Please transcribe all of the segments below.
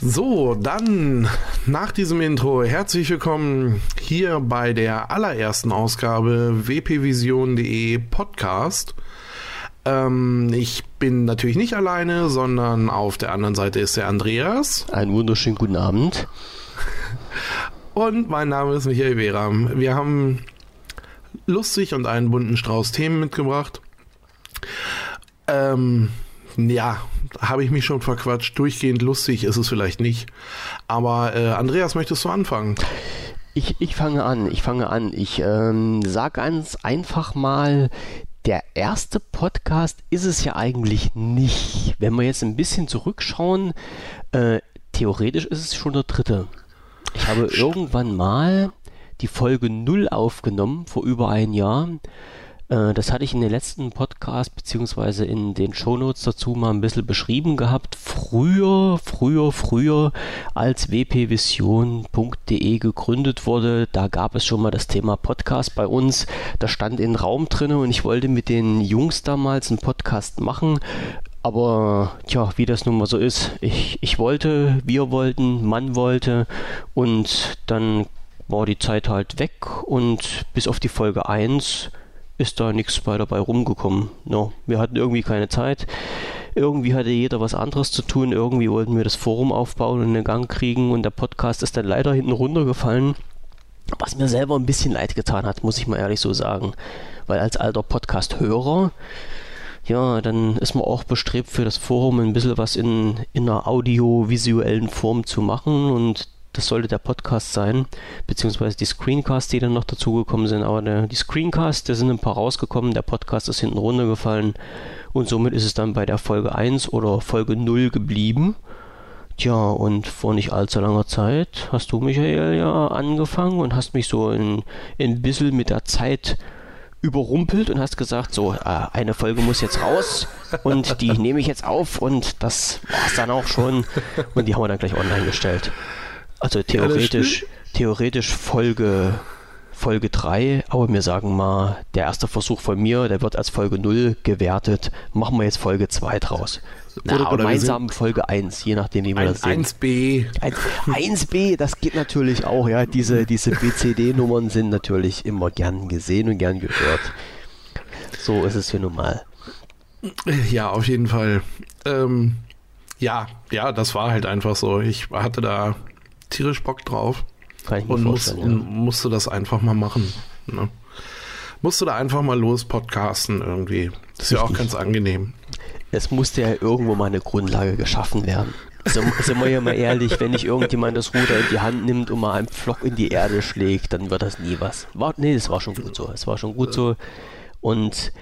So, dann nach diesem Intro herzlich willkommen hier bei der allerersten Ausgabe wpvision.de Podcast. Ähm, ich bin natürlich nicht alleine, sondern auf der anderen Seite ist der Andreas. Einen wunderschönen guten Abend. Und mein Name ist Michael Behram. Wir haben lustig und einen bunten Strauß Themen mitgebracht. Ähm, ja, habe ich mich schon verquatscht. Durchgehend lustig ist es vielleicht nicht. Aber äh, Andreas, möchtest du anfangen? Ich, ich fange an, ich fange an. Ich ähm, sage ganz einfach mal, der erste Podcast ist es ja eigentlich nicht. Wenn wir jetzt ein bisschen zurückschauen, äh, theoretisch ist es schon der dritte. Ich habe irgendwann mal die Folge 0 aufgenommen, vor über ein Jahr. Äh, das hatte ich in den letzten Podcast beziehungsweise in den Shownotes dazu mal ein bisschen beschrieben gehabt. Früher, früher, früher, als wpvision.de gegründet wurde, da gab es schon mal das Thema Podcast bei uns. Da stand in Raum drin und ich wollte mit den Jungs damals einen Podcast machen. Aber tja, wie das nun mal so ist, ich, ich wollte, wir wollten, Mann wollte und dann war die Zeit halt weg und bis auf die Folge 1 ist da nichts bei dabei rumgekommen. No, wir hatten irgendwie keine Zeit. Irgendwie hatte jeder was anderes zu tun. Irgendwie wollten wir das Forum aufbauen und in den Gang kriegen und der Podcast ist dann leider hinten runtergefallen. Was mir selber ein bisschen leid getan hat, muss ich mal ehrlich so sagen. Weil als alter Podcast-Hörer, ja, dann ist man auch bestrebt für das Forum ein bisschen was in, in einer audiovisuellen Form zu machen und das sollte der Podcast sein, beziehungsweise die Screencasts, die dann noch dazugekommen sind. Aber der, die Screencasts, da sind ein paar rausgekommen, der Podcast ist hinten runtergefallen und somit ist es dann bei der Folge 1 oder Folge 0 geblieben. Tja, und vor nicht allzu langer Zeit hast du, Michael, ja angefangen und hast mich so ein, ein bisschen mit der Zeit überrumpelt und hast gesagt, so, äh, eine Folge muss jetzt raus und die nehme ich jetzt auf und das war es dann auch schon und die haben wir dann gleich online gestellt. Also theoretisch, theoretisch Folge, Folge 3, aber wir sagen mal, der erste Versuch von mir, der wird als Folge 0 gewertet. Machen wir jetzt Folge 2 draus. Na, oder, oder gemeinsam Folge 1, je nachdem, wie man das sehen. 1b. 1, b das geht natürlich auch, ja. Diese, diese BCD-Nummern sind natürlich immer gern gesehen und gern gehört. So ist es hier nun mal. Ja, auf jeden Fall. Ähm, ja, ja, das war halt einfach so. Ich hatte da tierisch Bock drauf. Kann ich mir und muss, ja. musste das einfach mal machen. Ne? Musste da einfach mal los podcasten irgendwie. Das ist Richtig. ja auch ganz angenehm. Es musste ja irgendwo mal eine Grundlage geschaffen werden. Also, sind wir ja mal ehrlich, wenn nicht irgendjemand das Ruder in die Hand nimmt und mal einen Pflock in die Erde schlägt, dann wird das nie was. War, nee, das war schon gut so. Es war schon gut so. Und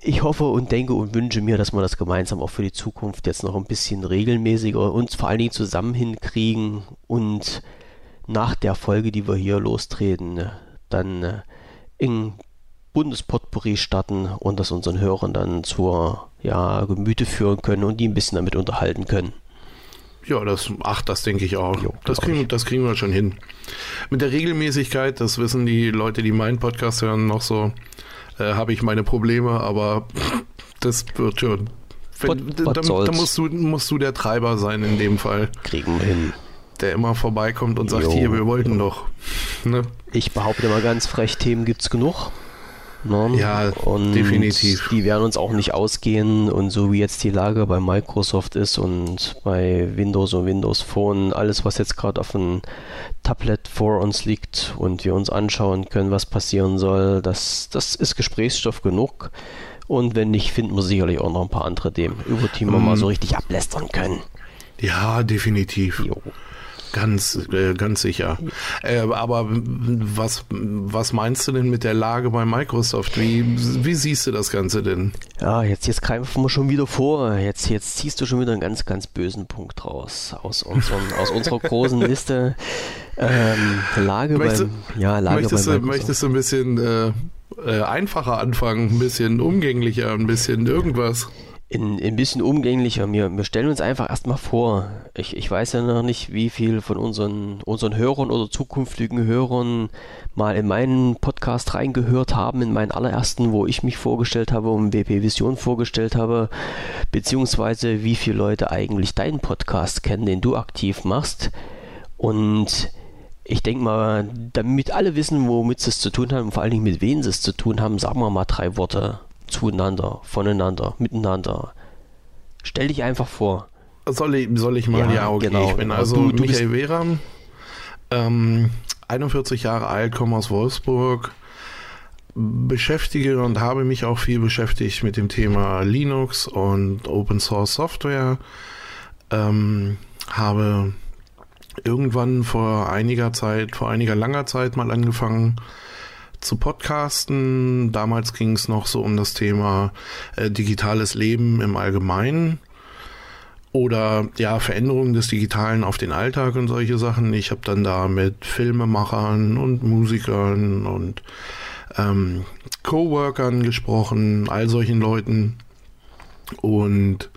ich hoffe und denke und wünsche mir, dass wir das gemeinsam auch für die Zukunft jetzt noch ein bisschen regelmäßiger uns vor allen Dingen zusammen hinkriegen und nach der Folge, die wir hier lostreten, dann äh, in Bundespotpourri starten und das unseren Hörern dann zur ja, Gemüte führen können und die ein bisschen damit unterhalten können. Ja, das, ach, das denke ich auch. Jo, das, kriegen, das kriegen wir schon hin. Mit der Regelmäßigkeit, das wissen die Leute, die meinen Podcast hören, noch so, äh, habe ich meine Probleme, aber das wird schon. Wenn, da, da, musst, du, musst du der Treiber sein in dem Fall. Kriegen wir hin. Der immer vorbeikommt und sagt, jo, hier, wir wollten jo. doch. Ne? Ich behaupte mal ganz frech, Themen gibt es genug. Ne? Ja, und definitiv. Die werden uns auch nicht ausgehen und so wie jetzt die Lage bei Microsoft ist und bei Windows und Windows Phone, alles was jetzt gerade auf dem Tablet vor uns liegt und wir uns anschauen können, was passieren soll, das, das ist Gesprächsstoff genug. Und wenn nicht, finden wir sicherlich auch noch ein paar andere Themen, über die wir mm. mal so richtig ablästern können. Ja, definitiv. Jo. Ganz, äh, ganz sicher. Äh, aber was, was meinst du denn mit der Lage bei Microsoft? Wie, wie siehst du das Ganze denn? Ja, jetzt, jetzt greifen wir schon wieder vor. Jetzt, jetzt ziehst du schon wieder einen ganz, ganz bösen Punkt raus aus, unseren, aus unserer großen Liste. Ähm, Lage möchtest, beim, ja, Lage möchtest, du, möchtest du ein bisschen äh, äh, einfacher anfangen, ein bisschen umgänglicher, ein bisschen irgendwas? Ein, ein bisschen umgänglicher. Wir, wir stellen uns einfach erstmal vor. Ich, ich weiß ja noch nicht, wie viel von unseren, unseren Hörern oder zukünftigen Hörern mal in meinen Podcast reingehört haben, in meinen allerersten, wo ich mich vorgestellt habe und WP Vision vorgestellt habe, beziehungsweise wie viele Leute eigentlich deinen Podcast kennen, den du aktiv machst. Und ich denke mal, damit alle wissen, womit sie es zu tun haben und vor allen Dingen mit wem sie es zu tun haben, sagen wir mal drei Worte zueinander, voneinander, miteinander. Stell dich einfach vor. Soll ich, soll ich mal? Ja, ja okay. Genau. Ich bin also du, du Michael Vera, ähm, 41 Jahre alt, komme aus Wolfsburg, beschäftige und habe mich auch viel beschäftigt mit dem Thema Linux und Open Source Software. Ähm, habe irgendwann vor einiger Zeit, vor einiger langer Zeit mal angefangen, zu podcasten. Damals ging es noch so um das Thema äh, digitales Leben im Allgemeinen oder ja Veränderungen des Digitalen auf den Alltag und solche Sachen. Ich habe dann da mit Filmemachern und Musikern und ähm, Coworkern gesprochen, all solchen Leuten und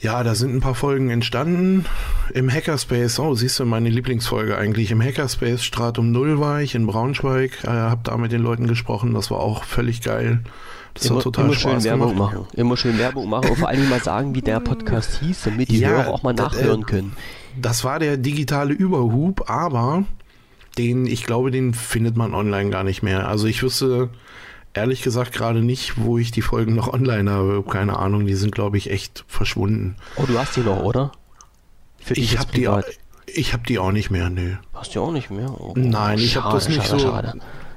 ja, da sind ein paar Folgen entstanden. Im Hackerspace, oh, siehst du meine Lieblingsfolge eigentlich. Im Hackerspace Stratum Null war ich in Braunschweig, äh, hab da mit den Leuten gesprochen, das war auch völlig geil. Das immer, hat total immer Spaß schön Werbung gemacht. machen. Immer schön Werbung machen und vor allem mal sagen, wie der Podcast hieß, damit die ja, Hörer auch mal nachhören können. Das war der digitale Überhub, aber den, ich glaube, den findet man online gar nicht mehr. Also ich wüsste, ehrlich gesagt gerade nicht, wo ich die Folgen noch online habe. Keine Ahnung, die sind, glaube ich, echt verschwunden. Oh, du hast die noch, oder? Für ich habe die, auch, ich hab die auch nicht mehr, nö. Hast du auch nicht mehr? Oh, Nein, ich habe das nicht schade, so. Schade.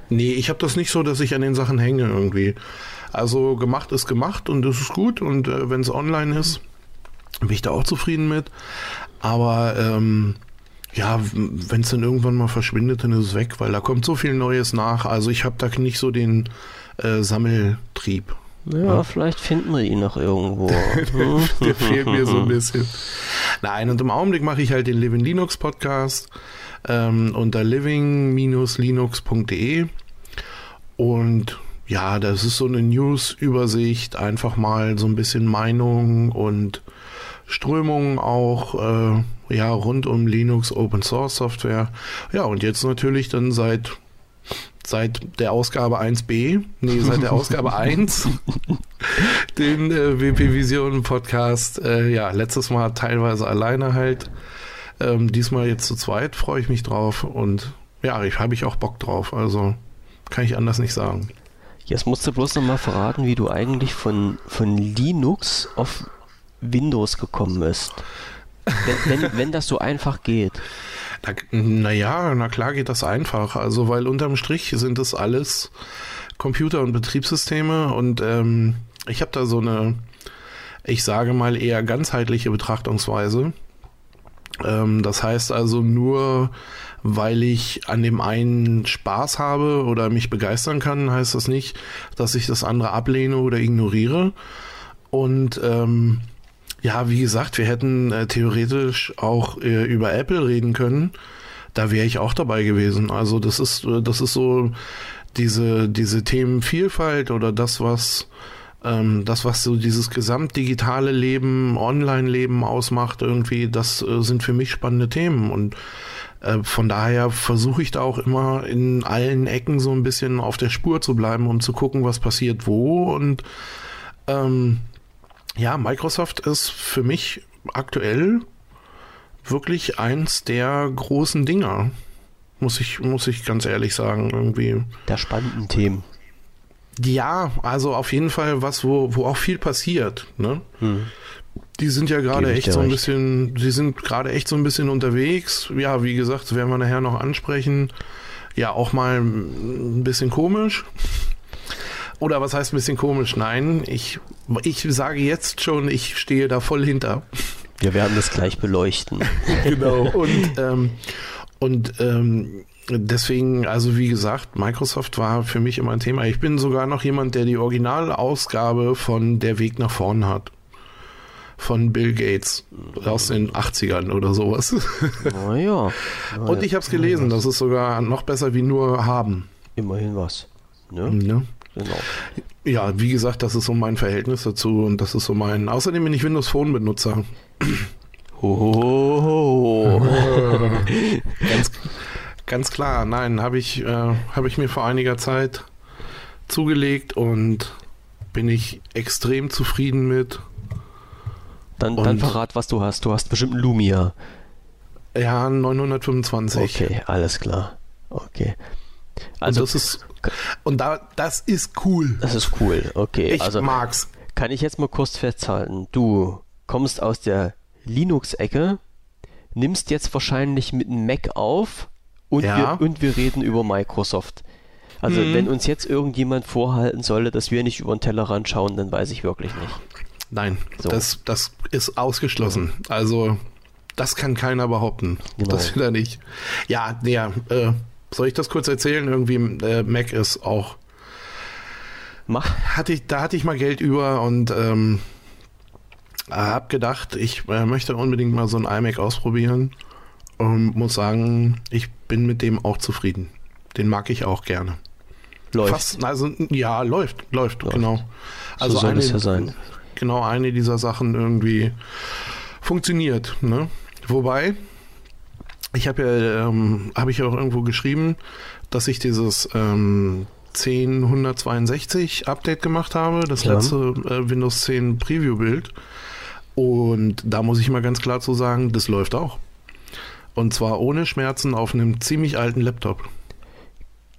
Nee, ich habe das nicht so, dass ich an den Sachen hänge irgendwie. Also gemacht ist gemacht und das ist gut und äh, wenn es online ist, bin ich da auch zufrieden mit. Aber ähm, ja, wenn es dann irgendwann mal verschwindet, dann ist es weg, weil da kommt so viel Neues nach. Also ich habe da nicht so den äh, Sammeltrieb. Ja, ja, vielleicht finden wir ihn noch irgendwo. Der fehlt mir so ein bisschen. Nein, und im Augenblick mache ich halt den Living Linux Podcast ähm, unter living-linux.de und ja, das ist so eine News-Übersicht, einfach mal so ein bisschen Meinung und Strömungen auch äh, ja rund um Linux Open Source Software. Ja, und jetzt natürlich dann seit seit der Ausgabe 1b, nee, seit der Ausgabe 1, den äh, WP Vision Podcast, äh, ja, letztes Mal teilweise alleine halt, ähm, diesmal jetzt zu zweit, freue ich mich drauf und ja, ich habe ich auch Bock drauf, also kann ich anders nicht sagen. Jetzt musst du bloß noch mal verraten, wie du eigentlich von, von Linux auf Windows gekommen bist. Wenn, wenn, wenn das so einfach geht. Naja, na klar geht das einfach. Also, weil unterm Strich sind das alles Computer und Betriebssysteme und ähm, ich habe da so eine, ich sage mal eher ganzheitliche Betrachtungsweise. Ähm, das heißt also nur, weil ich an dem einen Spaß habe oder mich begeistern kann, heißt das nicht, dass ich das andere ablehne oder ignoriere. Und ähm, ja, wie gesagt, wir hätten äh, theoretisch auch äh, über Apple reden können. Da wäre ich auch dabei gewesen. Also das ist, äh, das ist so diese, diese Themenvielfalt oder das, was ähm, das, was so dieses gesamtdigitale Leben, Online-Leben ausmacht, irgendwie, das äh, sind für mich spannende Themen. Und äh, von daher versuche ich da auch immer in allen Ecken so ein bisschen auf der Spur zu bleiben, um zu gucken, was passiert wo. Und ähm, ja, Microsoft ist für mich aktuell wirklich eins der großen Dinger. Muss ich, muss ich ganz ehrlich sagen, irgendwie. Der spannenden Themen. Ja, also auf jeden Fall was, wo, wo auch viel passiert, ne? Hm. Die sind ja gerade echt so ein recht. bisschen, sie sind gerade echt so ein bisschen unterwegs. Ja, wie gesagt, werden wir nachher noch ansprechen. Ja, auch mal ein bisschen komisch. Oder was heißt ein bisschen komisch? Nein, ich, ich sage jetzt schon, ich stehe da voll hinter. Wir werden das gleich beleuchten. genau. Und, ähm, und ähm, deswegen, also wie gesagt, Microsoft war für mich immer ein Thema. Ich bin sogar noch jemand, der die Originalausgabe von Der Weg nach vorn hat. Von Bill Gates aus den 80ern oder sowas. Oh ja. Oh und ich habe es gelesen, das ist sogar noch besser wie nur haben. Immerhin was. Ne? Ja. Genau. Ja, wie gesagt, das ist so mein Verhältnis dazu und das ist so mein. Außerdem bin ich Windows Phone Benutzer. Oh. ganz, ganz klar, nein, habe ich, äh, hab ich mir vor einiger Zeit zugelegt und bin ich extrem zufrieden mit. Dann, dann verrat, was du hast. Du hast bestimmt einen Lumia. Ja, 925. Okay, alles klar. Okay. Also und das ist und da das ist cool. Das ist cool. Okay, ich also mag's. Kann ich jetzt mal kurz festhalten. Du kommst aus der Linux-Ecke, nimmst jetzt wahrscheinlich mit einem Mac auf und, ja. wir, und wir reden über Microsoft. Also mhm. wenn uns jetzt irgendjemand vorhalten solle, dass wir nicht über den Tellerrand schauen, dann weiß ich wirklich nicht. Nein, so. das, das ist ausgeschlossen. Also das kann keiner behaupten. Genau. Das will er nicht. Ja, ja, äh, soll ich das kurz erzählen? Irgendwie äh, Mac ist auch. Mach. Hatte ich, da hatte ich mal Geld über und ähm, habe gedacht, ich äh, möchte unbedingt mal so ein iMac ausprobieren und muss sagen, ich bin mit dem auch zufrieden. Den mag ich auch gerne. Läuft. Fast, also ja, läuft, läuft, läuft. genau. Also so soll eine, es ja sein. Genau, eine dieser Sachen irgendwie funktioniert. Ne? Wobei, ich habe ja, ähm, habe ich auch irgendwo geschrieben, dass ich dieses ähm, 10.162 Update gemacht habe, das ja. letzte äh, Windows 10 Preview-Bild. Und da muss ich mal ganz klar zu sagen, das läuft auch. Und zwar ohne Schmerzen auf einem ziemlich alten Laptop.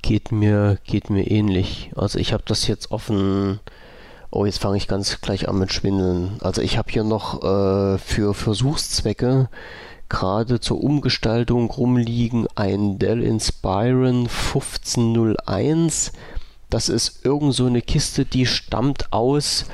Geht mir, geht mir ähnlich. Also ich habe das jetzt offen. Oh, jetzt fange ich ganz gleich an mit Schwindeln. Also ich habe hier noch äh, für Versuchszwecke gerade zur Umgestaltung rumliegen ein Dell Inspiron 1501. Das ist irgend so eine Kiste, die stammt aus.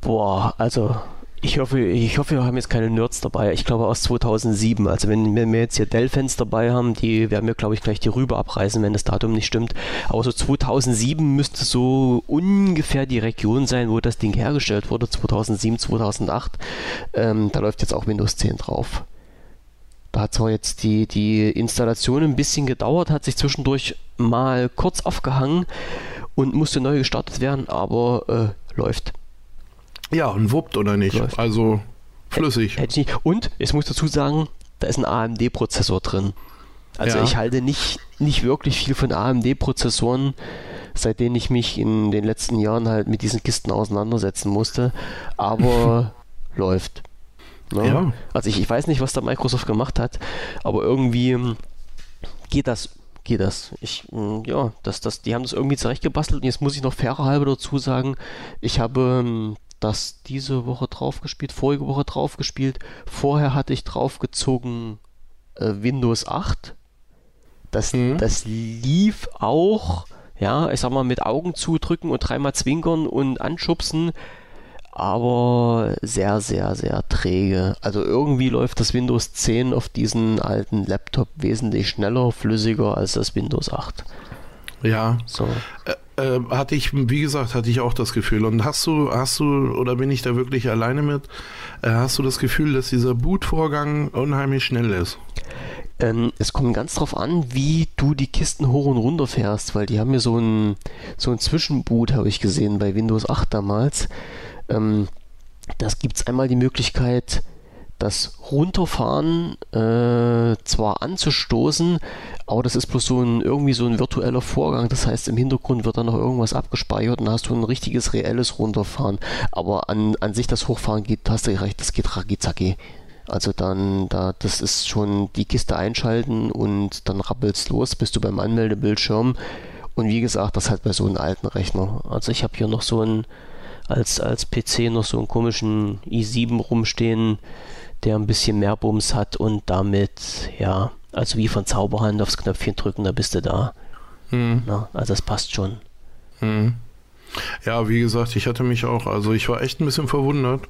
Boah, also ich hoffe, ich hoffe, wir haben jetzt keine Nerds dabei. Ich glaube aus 2007. Also wenn, wir jetzt hier Dell-Fans dabei haben, die werden wir, glaube ich, gleich die Rübe abreißen, wenn das Datum nicht stimmt. Aber so 2007 müsste so ungefähr die Region sein, wo das Ding hergestellt wurde. 2007, 2008. Ähm, da läuft jetzt auch Windows 10 drauf. Da hat zwar jetzt die, die Installation ein bisschen gedauert, hat sich zwischendurch mal kurz aufgehangen und musste neu gestartet werden, aber äh, läuft. Ja, und wuppt oder nicht. Läuft. Also flüssig. Hätte ich nicht. Und, ich muss dazu sagen, da ist ein AMD-Prozessor drin. Also ja. ich halte nicht, nicht wirklich viel von AMD-Prozessoren, seitdem ich mich in den letzten Jahren halt mit diesen Kisten auseinandersetzen musste. Aber läuft. Ne? Ja. Also ich, ich weiß nicht, was da Microsoft gemacht hat, aber irgendwie hm, geht das geht das. Ich, hm, ja, das, das, die haben das irgendwie zurechtgebastelt und jetzt muss ich noch fairer halber dazu sagen, ich habe hm, das diese Woche draufgespielt, vorige Woche draufgespielt. Vorher hatte ich draufgezogen äh, Windows 8. Das, mhm. das lief auch, ja, ich sag mal, mit Augen zudrücken und dreimal zwinkern und anschubsen aber sehr, sehr, sehr träge. Also irgendwie läuft das Windows 10 auf diesen alten Laptop wesentlich schneller, flüssiger als das Windows 8. Ja. So. Äh, äh, hatte ich, wie gesagt, hatte ich auch das Gefühl. Und hast du, hast du, oder bin ich da wirklich alleine mit? Äh, hast du das Gefühl, dass dieser Bootvorgang unheimlich schnell ist? Ähm, es kommt ganz drauf an, wie du die Kisten hoch und runter fährst, weil die haben ja so ein, so ein Zwischenboot, habe ich gesehen, bei Windows 8 damals. Ähm, das gibt es einmal die Möglichkeit, das Runterfahren äh, zwar anzustoßen, aber das ist bloß so ein irgendwie so ein virtueller Vorgang. Das heißt, im Hintergrund wird dann noch irgendwas abgespeichert und hast du ein richtiges reelles Runterfahren. Aber an, an sich das Hochfahren geht, hast du recht, das geht racki Also dann, da, das ist schon die Kiste einschalten und dann rappelst los, bist du beim Anmeldebildschirm. Und wie gesagt, das halt bei so einem alten Rechner. Also ich habe hier noch so ein als, als PC noch so einen komischen i7 rumstehen, der ein bisschen mehr Bums hat und damit, ja, also wie von Zauberhand aufs Knöpfchen drücken, da bist du da. Hm. Na, also das passt schon. Hm. Ja, wie gesagt, ich hatte mich auch, also ich war echt ein bisschen verwundert,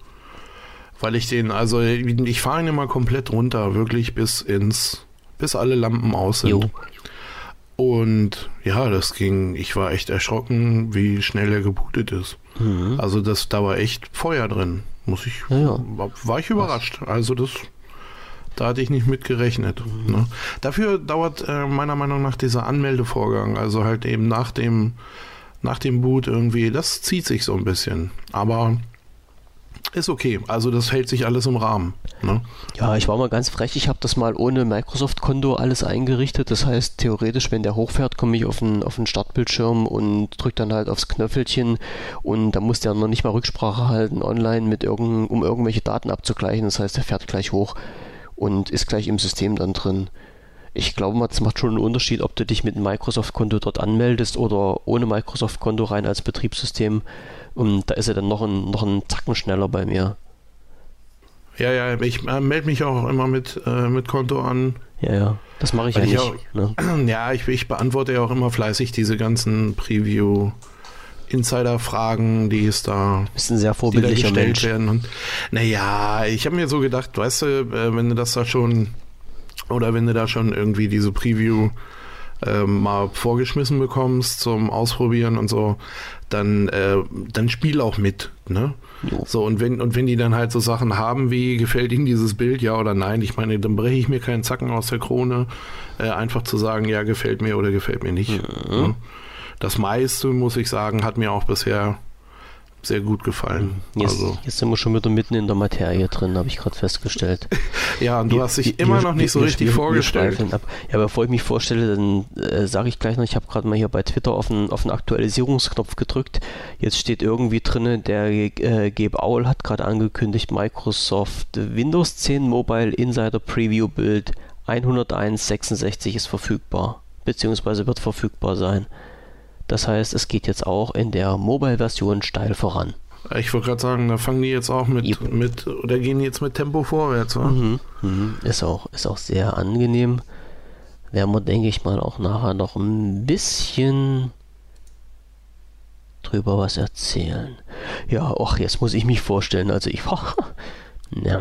weil ich den, also ich fahre ihn immer komplett runter, wirklich bis ins, bis alle Lampen aus sind. Jo. Und ja, das ging, ich war echt erschrocken, wie schnell er gebootet ist. Mhm. Also das, da war echt Feuer drin, muss ich, ja, ja. War, ich überrascht. Also das, da hatte ich nicht mit gerechnet. Mhm. Ne? Dafür dauert äh, meiner Meinung nach dieser Anmeldevorgang, also halt eben nach dem, nach dem Boot irgendwie, das zieht sich so ein bisschen. Aber ist okay. Also das hält sich alles im Rahmen. Ne? Ja, ich war mal ganz frech. Ich habe das mal ohne Microsoft-Konto alles eingerichtet. Das heißt, theoretisch, wenn der hochfährt, komme ich auf den, auf den Startbildschirm und drücke dann halt aufs Knöffelchen und da muss der noch nicht mal Rücksprache halten online, mit irgend, um irgendwelche Daten abzugleichen. Das heißt, er fährt gleich hoch und ist gleich im System dann drin. Ich glaube, es macht schon einen Unterschied, ob du dich mit einem Microsoft-Konto dort anmeldest oder ohne Microsoft-Konto rein als Betriebssystem. Und da ist er dann noch ein, noch ein Zacken schneller bei mir. Ja, ja, ich äh, melde mich auch immer mit, äh, mit Konto an. Ja, ja, das mache ich Weil ja ich nicht. Auch, ne? Ja, ich, ich beantworte ja auch immer fleißig diese ganzen Preview- Insider-Fragen, die es da, ist ein sehr vorbildlicher Mensch. werden. Und, naja, ich habe mir so gedacht, weißt du, äh, wenn du das da schon oder wenn du da schon irgendwie diese Preview äh, mal vorgeschmissen bekommst zum Ausprobieren und so, dann, äh, dann spiel auch mit, ne? Jo. So, und wenn, und wenn die dann halt so Sachen haben wie, gefällt ihnen dieses Bild, ja oder nein, ich meine, dann breche ich mir keinen Zacken aus der Krone, äh, einfach zu sagen, ja, gefällt mir oder gefällt mir nicht. Mhm. Ne? Das meiste, muss ich sagen, hat mir auch bisher sehr gut gefallen. Jetzt, also. jetzt sind wir schon wieder mitten in der Materie drin, habe ich gerade festgestellt. ja, und du wir, hast dich wir, immer noch nicht so richtig vorgestellt. Ja, bevor ich mich vorstelle, dann äh, sage ich gleich noch, ich habe gerade mal hier bei Twitter auf den, auf den Aktualisierungsknopf gedrückt. Jetzt steht irgendwie drin, der äh, Gabe Owl hat gerade angekündigt, Microsoft Windows 10 Mobile Insider Preview Build 101.66 ist verfügbar, beziehungsweise wird verfügbar sein. Das heißt, es geht jetzt auch in der Mobile-Version steil voran. Ich wollte gerade sagen, da fangen die jetzt auch mit, yep. mit oder gehen jetzt mit Tempo vorwärts. Mhm, mhm. Ist, auch, ist auch sehr angenehm. Werden wir, denke ich mal, auch nachher noch ein bisschen drüber was erzählen. Ja, ach, jetzt muss ich mich vorstellen. Also ich war ja,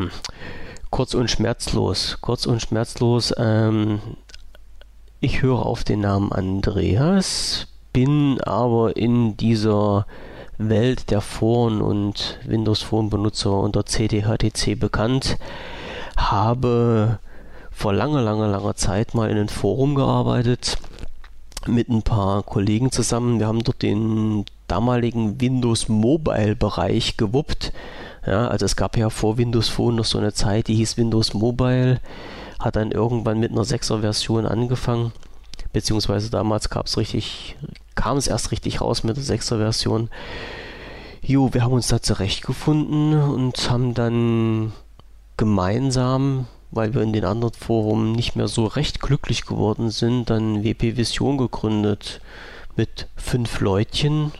kurz und schmerzlos. Kurz und schmerzlos. Ähm, ich höre auf den Namen Andreas, bin aber in dieser Welt der Foren und Windows Phone Benutzer unter CDHTC bekannt, habe vor langer, langer, langer Zeit mal in einem Forum gearbeitet mit ein paar Kollegen zusammen. Wir haben dort den damaligen Windows Mobile Bereich gewuppt. Ja, also es gab ja vor Windows Phone noch so eine Zeit, die hieß Windows Mobile, hat dann irgendwann mit einer 6er Version angefangen beziehungsweise damals gab es richtig, kam es erst richtig raus mit der 6er Version. Jo, wir haben uns da zurechtgefunden und haben dann gemeinsam, weil wir in den anderen Forum nicht mehr so recht glücklich geworden sind, dann WP Vision gegründet mit fünf Leutchen.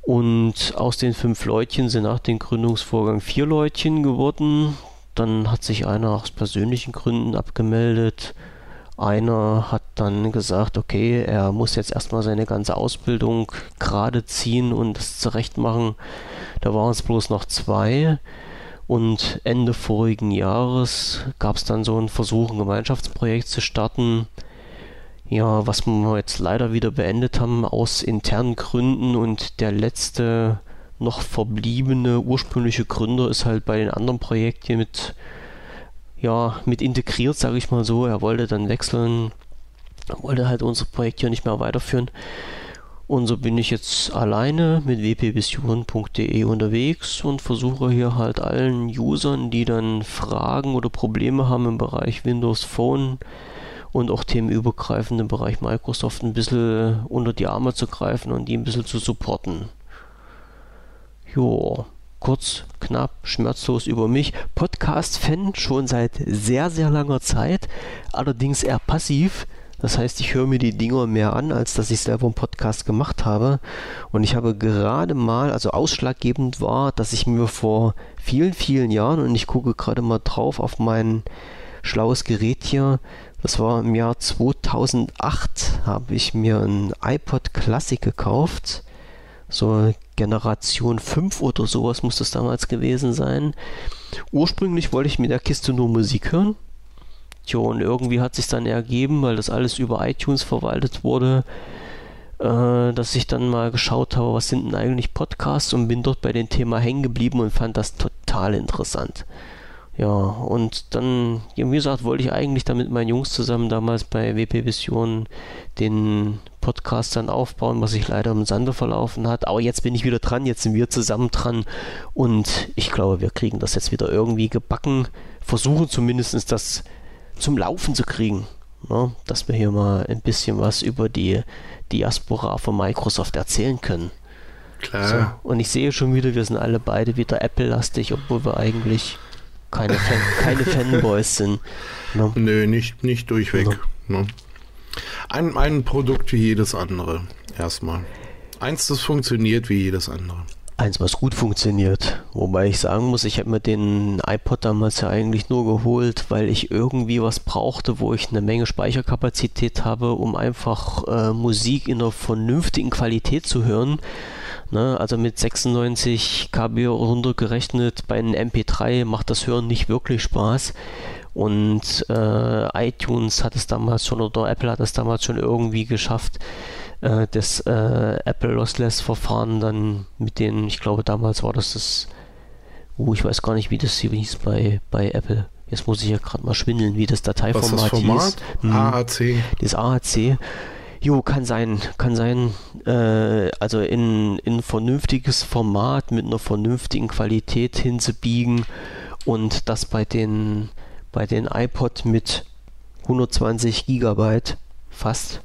Und aus den fünf Leutchen sind nach dem Gründungsvorgang vier Leutchen geworden. Dann hat sich einer aus persönlichen Gründen abgemeldet. Einer hat dann gesagt, okay, er muss jetzt erstmal seine ganze Ausbildung gerade ziehen und das zurecht machen. Da waren es bloß noch zwei. Und Ende vorigen Jahres gab es dann so einen Versuch, ein Gemeinschaftsprojekt zu starten. Ja, was wir jetzt leider wieder beendet haben aus internen Gründen und der letzte noch verbliebene ursprüngliche Gründer ist halt bei den anderen Projekten mit ja, mit integriert, sage ich mal so. Er wollte dann wechseln, wollte halt unser Projekt hier nicht mehr weiterführen. Und so bin ich jetzt alleine mit wpvision.de unterwegs und versuche hier halt allen Usern, die dann Fragen oder Probleme haben im Bereich Windows Phone und auch themenübergreifend im Bereich Microsoft ein bisschen unter die Arme zu greifen und die ein bisschen zu supporten. Jo, kurz, knapp, schmerzlos über mich. Podcast-Fan schon seit sehr, sehr langer Zeit, allerdings eher passiv. Das heißt, ich höre mir die Dinger mehr an, als dass ich selber einen Podcast gemacht habe. Und ich habe gerade mal, also ausschlaggebend war, dass ich mir vor vielen, vielen Jahren, und ich gucke gerade mal drauf auf mein schlaues Gerät hier, das war im Jahr 2008, habe ich mir ein iPod Classic gekauft so Generation 5 oder sowas muss das damals gewesen sein. Ursprünglich wollte ich mit der Kiste nur Musik hören. Tja, und irgendwie hat sich dann ergeben, weil das alles über iTunes verwaltet wurde, äh, dass ich dann mal geschaut habe, was sind denn eigentlich Podcasts und bin dort bei dem Thema hängen geblieben und fand das total interessant. Ja, und dann, wie gesagt, wollte ich eigentlich dann mit meinen Jungs zusammen damals bei WP Vision den Podcast dann aufbauen, was sich leider im Sande verlaufen hat. Aber jetzt bin ich wieder dran, jetzt sind wir zusammen dran und ich glaube, wir kriegen das jetzt wieder irgendwie gebacken. Versuchen zumindest das zum Laufen zu kriegen. Ne? Dass wir hier mal ein bisschen was über die Diaspora von Microsoft erzählen können. Klar. So, und ich sehe schon wieder, wir sind alle beide wieder Apple-lastig, obwohl wir eigentlich keine, Fan, keine Fanboys sind. Ne? Nö, nicht, nicht durchweg. Ne? Ein, ein Produkt wie jedes andere, erstmal. Eins, das funktioniert wie jedes andere. Eins, was gut funktioniert. Wobei ich sagen muss, ich habe mir den iPod damals ja eigentlich nur geholt, weil ich irgendwie was brauchte, wo ich eine Menge Speicherkapazität habe, um einfach äh, Musik in einer vernünftigen Qualität zu hören. Ne, also mit 96 KB runtergerechnet bei einem MP3 macht das Hören nicht wirklich Spaß. Und äh, iTunes hat es damals schon oder Apple hat es damals schon irgendwie geschafft, äh, das äh, Apple Lossless Verfahren dann mit den, ich glaube damals war das das, uh, ich weiß gar nicht, wie das hier hieß bei, bei Apple. Jetzt muss ich ja gerade mal schwindeln, wie das Dateiformat Was das Format? hieß. Hm, AAC. Das AAC. Jo, kann sein, kann sein. Äh, also in, in ein vernünftiges Format mit einer vernünftigen Qualität hinzubiegen und das bei den, bei den iPod mit 120 Gigabyte fast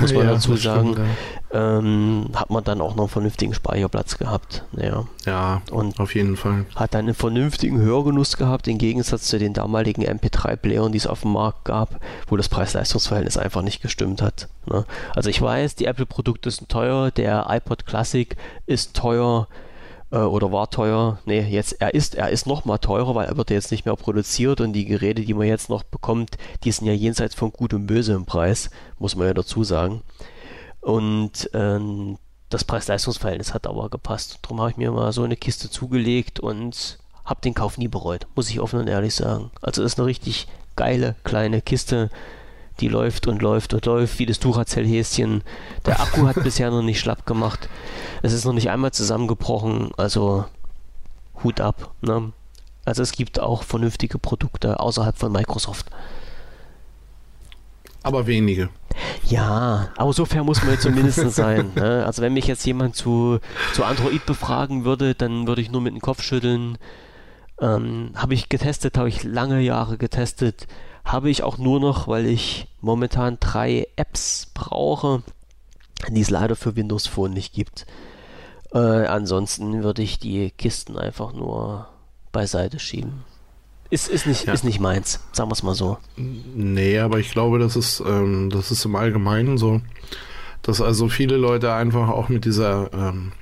muss man ja, dazu sagen, stimmt, ja. Ähm, hat man dann auch noch einen vernünftigen Speicherplatz gehabt. Ja, ja und auf jeden Fall. Hat dann einen vernünftigen Hörgenuss gehabt, im Gegensatz zu den damaligen MP3-Playern, die es auf dem Markt gab, wo das Preis-Leistungs-Verhältnis einfach nicht gestimmt hat. Ne? Also ich weiß, die Apple-Produkte sind teuer, der iPod Classic ist teuer, äh, oder war teuer. Nee, jetzt er ist er ist noch mal teurer, weil er wird jetzt nicht mehr produziert und die Geräte, die man jetzt noch bekommt, die sind ja jenseits von gut und böse im Preis, muss man ja dazu sagen. Und ähm, das Preis-Leistungs-Verhältnis hat aber gepasst. Darum habe ich mir mal so eine Kiste zugelegt und habe den Kauf nie bereut, muss ich offen und ehrlich sagen. Also ist eine richtig geile kleine Kiste die läuft und läuft und läuft, wie das Duracell-Häschen. Der Akku hat bisher noch nicht schlapp gemacht. Es ist noch nicht einmal zusammengebrochen, also Hut ab. Ne? Also es gibt auch vernünftige Produkte außerhalb von Microsoft. Aber wenige. Ja, aber so fair muss man jetzt zumindest sein. Ne? Also wenn mich jetzt jemand zu, zu Android befragen würde, dann würde ich nur mit dem Kopf schütteln. Ähm, habe ich getestet, habe ich lange Jahre getestet habe ich auch nur noch, weil ich momentan drei Apps brauche, die es leider für Windows Phone nicht gibt. Äh, ansonsten würde ich die Kisten einfach nur beiseite schieben. Ist, ist, nicht, ja. ist nicht meins, sagen wir es mal so. Nee, aber ich glaube, das ist, ähm, das ist im Allgemeinen so, dass also viele Leute einfach auch mit dieser, ähm,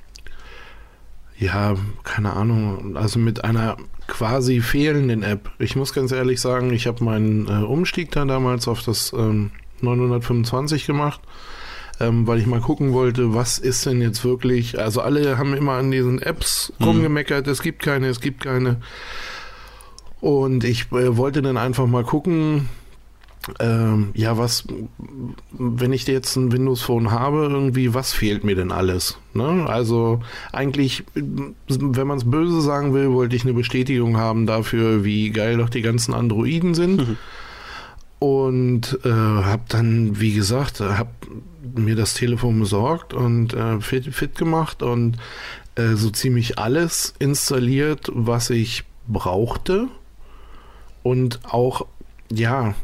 ja, keine Ahnung, also mit einer quasi fehlenden App. Ich muss ganz ehrlich sagen, ich habe meinen äh, Umstieg dann damals auf das ähm, 925 gemacht, ähm, weil ich mal gucken wollte, was ist denn jetzt wirklich, also alle haben immer an diesen Apps mhm. rumgemeckert, es gibt keine, es gibt keine. Und ich äh, wollte dann einfach mal gucken, ähm, ja, was, wenn ich jetzt ein Windows Phone habe, irgendwie, was fehlt mir denn alles? Ne? Also eigentlich, wenn man es böse sagen will, wollte ich eine Bestätigung haben dafür, wie geil doch die ganzen Androiden sind. Mhm. Und äh, habe dann, wie gesagt, habe mir das Telefon besorgt und äh, fit, fit gemacht und äh, so ziemlich alles installiert, was ich brauchte und auch ja,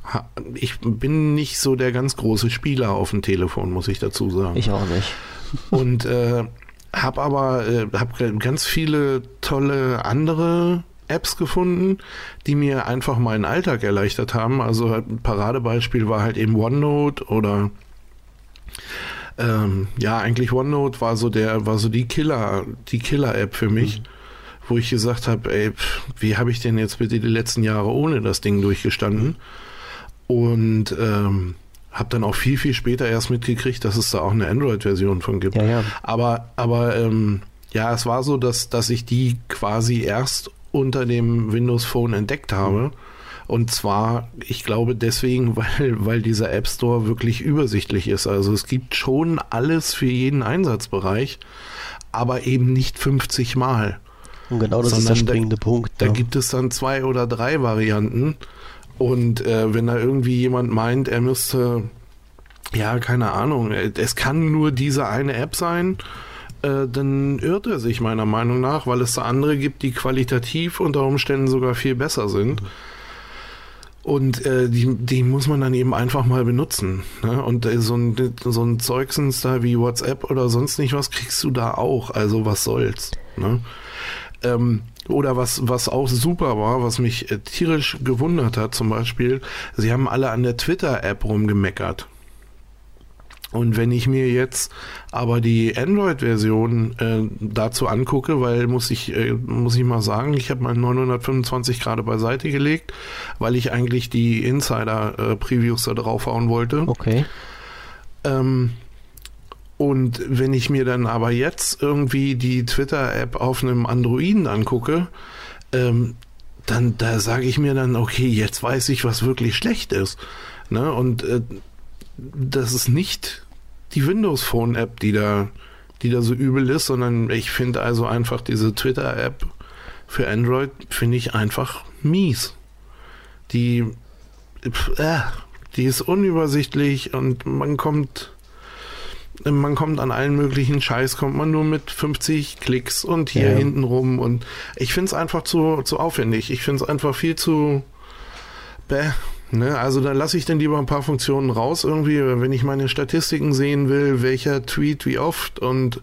ich bin nicht so der ganz große Spieler auf dem Telefon, muss ich dazu sagen. Ich auch nicht. Und äh, habe aber äh, hab ganz viele tolle andere Apps gefunden, die mir einfach meinen Alltag erleichtert haben. Also ein Paradebeispiel war halt eben OneNote oder ähm, ja, eigentlich OneNote war so der, war so die Killer, die Killer-App für mich. Mhm wo ich gesagt habe, ey, wie habe ich denn jetzt bitte die letzten Jahre ohne das Ding durchgestanden? Und ähm, habe dann auch viel, viel später erst mitgekriegt, dass es da auch eine Android-Version von gibt. Ja, ja. Aber, aber ähm, ja, es war so, dass, dass ich die quasi erst unter dem Windows Phone entdeckt habe. Und zwar, ich glaube deswegen, weil, weil dieser App Store wirklich übersichtlich ist. Also es gibt schon alles für jeden Einsatzbereich, aber eben nicht 50 Mal. Und genau das ist der springende da, Punkt. Da ja. gibt es dann zwei oder drei Varianten. Und äh, wenn da irgendwie jemand meint, er müsste, ja, keine Ahnung, es kann nur diese eine App sein, äh, dann irrt er sich meiner Meinung nach, weil es da andere gibt, die qualitativ unter Umständen sogar viel besser sind. Und äh, die, die muss man dann eben einfach mal benutzen. Ne? Und äh, so ein, so ein Zeugsens da wie WhatsApp oder sonst nicht was kriegst du da auch. Also was soll's. Ne? Ähm, oder was, was auch super war, was mich äh, tierisch gewundert hat, zum Beispiel, sie haben alle an der Twitter-App rumgemeckert. Und wenn ich mir jetzt aber die Android-Version äh, dazu angucke, weil muss ich, äh, muss ich mal sagen, ich habe mein 925 gerade beiseite gelegt, weil ich eigentlich die Insider-Previews da draufhauen wollte. Okay. Ähm, und wenn ich mir dann aber jetzt irgendwie die Twitter-App auf einem Androiden angucke, ähm, dann da sage ich mir dann, okay, jetzt weiß ich, was wirklich schlecht ist. Ne? Und äh, das ist nicht die Windows Phone App, die da, die da so übel ist, sondern ich finde also einfach diese Twitter App für Android finde ich einfach mies. Die, äh, die ist unübersichtlich und man kommt, man kommt an allen möglichen Scheiß, kommt man nur mit 50 Klicks und hier ja. hinten rum und ich finde es einfach zu, zu aufwendig. Ich finde es einfach viel zu, bäh, Ne, also da lasse ich dann lieber ein paar Funktionen raus irgendwie, wenn ich meine Statistiken sehen will, welcher Tweet wie oft und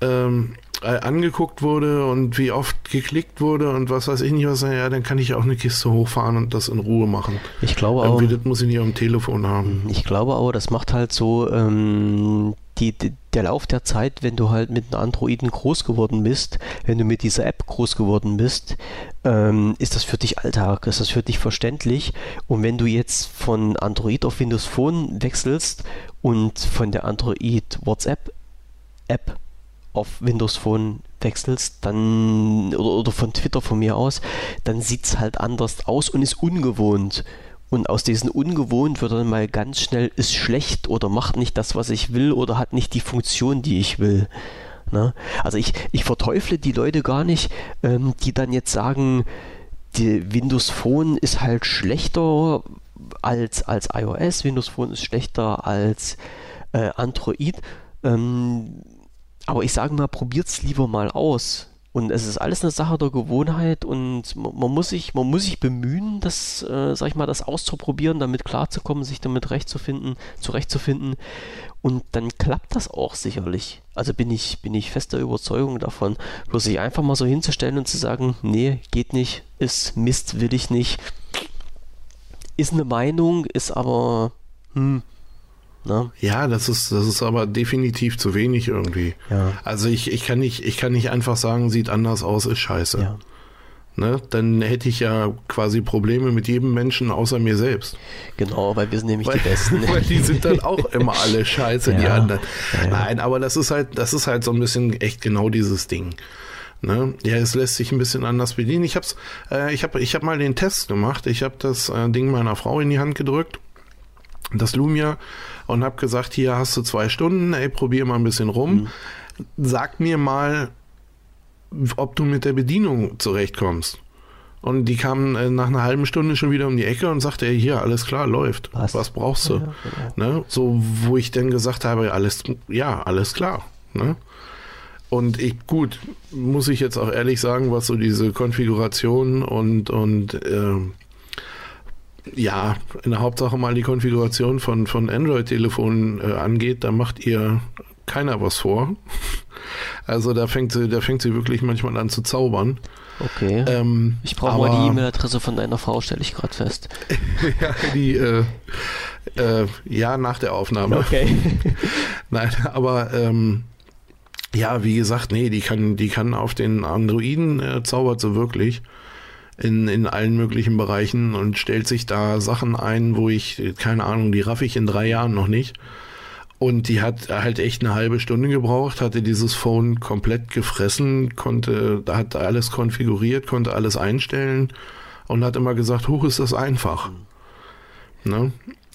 ähm, äh, angeguckt wurde und wie oft geklickt wurde und was weiß ich nicht was, ja, dann kann ich auch eine Kiste hochfahren und das in Ruhe machen. Ich glaube auch. Irgendwie, das muss ich nicht am Telefon haben. Ich glaube aber, das macht halt so ähm, die, die, der Lauf der Zeit, wenn du halt mit einem Androiden groß geworden bist, wenn du mit dieser App groß geworden bist, ähm, ist das für dich Alltag, ist das für dich verständlich. Und wenn du jetzt von Android auf Windows Phone wechselst und von der Android WhatsApp App auf Windows Phone wechselst, dann oder, oder von Twitter von mir aus, dann sieht es halt anders aus und ist ungewohnt. Und aus diesen ungewohnt wird dann mal ganz schnell, ist schlecht oder macht nicht das, was ich will oder hat nicht die Funktion, die ich will. Ne? Also ich, ich verteufle die Leute gar nicht, ähm, die dann jetzt sagen, die Windows Phone ist halt schlechter als, als iOS, Windows Phone ist schlechter als äh, Android. Ähm, aber ich sage mal, probiert es lieber mal aus. Und es ist alles eine Sache der Gewohnheit und man muss sich, man muss sich bemühen, das, äh, sag ich mal, das auszuprobieren, damit klarzukommen, sich damit rechtzufinden, zurechtzufinden. Und dann klappt das auch sicherlich. Also bin ich, bin ich fester Überzeugung davon. Bloß sich einfach mal so hinzustellen und zu sagen, nee, geht nicht, ist Mist, will ich nicht. Ist eine Meinung, ist aber, hm, Ne? Ja, das ist, das ist aber definitiv zu wenig irgendwie. Ja. Also ich, ich, kann nicht, ich kann nicht einfach sagen, sieht anders aus, ist scheiße. Ja. Ne? Dann hätte ich ja quasi Probleme mit jedem Menschen außer mir selbst. Genau, weil wir sind nämlich weil, die Besten. weil die sind dann auch immer alle scheiße, ja. die anderen. Nein, aber das ist halt, das ist halt so ein bisschen echt genau dieses Ding. Ne? Ja, es lässt sich ein bisschen anders bedienen. Ich hab's, äh, ich habe, ich habe mal den Test gemacht. Ich habe das äh, Ding meiner Frau in die Hand gedrückt, das Lumia, und habe gesagt, hier hast du zwei Stunden, ey, probier mal ein bisschen rum. Mhm. Sag mir mal, ob du mit der Bedienung zurechtkommst. Und die kamen äh, nach einer halben Stunde schon wieder um die Ecke und sagte, ey, hier, alles klar, läuft. Was, Was brauchst du? Ja, genau. ne? So, wo ich dann gesagt habe, alles, ja, alles klar. Ne? Und ich, gut, muss ich jetzt auch ehrlich sagen, was so diese Konfiguration und, und äh, ja, in der Hauptsache mal die Konfiguration von, von Android-Telefonen äh, angeht, da macht ihr keiner was vor. Also da fängt sie, da fängt sie wirklich manchmal an zu zaubern. Okay. Ähm, ich brauche mal die E-Mail-Adresse von deiner Frau, stelle ich gerade fest. ja, die, äh, äh, ja, nach der Aufnahme. Okay. Nein, aber ähm, ja, wie gesagt, nee, die kann, die kann auf den Androiden äh, zaubert sie wirklich in, in allen möglichen Bereichen und stellt sich da Sachen ein, wo ich, keine Ahnung, die raff ich in drei Jahren noch nicht. Und die hat halt echt eine halbe Stunde gebraucht, hatte dieses Phone komplett gefressen, konnte, hat alles konfiguriert, konnte alles einstellen und hat immer gesagt, hoch ist das einfach. Ne?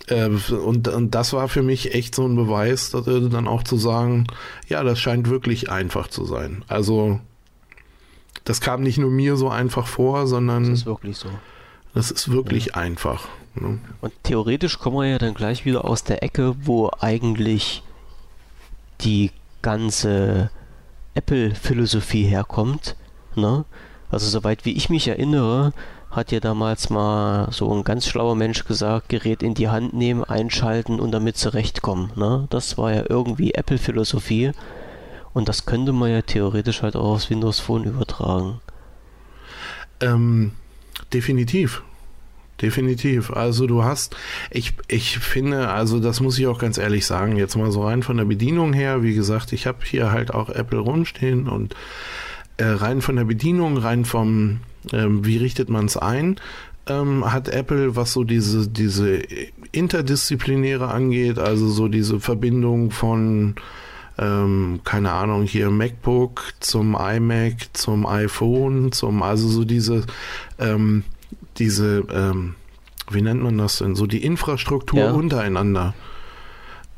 Äh, und, und das war für mich echt so ein Beweis, dann auch zu sagen, ja, das scheint wirklich einfach zu sein. Also das kam nicht nur mir so einfach vor, sondern. Das ist wirklich so. Das ist wirklich ja. einfach. Ne? Und theoretisch kommen wir ja dann gleich wieder aus der Ecke, wo eigentlich die ganze Apple-Philosophie herkommt. Ne? Also soweit wie ich mich erinnere, hat ja damals mal so ein ganz schlauer Mensch gesagt, Gerät in die Hand nehmen, einschalten und damit zurechtkommen. Ne? Das war ja irgendwie Apple-Philosophie und das könnte man ja theoretisch halt auch aufs Windows Phone übertragen. Ähm, definitiv. Definitiv. Also du hast, ich, ich finde, also das muss ich auch ganz ehrlich sagen, jetzt mal so rein von der Bedienung her, wie gesagt, ich habe hier halt auch Apple rumstehen und äh, rein von der Bedienung, rein vom, ähm, wie richtet man es ein, ähm, hat Apple, was so diese, diese interdisziplinäre angeht, also so diese Verbindung von, ähm, keine Ahnung, hier MacBook zum iMac, zum iPhone, zum, also so diese, ähm, diese, ähm, wie nennt man das denn, so die Infrastruktur ja. untereinander.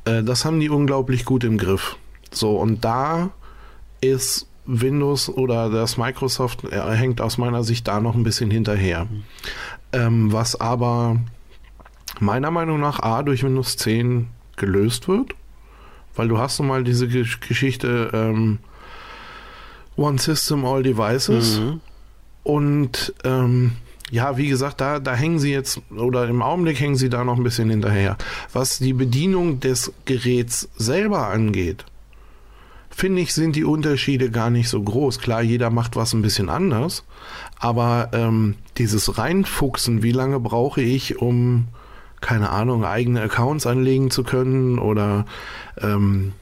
Äh, das haben die unglaublich gut im Griff. So, und da ist Windows oder das Microsoft äh, hängt aus meiner Sicht da noch ein bisschen hinterher. Mhm. Ähm, was aber meiner Meinung nach A durch Windows 10 gelöst wird, weil du hast nun mal diese Geschichte ähm, One System, All Devices mhm. und ähm, ja, wie gesagt, da, da hängen sie jetzt, oder im Augenblick hängen sie da noch ein bisschen hinterher. Was die Bedienung des Geräts selber angeht, finde ich, sind die Unterschiede gar nicht so groß. Klar, jeder macht was ein bisschen anders, aber ähm, dieses Reinfuchsen, wie lange brauche ich, um, keine Ahnung, eigene Accounts anlegen zu können oder ähm,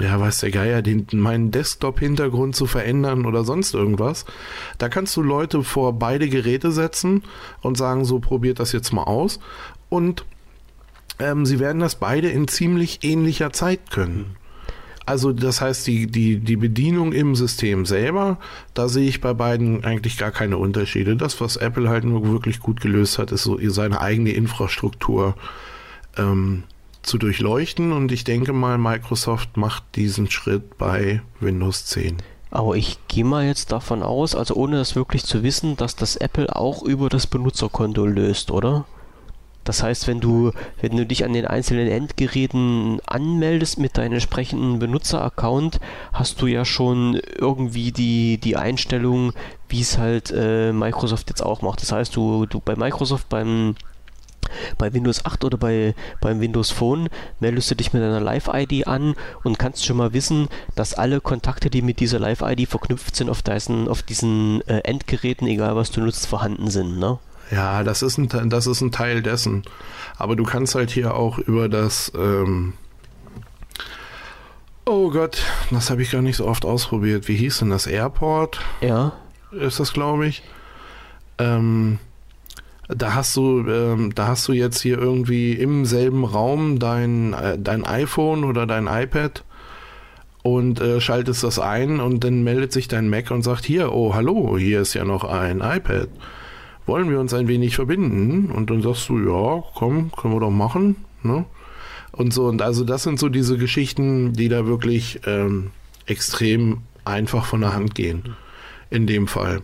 ja, weiß der Geier, den, meinen Desktop-Hintergrund zu verändern oder sonst irgendwas. Da kannst du Leute vor beide Geräte setzen und sagen, so probiert das jetzt mal aus. Und ähm, sie werden das beide in ziemlich ähnlicher Zeit können. Also das heißt, die, die, die Bedienung im System selber, da sehe ich bei beiden eigentlich gar keine Unterschiede. Das, was Apple halt nur wirklich gut gelöst hat, ist so seine eigene Infrastruktur ähm, zu durchleuchten. Und ich denke mal, Microsoft macht diesen Schritt bei Windows 10. Aber ich gehe mal jetzt davon aus, also ohne das wirklich zu wissen, dass das Apple auch über das Benutzerkonto löst, oder? Das heißt, wenn du, wenn du dich an den einzelnen Endgeräten anmeldest mit deinem entsprechenden Benutzeraccount, hast du ja schon irgendwie die, die Einstellung, wie es halt äh, Microsoft jetzt auch macht. Das heißt, du, du bei Microsoft beim bei Windows 8 oder bei, beim Windows Phone meldest du dich mit deiner Live-ID an und kannst schon mal wissen, dass alle Kontakte, die mit dieser Live-ID verknüpft sind, auf, diesen, auf diesen äh, Endgeräten, egal was du nutzt, vorhanden sind. Ne? Ja, das ist ein, das ist ein Teil dessen. Aber du kannst halt hier auch über das, ähm oh Gott, das habe ich gar nicht so oft ausprobiert. Wie hieß denn das? Airport? Ja. Ist das, glaube ich. Ähm, da hast du, ähm, da hast du jetzt hier irgendwie im selben Raum dein, äh, dein iPhone oder dein iPad und äh, schaltest das ein und dann meldet sich dein Mac und sagt hier, oh hallo, hier ist ja noch ein iPad wollen wir uns ein wenig verbinden? Und dann sagst du, ja, komm, können wir doch machen. Ne? Und so, und also das sind so diese Geschichten, die da wirklich ähm, extrem einfach von der Hand gehen. In dem Fall.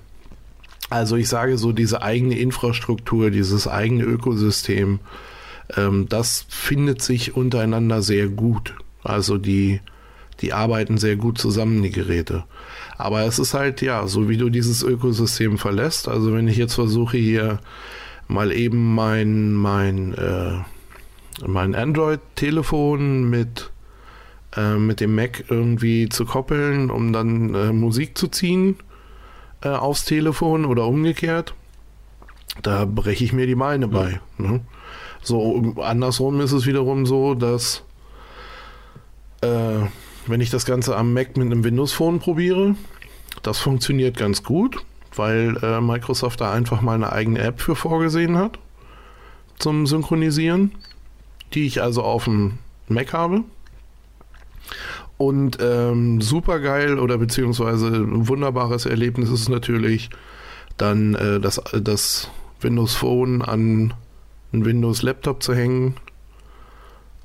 Also ich sage so, diese eigene Infrastruktur, dieses eigene Ökosystem, ähm, das findet sich untereinander sehr gut. Also die, die arbeiten sehr gut zusammen, die Geräte. Aber es ist halt, ja, so wie du dieses Ökosystem verlässt. Also wenn ich jetzt versuche hier mal eben mein, mein, äh, mein Android-Telefon mit, äh, mit dem Mac irgendwie zu koppeln, um dann äh, Musik zu ziehen äh, aufs Telefon oder umgekehrt, da breche ich mir die Beine mhm. bei. Ne? So, andersrum ist es wiederum so, dass äh, wenn ich das Ganze am Mac mit einem Windows Phone probiere, das funktioniert ganz gut, weil äh, Microsoft da einfach mal eine eigene App für vorgesehen hat zum Synchronisieren, die ich also auf dem Mac habe. Und ähm, super geil oder beziehungsweise ein wunderbares Erlebnis ist natürlich dann äh, das, das Windows Phone an einen Windows Laptop zu hängen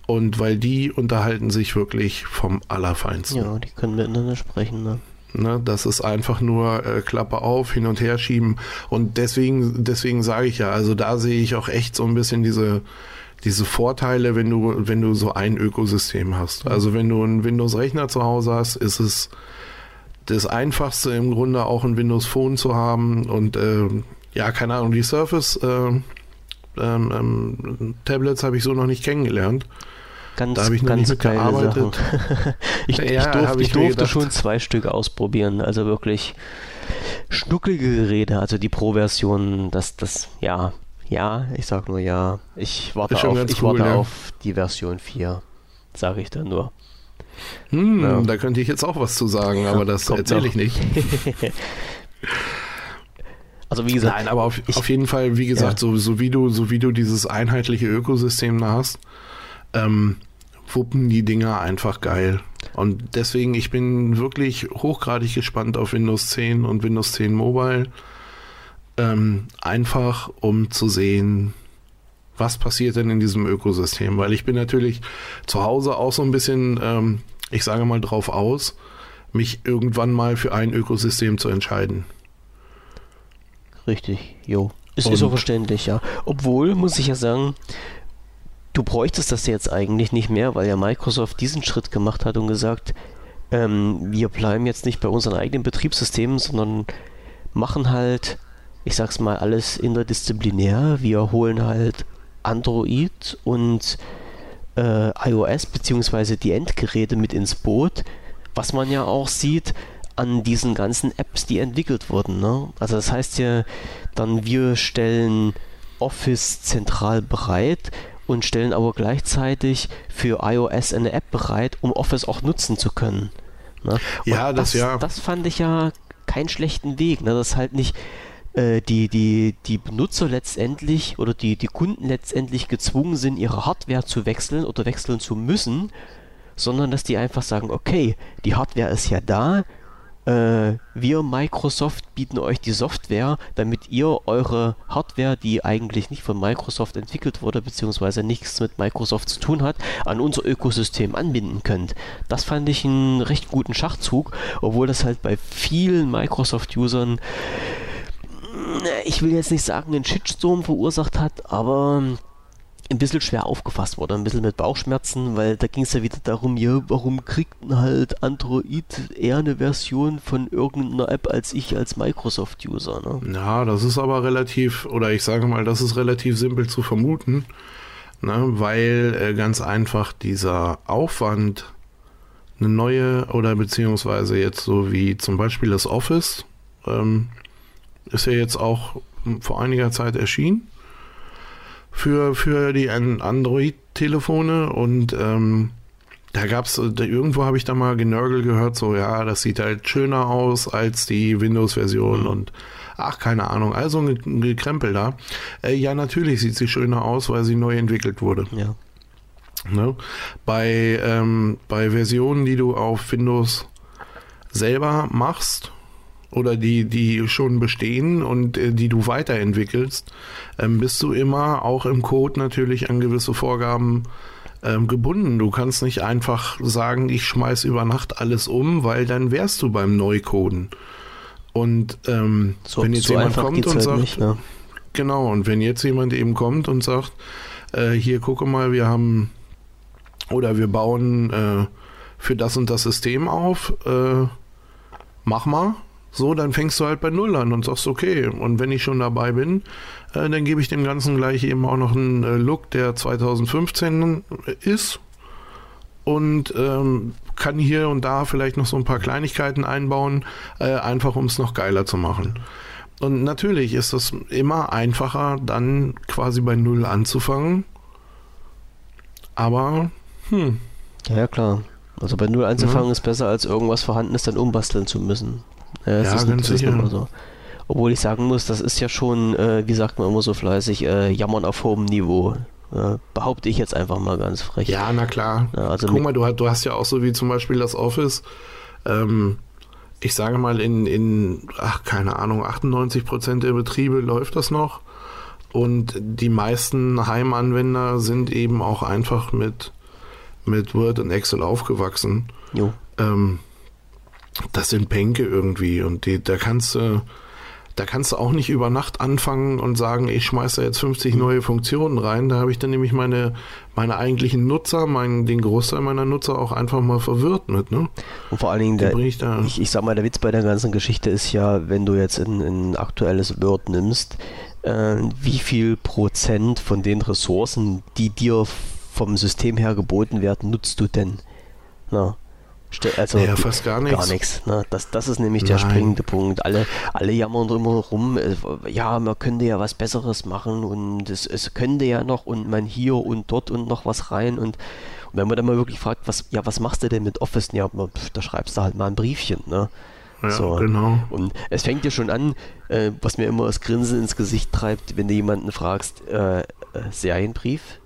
und weil die unterhalten sich wirklich vom Allerfeinsten. Ja, die können miteinander sprechen, ne? Ne, das ist einfach nur äh, Klappe auf, hin und her schieben. Und deswegen, deswegen sage ich ja, also da sehe ich auch echt so ein bisschen diese, diese Vorteile, wenn du, wenn du so ein Ökosystem hast. Also wenn du einen Windows-Rechner zu Hause hast, ist es das Einfachste im Grunde auch ein Windows Phone zu haben und äh, ja, keine Ahnung, die Surface äh, ähm, ähm, Tablets habe ich so noch nicht kennengelernt. Ganz, da habe ich noch ganz nicht gearbeitet. ich, ja, ich, durf, ich, ich durfte schon zwei Stück ausprobieren, also wirklich schnucklige Geräte, also die Pro-Version, das, das, ja, ja, ich sag nur ja. Ich warte, auf, ich cool, warte ja. auf die Version 4, sage ich dann nur. Hm, ja. Da könnte ich jetzt auch was zu sagen, aber das erzähle ich nicht. also wie gesagt. Nein, aber auf, ich, auf jeden Fall, wie gesagt, ja. so, so, wie du, so wie du dieses einheitliche Ökosystem da hast, ähm, wuppen die Dinger einfach geil. Und deswegen, ich bin wirklich hochgradig gespannt auf Windows 10 und Windows 10 Mobile. Ähm, einfach um zu sehen, was passiert denn in diesem Ökosystem? Weil ich bin natürlich zu Hause auch so ein bisschen, ähm, ich sage mal, drauf aus, mich irgendwann mal für ein Ökosystem zu entscheiden. Richtig, jo. Ist, ist so verständlich, ja. Obwohl, muss ich ja sagen, du bräuchtest das jetzt eigentlich nicht mehr, weil ja Microsoft diesen Schritt gemacht hat und gesagt, ähm, wir bleiben jetzt nicht bei unseren eigenen Betriebssystemen, sondern machen halt, ich sag's mal, alles interdisziplinär. Wir holen halt Android und äh, iOS beziehungsweise die Endgeräte mit ins Boot, was man ja auch sieht an diesen ganzen Apps, die entwickelt wurden. Ne? Also das heißt ja dann, wir stellen Office zentral bereit und stellen aber gleichzeitig für iOS eine App bereit, um Office auch nutzen zu können. Ne? Ja, das, das, ja. Das fand ich ja keinen schlechten Weg, ne? dass halt nicht äh, die, die, die Benutzer letztendlich oder die, die Kunden letztendlich gezwungen sind, ihre Hardware zu wechseln oder wechseln zu müssen, sondern dass die einfach sagen, okay, die Hardware ist ja da, äh, wir Microsoft bieten euch die Software, damit ihr eure Hardware, die eigentlich nicht von Microsoft entwickelt wurde, beziehungsweise nichts mit Microsoft zu tun hat, an unser Ökosystem anbinden könnt. Das fand ich einen recht guten Schachzug, obwohl das halt bei vielen Microsoft-Usern ich will jetzt nicht sagen, einen Shitstorm verursacht hat, aber ein bisschen schwer aufgefasst wurde, ein bisschen mit Bauchschmerzen, weil da ging es ja wieder darum, ja, warum kriegt halt Android eher eine Version von irgendeiner App als ich als Microsoft-User, ne? Ja, das ist aber relativ, oder ich sage mal, das ist relativ simpel zu vermuten, ne, weil äh, ganz einfach dieser Aufwand, eine neue oder beziehungsweise jetzt so wie zum Beispiel das Office, ähm, ist ja jetzt auch vor einiger Zeit erschienen für, für die Android-Telefone und ähm, da gab's, irgendwo habe ich da mal Genörgel gehört, so ja, das sieht halt schöner aus als die Windows-Version mhm. und ach, keine Ahnung, also ein Gekrempel da. Äh, ja, natürlich sieht sie schöner aus, weil sie neu entwickelt wurde. Ja. Ne? Bei, ähm, bei Versionen, die du auf Windows selber machst, oder die, die schon bestehen und äh, die du weiterentwickelst, ähm, bist du immer auch im Code natürlich an gewisse Vorgaben ähm, gebunden. Du kannst nicht einfach sagen, ich schmeiß über Nacht alles um, weil dann wärst du beim Neucoden. Und ähm, so, wenn jetzt so jemand kommt und halt sagt, nicht, ne? genau, und wenn jetzt jemand eben kommt und sagt, äh, hier gucke mal, wir haben oder wir bauen äh, für das und das System auf, äh, mach mal, so, dann fängst du halt bei Null an und sagst, okay, und wenn ich schon dabei bin, äh, dann gebe ich dem Ganzen gleich eben auch noch einen äh, Look, der 2015 ist und ähm, kann hier und da vielleicht noch so ein paar Kleinigkeiten einbauen, äh, einfach um es noch geiler zu machen. Und natürlich ist es immer einfacher, dann quasi bei Null anzufangen. Aber, hm. Ja, klar. Also bei Null anzufangen ja. ist besser, als irgendwas Vorhandenes dann umbasteln zu müssen. Ja, ja ist ganz sicher. So. Obwohl ich sagen muss, das ist ja schon, äh, wie sagt man immer so fleißig, äh, Jammern auf hohem Niveau. Äh, behaupte ich jetzt einfach mal ganz frech. Ja, na klar. Ja, also Guck mal, du, du, hast ja auch so wie zum Beispiel das Office. Ähm, ich sage mal, in, in, ach, keine Ahnung, 98 Prozent der Betriebe läuft das noch. Und die meisten Heimanwender sind eben auch einfach mit, mit Word und Excel aufgewachsen. Jo. Ähm, das sind Bänke irgendwie und die, da kannst du, da kannst du auch nicht über Nacht anfangen und sagen, ich schmeiße jetzt 50 neue Funktionen rein. Da habe ich dann nämlich meine, meine eigentlichen Nutzer, meinen, den Großteil meiner Nutzer auch einfach mal verwirrt mit. Ne? Und vor allen Dingen, der, ich, da ich, ich, sag mal, der Witz bei der ganzen Geschichte ist ja, wenn du jetzt ein, ein aktuelles Word nimmst, äh, wie viel Prozent von den Ressourcen, die dir vom System her geboten werden, nutzt du denn? Na, also ja, fast gar nichts. Gar nichts. Ne? Das, das ist nämlich der Nein. springende Punkt. Alle, alle jammern immer rum, äh, ja, man könnte ja was Besseres machen und es, es könnte ja noch und man hier und dort und noch was rein und, und wenn man dann mal wirklich fragt, was, ja, was machst du denn mit Office? Ja, pf, da schreibst du halt mal ein Briefchen, ne? Ja, so. genau. Und es fängt ja schon an, äh, was mir immer das Grinsen ins Gesicht treibt, wenn du jemanden fragst, äh, äh Serienbrief?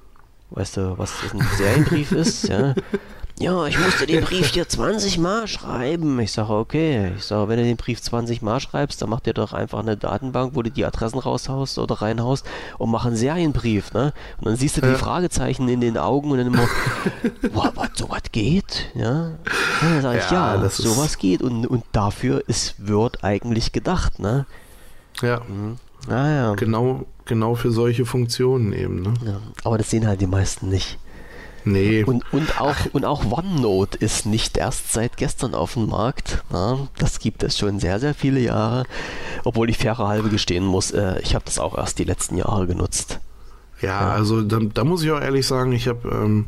Weißt du, was ein Serienbrief ist? Ja. ja, ich musste den Brief dir 20 Mal schreiben. Ich sage, okay. Ich sage, wenn du den Brief 20 Mal schreibst, dann mach dir doch einfach eine Datenbank, wo du die Adressen raushaust oder reinhaust und mach einen Serienbrief, ne? Und dann siehst du die Fragezeichen in den Augen und dann immer, wow, was, sowas geht? Ja. Und dann sage ich, ja, ja sowas geht und, und dafür ist Word eigentlich gedacht, ne? Ja. Mhm. Ah, ja. Genau, genau für solche Funktionen eben, ne? Ja, aber das sehen halt die meisten nicht. Nee. Und, und, auch, und auch OneNote ist nicht erst seit gestern auf dem Markt. Ja, das gibt es schon sehr, sehr viele Jahre. Obwohl ich faire halbe gestehen muss, äh, ich habe das auch erst die letzten Jahre genutzt. Ja, ja. also da, da, muss ich auch ehrlich sagen, ich habe, ähm,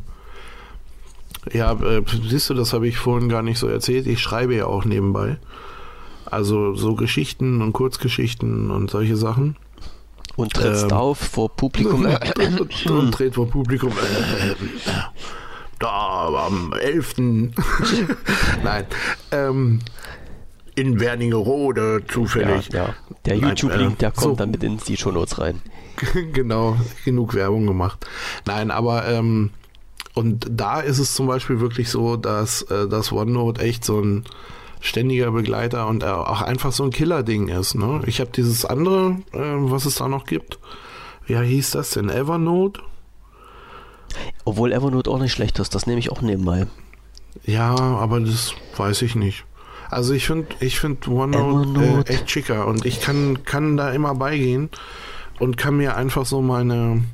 ja, äh, siehst du, das habe ich vorhin gar nicht so erzählt. Ich schreibe ja auch nebenbei. Also so Geschichten und Kurzgeschichten und solche Sachen. Und trittst ähm, auf vor Publikum. und, und tritt vor Publikum. Äh, da am 11. Nein. Ähm, in Wernigerode zufällig. Ja, ja. Der YouTube-Link, äh, der kommt so. dann mit in die Shownotes rein. genau, genug Werbung gemacht. Nein, aber ähm, und da ist es zum Beispiel wirklich so, dass äh, das OneNote echt so ein ständiger Begleiter und auch einfach so ein Killer-Ding ist. Ne? Ich habe dieses andere, äh, was es da noch gibt. Wie hieß das denn? Evernote? Obwohl Evernote auch nicht schlecht ist, das nehme ich auch nebenbei. Ja, aber das weiß ich nicht. Also ich finde ich find OneNote äh, echt schicker und ich kann, kann da immer beigehen und kann mir einfach so meine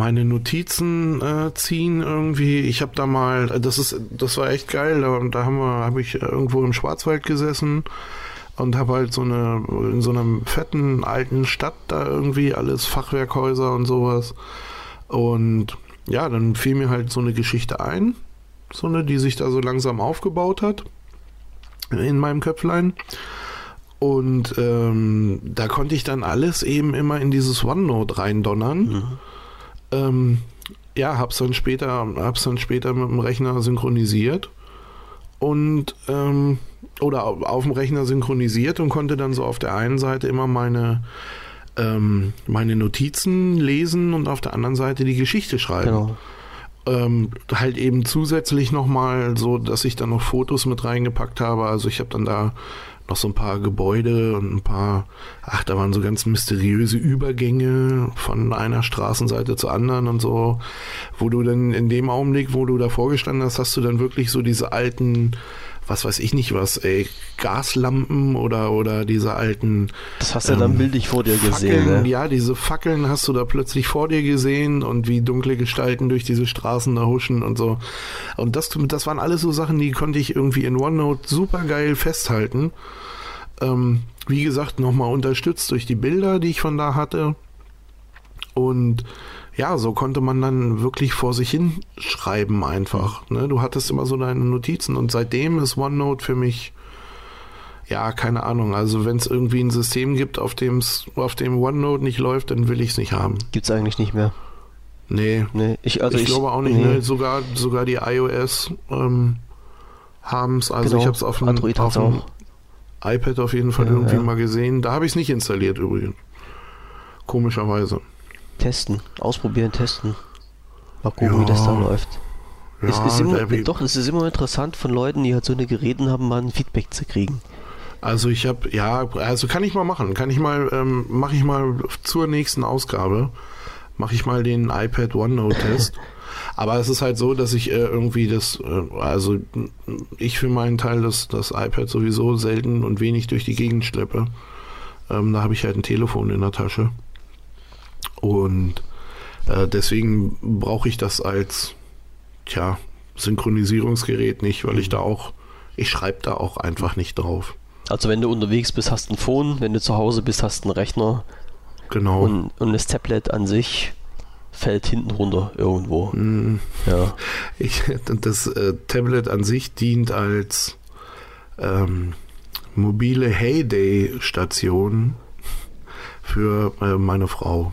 meine Notizen äh, ziehen irgendwie. Ich habe da mal, das ist, das war echt geil. Da, da haben wir, habe ich irgendwo im Schwarzwald gesessen und habe halt so eine in so einer fetten alten Stadt da irgendwie alles Fachwerkhäuser und sowas. Und ja, dann fiel mir halt so eine Geschichte ein, so eine, die sich da so langsam aufgebaut hat in meinem Köpflein. Und ähm, da konnte ich dann alles eben immer in dieses OneNote reindonnern. Mhm ähm, ja, hab's dann später, hab's dann später mit dem Rechner synchronisiert und ähm, oder auf dem Rechner synchronisiert und konnte dann so auf der einen Seite immer meine ähm, meine Notizen lesen und auf der anderen Seite die Geschichte schreiben. Genau. Ähm, halt eben zusätzlich nochmal so, dass ich dann noch Fotos mit reingepackt habe. Also ich habe dann da noch so ein paar Gebäude und ein paar, ach, da waren so ganz mysteriöse Übergänge von einer Straßenseite zur anderen und so, wo du dann in dem Augenblick, wo du davor gestanden hast, hast du dann wirklich so diese alten was weiß ich nicht was, ey, Gaslampen oder, oder diese alten. Das hast du ähm, dann bildlich vor dir Fackeln, gesehen, ne? Ja, diese Fackeln hast du da plötzlich vor dir gesehen und wie dunkle Gestalten durch diese Straßen da huschen und so. Und das, das waren alles so Sachen, die konnte ich irgendwie in OneNote super geil festhalten. Ähm, wie gesagt, nochmal unterstützt durch die Bilder, die ich von da hatte. Und ja, so konnte man dann wirklich vor sich hin schreiben einfach. Ne? Du hattest immer so deine Notizen und seitdem ist OneNote für mich, ja, keine Ahnung. Also wenn es irgendwie ein System gibt, auf, dem's, auf dem OneNote nicht läuft, dann will ich es nicht haben. Gibt es eigentlich nicht mehr. Nee. nee ich, also ich, ich glaube auch nicht. Nee. Ne? Sogar, sogar die iOS ähm, haben es. Also genau. ich habe es auf dem, auf dem iPad auf jeden Fall ja, irgendwie ja. mal gesehen. Da habe ich es nicht installiert übrigens. Komischerweise. Testen, ausprobieren, testen. Mal gucken, ja. wie das da läuft. Ja, es ist immer, doch, es ist immer interessant von Leuten, die halt so eine Geräte haben, mal ein Feedback zu kriegen. Also ich habe, ja, also kann ich mal machen. Kann ich mal, ähm, mache ich mal zur nächsten Ausgabe, mache ich mal den iPad OneNote-Test. Aber es ist halt so, dass ich äh, irgendwie das, äh, also ich für meinen Teil das, das iPad sowieso selten und wenig durch die Gegend schleppe. Ähm, da habe ich halt ein Telefon in der Tasche. Und äh, deswegen brauche ich das als, tja, Synchronisierungsgerät nicht, weil ich da auch, ich schreibe da auch einfach nicht drauf. Also wenn du unterwegs bist, hast du ein Phone, wenn du zu Hause bist, hast du einen Rechner. Genau. Und, und das Tablet an sich fällt hinten runter irgendwo. Mm. Ja. Ich, das äh, Tablet an sich dient als ähm, mobile Heyday-Station für äh, meine Frau.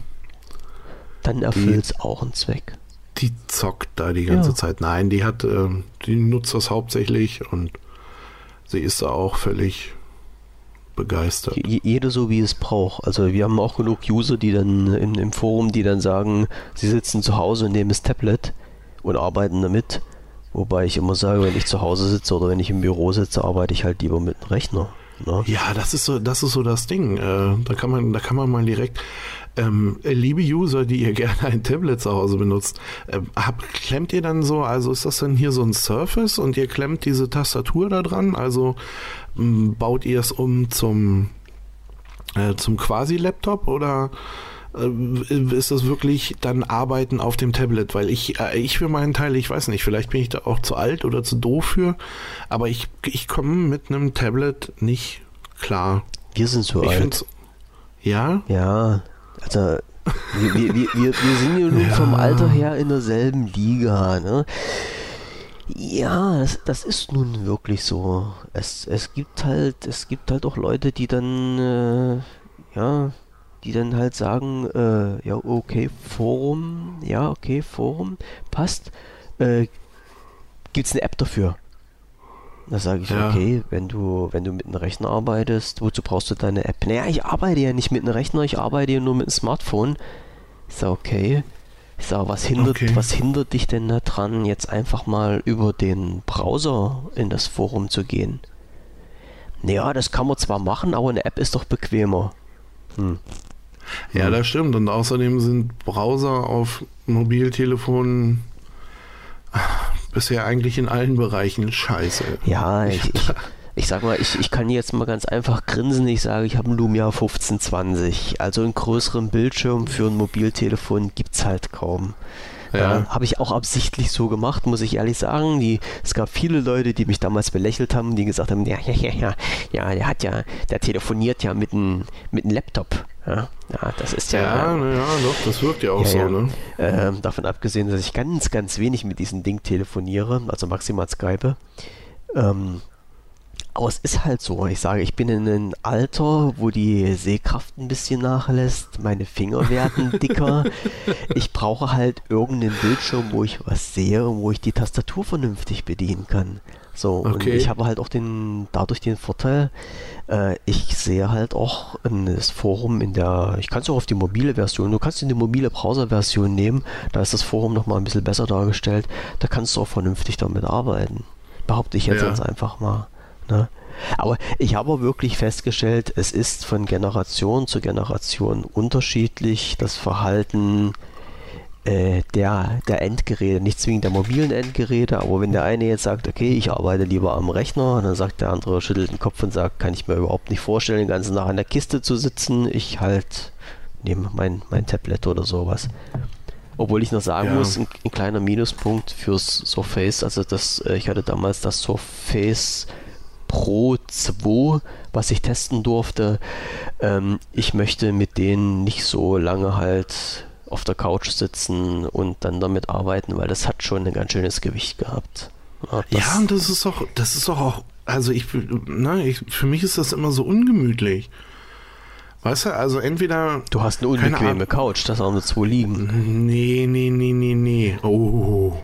Dann erfüllt es auch einen Zweck. Die zockt da die ganze Ja. Zeit. Nein, die hat, äh, die nutzt das hauptsächlich und sie ist da auch völlig begeistert. Je- Jeder so wie es braucht. Also wir haben auch genug User, die dann in, im Forum, die dann sagen, sie sitzen zu Hause und nehmen das Tablet und arbeiten damit. Wobei ich immer sage, wenn ich zu Hause sitze oder wenn ich im Büro sitze, arbeite ich halt lieber mit dem Rechner. Ne? Ja, das ist so, das ist so das Ding. Äh, da kann man, da kann man mal direkt, ähm, liebe User, die ihr gerne ein Tablet zu Hause benutzt, äh, hab, klemmt ihr dann so, also ist das dann hier so ein Surface und ihr klemmt diese Tastatur da dran? Also m, baut ihr es um zum, äh, zum Quasi-Laptop oder äh, ist das wirklich dann Arbeiten auf dem Tablet? Weil ich, äh, ich für meinen Teil, ich weiß nicht, vielleicht bin ich da auch zu alt oder zu doof für, aber ich, ich komme mit einem Tablet nicht klar. Wir sind so Ich alt. ja, Ja, also wir, wir, wir, wir sind ja nun Ja. vom Alter her in derselben Liga. Ne? Ja, das, das ist nun wirklich so. Es, es gibt halt, es gibt halt auch Leute, die dann, äh, ja, die dann halt sagen, äh, ja, okay, Forum, ja, okay, Forum, passt. Äh, gibt's eine App dafür? Da sage ich, Ja. okay, wenn du, wenn du mit einem Rechner arbeitest, wozu brauchst du deine App? Naja, ich arbeite ja nicht mit einem Rechner, ich arbeite ja nur mit einem Smartphone. Ich sage, okay. Ich sage, was hindert, Okay. was hindert dich denn daran, jetzt einfach mal über den Browser in das Forum zu gehen? Naja, das kann man zwar machen, aber eine App ist doch bequemer. Hm. ja, das stimmt. Und außerdem sind Browser auf Mobiltelefonen bisher eigentlich in allen Bereichen scheiße. Ja, ich, ich, ich sag mal, ich, ich kann jetzt mal ganz einfach grinsen. Ich sage, ich habe einen Lumia 1520. Also einen größeren Bildschirm für ein Mobiltelefon gibt's halt kaum. Ja. Ja. Habe ich auch absichtlich so gemacht, muss ich ehrlich sagen. Die, es gab viele Leute, die mich damals belächelt haben, die gesagt haben, ja, ja, ja, ja, ja, der hat ja, der telefoniert ja mit einem mit einem Laptop. Ja, ja, das ist ja, Ja, naja, doch, das wirkt ja auch Ja, so, ja. ne? ähm, davon abgesehen, dass ich ganz, ganz wenig mit diesem Ding telefoniere, also maximal Skype. Ähm, aber es ist halt so, ich sage, ich bin in einem Alter, wo die Sehkraft ein bisschen nachlässt, meine Finger werden dicker. ich brauche halt irgendeinen Bildschirm, wo ich was sehe und wo ich die Tastatur vernünftig bedienen kann. So, und Okay. ich habe halt auch den, dadurch den Vorteil, äh, ich sehe halt auch in das Forum in der, ich kann es auch auf die mobile Version, du kannst in die mobile Browser-Version nehmen, da ist das Forum nochmal ein bisschen besser dargestellt, da kannst du auch vernünftig damit arbeiten. Behaupte ich jetzt Ja. ganz einfach mal. Ne? Aber ich habe auch wirklich festgestellt, es ist von Generation zu Generation unterschiedlich, das Verhalten äh, der, der Endgeräte, nicht zwingend der mobilen Endgeräte, aber wenn der eine jetzt sagt, okay, ich arbeite lieber am Rechner, dann sagt der andere, schüttelt den Kopf und sagt, kann ich mir überhaupt nicht vorstellen, den ganzen Tag an der Kiste zu sitzen, ich halt nehme mein, mein Tablet oder sowas. Obwohl ich noch sagen Ja. muss, ein, ein kleiner Minuspunkt fürs Surface, also das, äh, ich hatte damals das Surface Pro 2, was ich testen durfte. Ähm, ich möchte mit denen nicht so lange halt auf der Couch sitzen und dann damit arbeiten, weil das hat schon ein ganz schönes Gewicht gehabt. Ja, Ja, und das ist doch, das ist doch auch, also ich, ne, ich, für mich ist das immer so ungemütlich. Weißt du, also entweder. du hast eine unbequeme. Couch, das haben wir zwei liegen. Nee, nee, nee, nee, nee. Oh,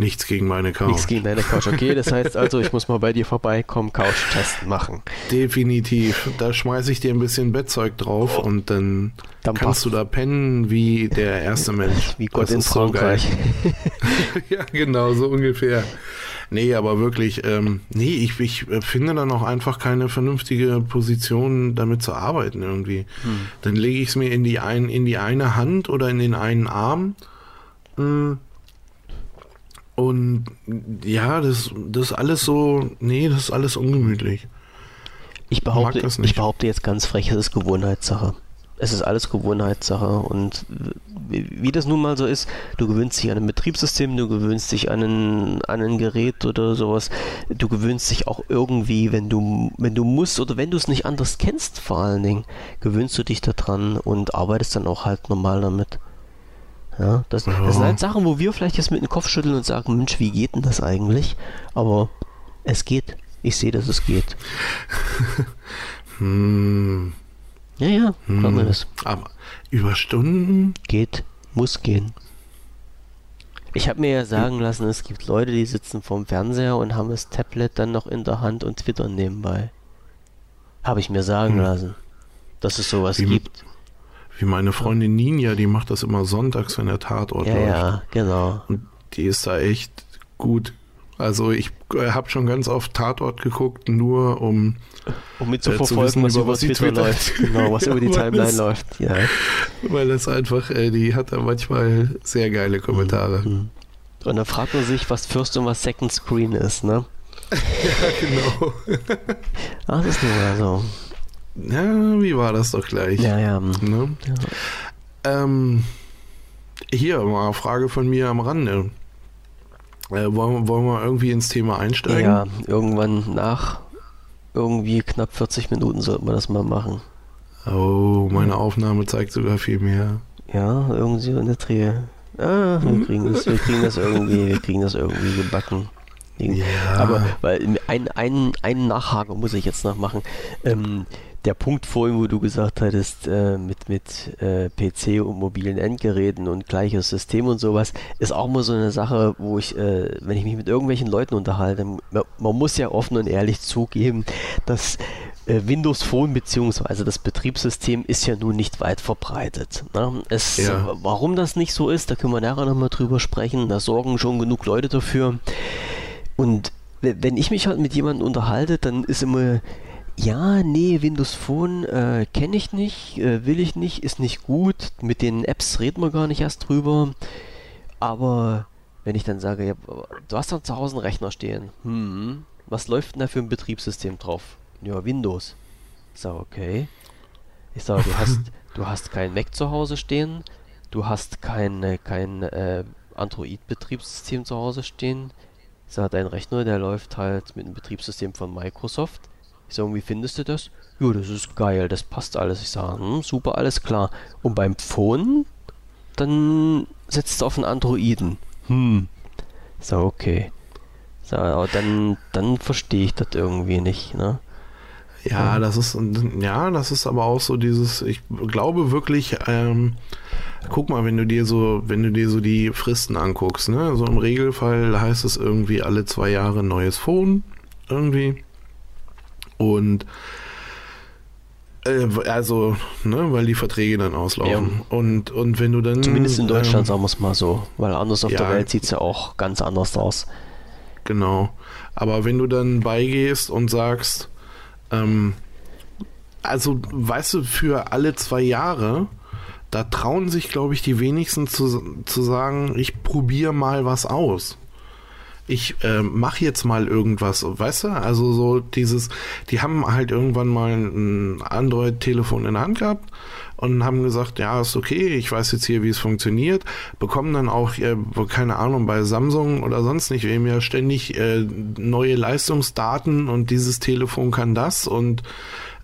nichts gegen meine Couch. Nichts gegen deine Couch. Okay, das heißt also, ich muss mal bei dir vorbeikommen, Couch-Test machen. Definitiv. Da schmeiße ich dir ein bisschen Bettzeug drauf und dann, Dann kannst passt. du da pennen wie der erste Mensch. Wie Gott Das in ist so. Frankreich. ja, genau, so ungefähr. Nee, aber wirklich, ähm, nee, ich, ich äh, finde dann auch einfach keine vernünftige Position, damit zu arbeiten irgendwie. Hm. Dann lege ich es mir in die, ein, in die eine Hand oder in den einen Arm. Äh, Und ja, das, das ist alles so, nee, das ist alles ungemütlich. Ich behaupte, ich behaupte jetzt ganz frech, es ist Gewohnheitssache. Es ist alles Gewohnheitssache und wie, wie das nun mal so ist, du gewöhnst dich an ein Betriebssystem, du gewöhnst dich an ein, an ein Gerät oder sowas, du gewöhnst dich auch irgendwie, wenn du, wenn du musst oder wenn du es nicht anders kennst vor allen Dingen, gewöhnst du dich daran und arbeitest dann auch halt normal damit. Ja, das, ja. das sind halt Sachen, wo wir vielleicht jetzt mit dem Kopf schütteln und sagen, Mensch, wie geht denn das eigentlich? Aber es geht. Ich sehe, dass es geht. hm. Ja, ja, hm. wir das. Aber über Stunden? Geht, muss gehen. Ich habe mir ja sagen lassen, es gibt Leute, die sitzen vorm Fernseher und haben das Tablet dann noch in der Hand und twittern nebenbei. Habe ich mir sagen hm. lassen, dass es sowas wie, gibt. Wie meine Freundin Ninja, die macht das immer sonntags, wenn der Tatort ja, läuft. Ja, genau. Und die ist da echt gut. Also ich äh, habe schon ganz oft Tatort geguckt, nur um um mitzuverfolgen, äh, was über Twitter, Twitter läuft. Genau, was ja, über die Timeline das, läuft. Ja. Weil das einfach, äh, die hat da manchmal sehr geile Kommentare. Mhm. Und dann fragt man sich, was First und was Second Screen ist, ne? ja, genau. Ach, das ist nur mal so. Ja, wie war das doch gleich? Ja, ja. Ne? ja. Ähm, hier mal eine Frage von mir am Rande. Äh, wollen, wollen wir irgendwie ins Thema einsteigen? Ja, irgendwann nach irgendwie knapp 40 Minuten sollten wir das mal machen. Oh, meine Aufnahme zeigt sogar viel mehr. Ja, irgendwie in der Dreh. Ah, wir kriegen das, wir kriegen das irgendwie, wir kriegen das irgendwie gebacken. Ja. Aber weil ein, ein, einen Nachhaken muss ich jetzt noch machen. Ähm, der Punkt vorhin, wo du gesagt hattest, äh, mit, mit äh, PC und mobilen Endgeräten und gleiches System und sowas, ist auch mal so eine Sache, wo ich, äh, wenn ich mich mit irgendwelchen Leuten unterhalte, man, man muss ja offen und ehrlich zugeben, dass äh, Windows Phone bzw. das Betriebssystem ist ja nun nicht weit verbreitet. Ne? Es, ja. Warum das nicht so ist, da können wir nachher nochmal drüber sprechen. Da sorgen schon genug Leute dafür. Und wenn ich mich halt mit jemandem unterhalte, dann ist immer ja, nee, Windows Phone äh, kenne ich nicht, äh, will ich nicht, ist nicht gut. Mit den Apps reden wir gar nicht erst drüber. Aber wenn ich dann sage, ja, du hast doch zu Hause einen Rechner stehen. Hm, was läuft denn da für ein Betriebssystem drauf? Ja, Windows. Ich sage, okay. Ich sage, du hast, du hast kein Mac zu Hause stehen, du hast kein, kein äh, Android-Betriebssystem zu Hause stehen. Ich sage, dein Rechner, der läuft halt mit einem Betriebssystem von Microsoft. Ich sage, wie findest du das? Ja, das ist geil, das passt alles. Ich sage, hm, super, alles klar. Und beim Phone, dann setzt du auf einen Androiden. Hm. Ich sage, okay. So, aber dann, dann verstehe ich das irgendwie nicht, ne? Ja, das ist ja, das ist aber auch so dieses. Ich glaube wirklich. Ähm, guck mal, wenn du dir so, wenn du dir so die Fristen anguckst, ne, so im Regelfall heißt es irgendwie alle zwei Jahre neues Phone irgendwie. Und äh, also, ne, weil die Verträge dann auslaufen. Ja. Und, und wenn du dann. Zumindest in Deutschland ähm, sagen wir es mal so, weil anders auf ja, der Welt sieht es ja auch ganz anders aus. Genau. Aber wenn du dann beigehst und sagst, ähm, also, weißt du, für alle zwei Jahre, da trauen sich, glaube ich, die wenigsten zu, zu sagen, ich probiere mal was aus ich äh, mache jetzt mal irgendwas, weißt du? Also so dieses, die haben halt irgendwann mal ein Android-Telefon in der Hand gehabt und haben gesagt, ja, ist okay, ich weiß jetzt hier, wie es funktioniert, bekommen dann auch, äh, keine Ahnung, bei Samsung oder sonst nicht, wem ja ständig äh, neue Leistungsdaten und dieses Telefon kann das und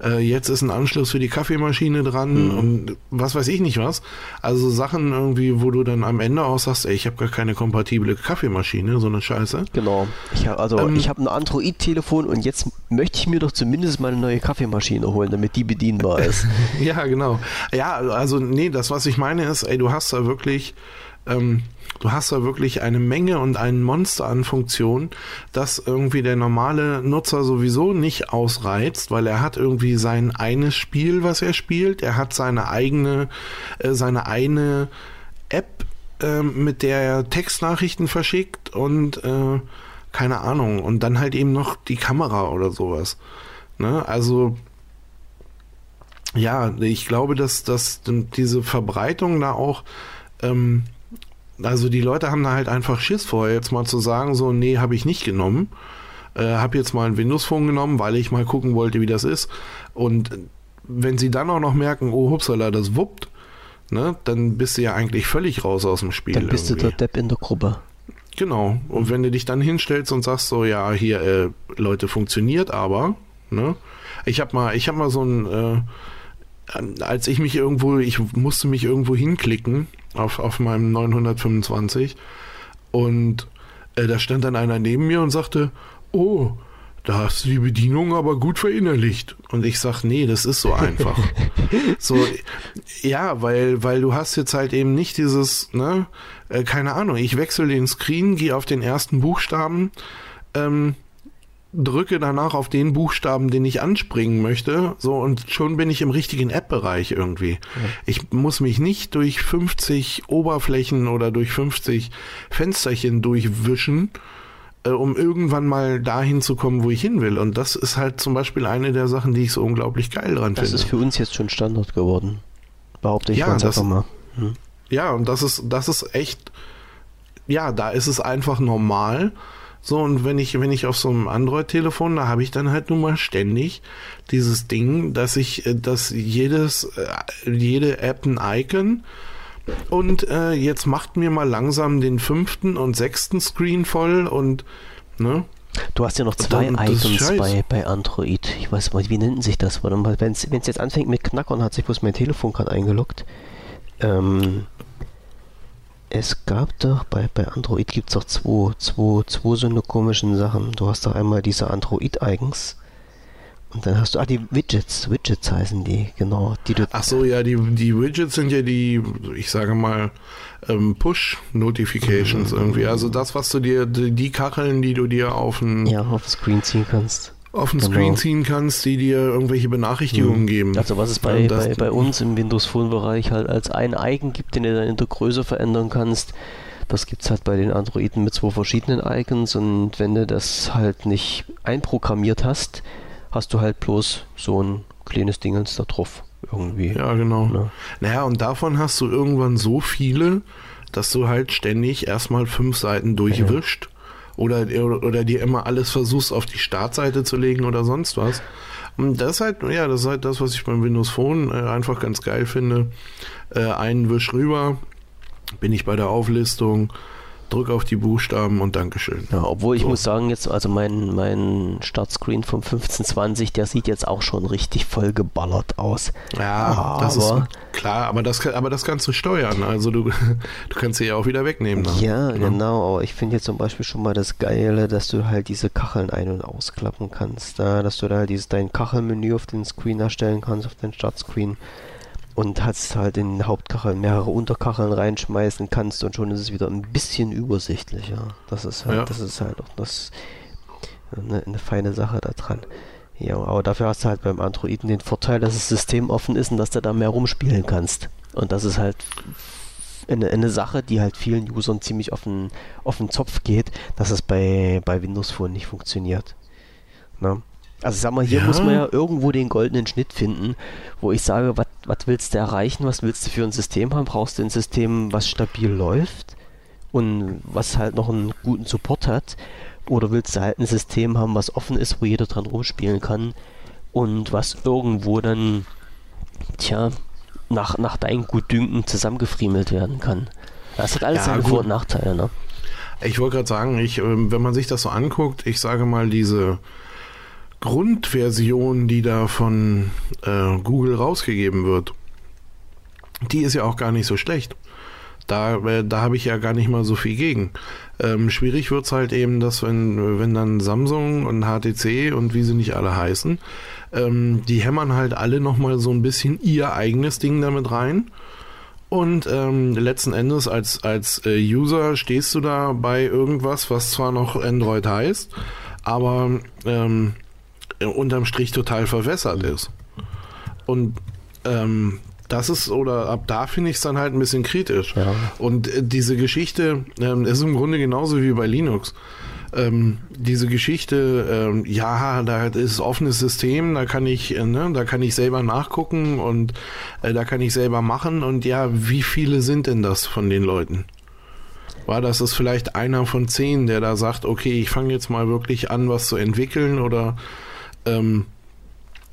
äh, jetzt ist ein Anschluss für die Kaffeemaschine dran mhm. und was weiß ich nicht was. Also Sachen irgendwie, wo du dann am Ende auch sagst, ey, ich habe gar keine kompatible Kaffeemaschine, so eine Scheiße. Genau. Ich hab, also ähm, ich habe ein Android-Telefon und jetzt möchte ich mir doch zumindest mal eine neue Kaffeemaschine holen, damit die bedienbar ist. ja, genau. Ja, also nee, das, was ich meine ist, ey, du hast da wirklich ähm, du hast da wirklich eine Menge und ein Monster an Funktionen, das irgendwie der normale Nutzer sowieso nicht ausreizt, weil er hat irgendwie sein eines Spiel, was er spielt, er hat seine eigene, äh, seine eine App, äh, mit der er Textnachrichten verschickt und äh, keine Ahnung, und dann halt eben noch die Kamera oder sowas. Ne? Also ja, ich glaube, dass, dass diese Verbreitung da auch ähm, also die Leute haben da halt einfach Schiss vor, jetzt mal zu sagen, so, nee, habe ich nicht genommen. Äh, habe jetzt mal ein Windows-Phone genommen, weil ich mal gucken wollte, wie das ist. Und wenn sie dann auch noch merken, oh, hupsala, das wuppt, ne, dann bist du ja eigentlich völlig raus aus dem Spiel. Dann bist irgendwie. du der Depp in der Gruppe. Genau. Und wenn du dich dann hinstellst und sagst so, ja, hier, äh, Leute, funktioniert aber, ne? Ich habe mal, ich habe mal so ein, äh, als ich mich irgendwo, ich musste mich irgendwo hinklicken auf, auf meinem 925 und äh, da stand dann einer neben mir und sagte, oh, da hast du die Bedienung aber gut verinnerlicht. Und ich sag, nee, das ist so einfach. so, ja, weil, weil du hast jetzt halt eben nicht dieses, ne, äh, keine Ahnung, ich wechsle den Screen, gehe auf den ersten Buchstaben, ähm, drücke danach auf den Buchstaben, den ich anspringen möchte, so und schon bin ich im richtigen App-Bereich irgendwie. Ja. Ich muss mich nicht durch 50 Oberflächen oder durch 50 Fensterchen durchwischen, äh, um irgendwann mal dahin zu kommen, wo ich hin will. Und das ist halt zum Beispiel eine der Sachen, die ich so unglaublich geil dran das finde. Das ist für uns jetzt schon Standard geworden. Behaupte ich ja, das, einfach mal. Hm. Ja, und das ist, das ist echt, ja, da ist es einfach normal. So, und wenn ich, wenn ich auf so einem Android-Telefon, da habe ich dann halt nun mal ständig dieses Ding, dass ich, äh, dass jedes, äh, jede App ein Icon und äh, jetzt macht mir mal langsam den fünften und sechsten Screen voll und ne? Du hast ja noch zwei dann, Icons bei, bei Android. Ich weiß mal, wie nennt sich das? Wenn es jetzt anfängt mit Knackern, hat sich bloß mein Telefon gerade eingeloggt. Ähm, es gab doch bei, bei Android gibt es doch zwei, zwei, zwei so eine komischen Sachen. Du hast doch einmal diese Android-Icons und dann hast du, ah, die Widgets, Widgets heißen die, genau. Die du Ach so, ja, die, die Widgets sind ja die, ich sage mal, ähm, Push-Notifications mhm. irgendwie. Also das, was du dir, die, die Kacheln, die du dir auf ein... Ja, auf Screen ziehen kannst. Auf den genau. Screen ziehen kannst, die dir irgendwelche Benachrichtigungen mhm. geben. Also was es bei, bei, bei uns im Windows Phone-Bereich halt als ein Icon gibt, den du dann in der Größe verändern kannst, das gibt es halt bei den Androiden mit zwei verschiedenen Icons und wenn du das halt nicht einprogrammiert hast, hast du halt bloß so ein kleines Dingens da drauf irgendwie. Ja, genau. Ne? Naja, und davon hast du irgendwann so viele, dass du halt ständig erstmal fünf Seiten durchwischt. Ja. Oder, oder dir immer alles versuchst auf die Startseite zu legen oder sonst was. Und das ist halt, ja, das ist halt das, was ich beim Windows Phone äh, einfach ganz geil finde. Äh, einen Wisch rüber, bin ich bei der Auflistung, drück auf die Buchstaben und Dankeschön. Ja, obwohl ich so. muss sagen, jetzt, also mein, mein Startscreen vom 1520, der sieht jetzt auch schon richtig voll geballert aus. Ja, aber, das ist klar, aber das, aber das kannst du steuern. Also du, du kannst sie ja auch wieder wegnehmen. Dann. Ja, ja, genau. Aber ich finde jetzt zum Beispiel schon mal das Geile, dass du halt diese Kacheln ein- und ausklappen kannst. Da, dass du da halt dieses, dein Kachelmenü auf den Screen erstellen kannst, auf den Startscreen und hast halt in den Hauptkacheln mehrere Unterkacheln reinschmeißen kannst und schon ist es wieder ein bisschen übersichtlicher. Das ist halt, ja. das ist halt auch das eine, eine feine Sache da dran. Ja, aber dafür hast du halt beim Androiden den Vorteil, dass das System offen ist und dass du da mehr rumspielen kannst. Und das ist halt eine, eine Sache, die halt vielen Usern ziemlich auf den, auf den Zopf geht, dass es bei, bei Windows Phone nicht funktioniert. Na? Also sag mal, hier ja. muss man ja irgendwo den goldenen Schnitt finden, wo ich sage, was willst du erreichen, was willst du für ein System haben? Brauchst du ein System, was stabil läuft und was halt noch einen guten Support hat? Oder willst du halt ein System haben, was offen ist, wo jeder dran rumspielen kann und was irgendwo dann, tja, nach, nach deinem Gutdünken zusammengefriemelt werden kann? Das hat alles ja, seine Vor- und Nachteile, ne? Ich wollte gerade sagen, ich, ähm, wenn man sich das so anguckt, ich sage mal, diese Grundversion, die da von äh, Google rausgegeben wird, die ist ja auch gar nicht so schlecht. Da, äh, da habe ich ja gar nicht mal so viel gegen. Ähm, schwierig wird es halt eben, dass wenn, wenn dann Samsung und HTC und wie sie nicht alle heißen, ähm, die hämmern halt alle nochmal so ein bisschen ihr eigenes Ding damit rein. Und ähm, letzten Endes als, als äh, User stehst du da bei irgendwas, was zwar noch Android heißt, aber ähm, unterm Strich total verwässert ist. Und ähm, das ist, oder ab da finde ich es dann halt ein bisschen kritisch. Ja. Und äh, diese Geschichte ähm, ist im Grunde genauso wie bei Linux. Ähm, diese Geschichte, ähm, ja, da ist offenes System, da kann ich, äh, ne, da kann ich selber nachgucken und äh, da kann ich selber machen. Und ja, wie viele sind denn das von den Leuten? war, das ist vielleicht einer von zehn, der da sagt, okay, ich fange jetzt mal wirklich an, was zu entwickeln oder ähm,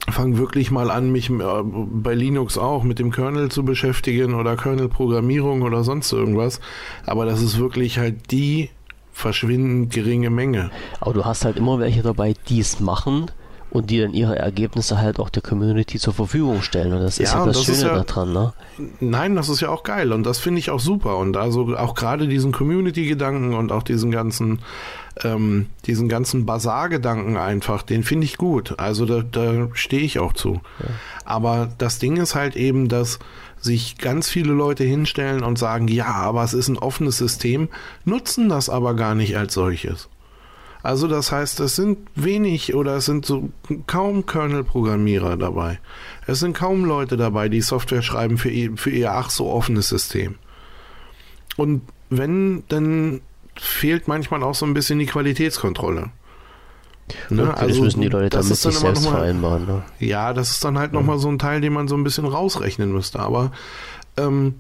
fange wirklich mal an, mich äh, bei Linux auch mit dem Kernel zu beschäftigen oder Kernel-Programmierung oder sonst irgendwas. Aber das ist wirklich halt die verschwindend geringe Menge. Aber du hast halt immer welche dabei, die es machen und die dann ihre Ergebnisse halt auch der Community zur Verfügung stellen. Und das ist ja, das, das Schöne ja, daran, ne? Nein, das ist ja auch geil und das finde ich auch super. Und also auch gerade diesen Community-Gedanken und auch diesen ganzen, ähm, diesen ganzen Bazar-Gedanken einfach, den finde ich gut. Also da, da stehe ich auch zu. Ja. Aber das Ding ist halt eben, dass sich ganz viele Leute hinstellen und sagen, ja, aber es ist ein offenes System, nutzen das aber gar nicht als solches. Also das heißt, es sind wenig oder es sind so kaum Kernel-Programmierer dabei. Es sind kaum Leute dabei, die Software schreiben für ihr, für ihr ach so offenes System. Und wenn, dann fehlt manchmal auch so ein bisschen die Qualitätskontrolle. Ne? Ja, also müssen die Leute das damit sich selbst mal, vereinbaren. Ne? Ja, das ist dann halt ja. nochmal so ein Teil, den man so ein bisschen rausrechnen müsste. Aber ähm,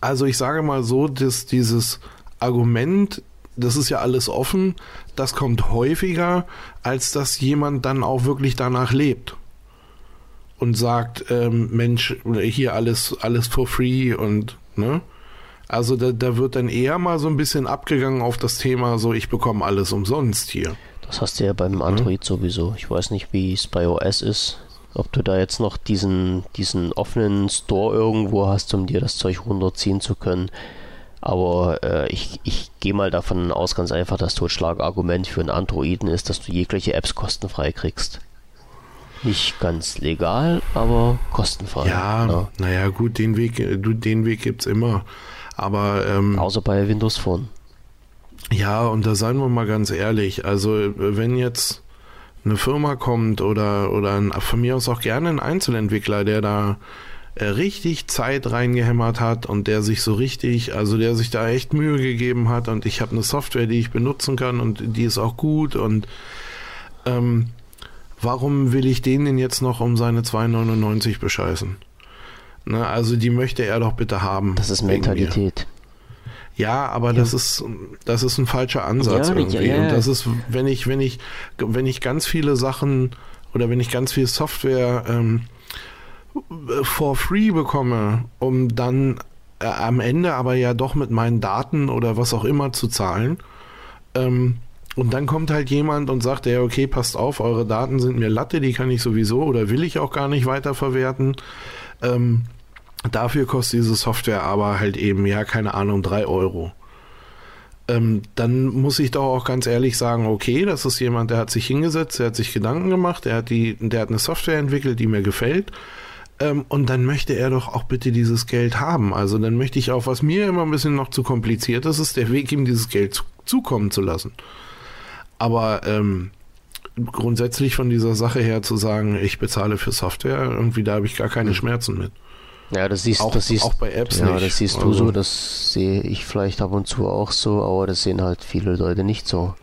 also ich sage mal so, dass dieses Argument, das ist ja alles offen, das kommt häufiger, als dass jemand dann auch wirklich danach lebt und sagt, ähm, Mensch, hier alles, alles for free und, ne? Also da, da wird dann eher mal so ein bisschen abgegangen auf das Thema, so ich bekomme alles umsonst hier. Das hast du ja beim Android mhm. sowieso. Ich weiß nicht, wie es bei OS ist. Ob du da jetzt noch diesen, diesen offenen Store irgendwo hast, um dir das Zeug runterziehen zu können. Aber äh, ich, ich gehe mal davon aus, ganz einfach, das Totschlagargument für einen Androiden ist, dass du jegliche Apps kostenfrei kriegst. Nicht ganz legal, aber kostenfrei. Ja, ja. naja, gut, den Weg, den Weg gibt es immer. Aber. Ähm, Außer bei Windows Phone. Ja, und da seien wir mal ganz ehrlich. Also, wenn jetzt eine Firma kommt oder, oder ein, von mir aus auch gerne ein Einzelentwickler, der da äh, richtig Zeit reingehämmert hat und der sich so richtig, also der sich da echt Mühe gegeben hat und ich habe eine Software, die ich benutzen kann und die ist auch gut und ähm, warum will ich den denn jetzt noch um seine 2,99 bescheißen? Ne, also die möchte er doch bitte haben. Das ist Mentalität. Ja, aber ja. das ist das ist ein falscher Ansatz ja, irgendwie. Ja, und das ist, wenn ich wenn ich wenn ich ganz viele Sachen oder wenn ich ganz viel Software ähm, for free bekomme, um dann äh, am Ende aber ja doch mit meinen Daten oder was auch immer zu zahlen. Ähm, und dann kommt halt jemand und sagt, ja, okay, passt auf, eure Daten sind mir Latte, die kann ich sowieso oder will ich auch gar nicht weiterverwerten. Ähm, dafür kostet diese Software aber halt eben, ja, keine Ahnung, drei Euro. Ähm, dann muss ich doch auch ganz ehrlich sagen, okay, das ist jemand, der hat sich hingesetzt, der hat sich Gedanken gemacht, der hat die, der hat eine Software entwickelt, die mir gefällt ähm, und dann möchte er doch auch bitte dieses Geld haben. Also dann möchte ich auch, was mir immer ein bisschen noch zu kompliziert ist, ist der Weg, ihm dieses Geld zu, zukommen zu lassen. Aber ähm, grundsätzlich von dieser Sache her zu sagen, ich bezahle für Software, irgendwie da habe ich gar keine hm. Schmerzen mit. Ja, das siehst, auch, das siehst auch bei Apps ja, nicht. das siehst also. du so, das sehe ich vielleicht ab und zu auch so, aber das sehen halt viele Leute nicht so.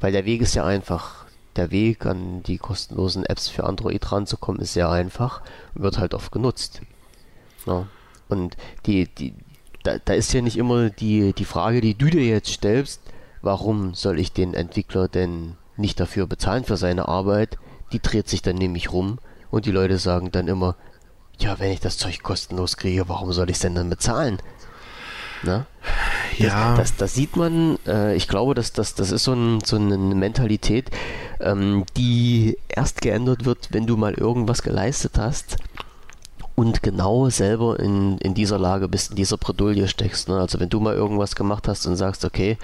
Weil der Weg ist ja einfach der Weg an die kostenlosen Apps für Android ranzukommen, ist sehr einfach und wird halt oft genutzt. Ja. Und die, die, da, da ist ja nicht immer die, die Frage, die du dir jetzt stellst, warum soll ich den Entwickler denn nicht dafür bezahlen für seine Arbeit? Die dreht sich dann nämlich rum und die Leute sagen dann immer, ja, wenn ich das Zeug kostenlos kriege, warum soll ich es denn dann bezahlen? Ne? Ja. Das, das, das, sieht man, äh, ich glaube, dass das, das ist so, ein, so eine Mentalität, ähm, die erst geändert wird, wenn du mal irgendwas geleistet hast und genau selber in, in dieser Lage bist, in dieser Bredouille steckst. Ne? Also wenn du mal irgendwas gemacht hast und sagst, okay,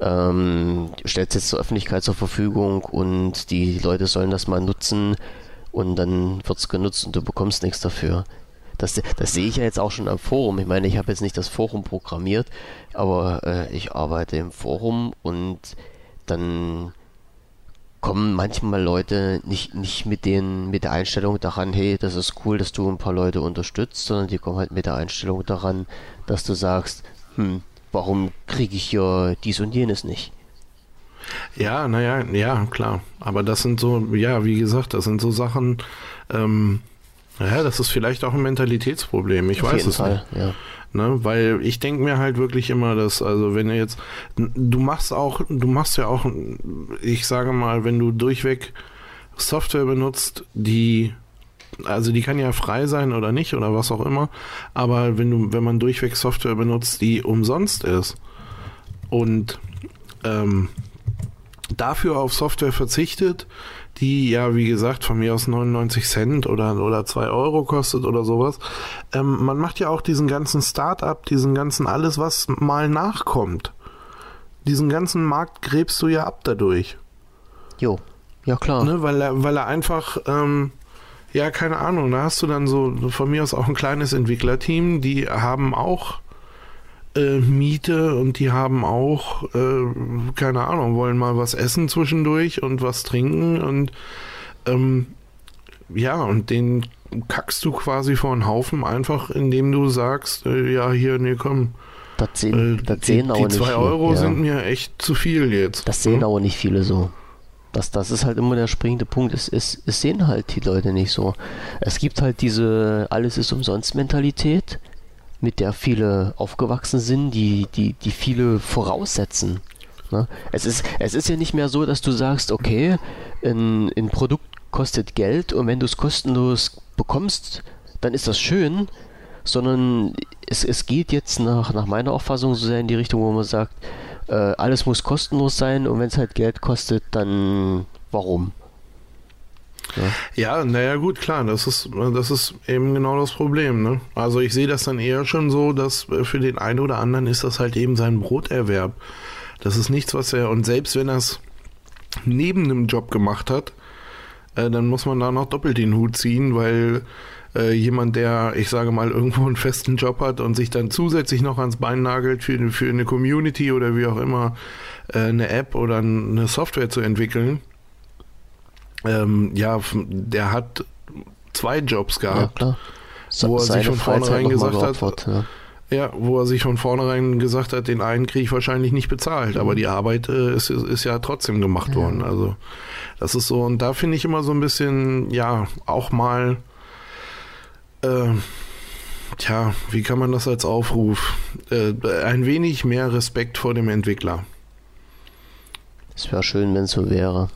ähm, stellst jetzt zur Öffentlichkeit zur Verfügung und die Leute sollen das mal nutzen und dann wird es genutzt und du bekommst nichts dafür. Das, das sehe ich ja jetzt auch schon am Forum. Ich meine, ich habe jetzt nicht das Forum programmiert, aber äh, ich arbeite im Forum und dann kommen manchmal Leute nicht, nicht mit, den, mit der Einstellung daran, hey, das ist cool, dass du ein paar Leute unterstützt, sondern die kommen halt mit der Einstellung daran, dass du sagst, hm, warum kriege ich hier dies und jenes nicht? Ja, naja, ja, klar. Aber das sind so, ja, wie gesagt, das sind so Sachen, ähm, ja, das ist vielleicht auch ein Mentalitätsproblem. Ich Auf weiß es Fall, nicht. Ja. Ne, weil ich denke mir halt wirklich immer, dass, also wenn du jetzt, du machst auch, du machst ja auch, ich sage mal, wenn du durchweg Software benutzt, die, also die kann ja frei sein oder nicht oder was auch immer, aber wenn du, wenn man durchweg Software benutzt, die umsonst ist und ähm, dafür auf Software verzichtet, die ja, wie gesagt, von mir aus 99 Cent oder, oder 2 Euro kostet oder sowas. Ähm, man macht ja auch diesen ganzen Start-up, diesen ganzen alles, was mal nachkommt. Diesen ganzen Markt gräbst du ja ab dadurch. Jo, ja klar. Ne, weil, er, weil er einfach, ähm, ja, keine Ahnung, da hast du dann so von mir aus auch ein kleines Entwicklerteam, die haben auch äh, Miete und die haben auch, äh, keine Ahnung, wollen mal was essen zwischendurch und was trinken und ähm, ja, und den kackst du quasi vor einen Haufen, einfach indem du sagst, äh, ja, hier, nee, komm. Das sehen, äh, das sehen die, die zwei Euro ja. sind mir echt zu viel jetzt. Das sehen hm? aber nicht viele so. Das, das ist halt immer der springende Punkt. Es, es, es sehen halt die Leute nicht so. Es gibt halt diese Alles ist umsonst Mentalität mit der viele aufgewachsen sind, die, die, die viele voraussetzen. Ne? Es, ist, es ist ja nicht mehr so, dass du sagst, okay, ein, ein Produkt kostet Geld und wenn du es kostenlos bekommst, dann ist das schön, sondern es, es geht jetzt nach, nach meiner Auffassung so sehr in die Richtung, wo man sagt, äh, alles muss kostenlos sein und wenn es halt Geld kostet, dann warum? Ja, naja, gut, klar, das ist, das ist eben genau das Problem. Ne? Also ich sehe das dann eher schon so, dass für den einen oder anderen ist das halt eben sein Broterwerb. Das ist nichts, was er, und selbst wenn er es neben einem Job gemacht hat, äh, dann muss man da noch doppelt den Hut ziehen, weil äh, jemand, der, ich sage mal, irgendwo einen festen Job hat und sich dann zusätzlich noch ans Bein nagelt, für, für eine Community oder wie auch immer, äh, eine App oder eine Software zu entwickeln, ähm, ja, der hat zwei Jobs gehabt, ja, wo er sich von vornherein gesagt hat, ja. ja. wo er sich von vornherein gesagt hat, den einen kriege ich wahrscheinlich nicht bezahlt, mhm. aber die Arbeit äh, ist, ist, ja trotzdem gemacht ja. worden. Also das ist so, und da finde ich immer so ein bisschen, ja, auch mal, äh, tja, wie kann man das als Aufruf? Äh, ein wenig mehr Respekt vor dem Entwickler. Es wäre schön, wenn es so wäre.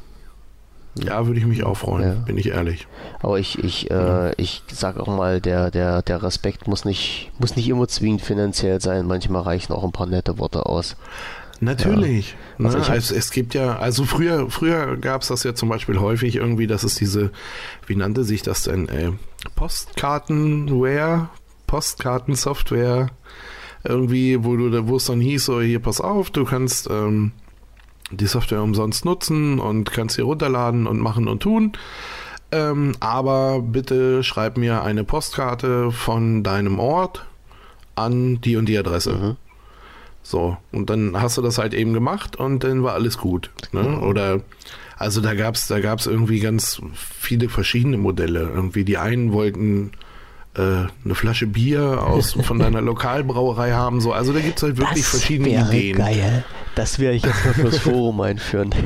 Ja, würde ich mich auch freuen, ja. bin ich ehrlich. Aber ich, ich, äh, ich sage auch mal, der, der, der Respekt muss nicht, muss nicht immer zwingend finanziell sein. Manchmal reichen auch ein paar nette Worte aus. Natürlich. Ja. Also, Na, also es gibt ja, also früher, früher gab es das ja zum Beispiel häufig irgendwie, dass es diese, wie nannte sich das denn, äh, Postkartenware, Postkartensoftware, irgendwie, wo du, wo es dann hieß, so hier pass auf, du kannst ähm, die Software umsonst nutzen und kannst sie runterladen und machen und tun. Ähm, aber bitte schreib mir eine Postkarte von deinem Ort an die und die Adresse. Mhm. So, und dann hast du das halt eben gemacht und dann war alles gut. Ne? Mhm. Oder also da gab es da gab's irgendwie ganz viele verschiedene Modelle. Irgendwie die einen wollten äh, eine Flasche Bier aus von deiner Lokalbrauerei haben. So. Also da gibt es halt wirklich das verschiedene Ideen. Geil. Das werde ich jetzt mal fürs Forum einführen.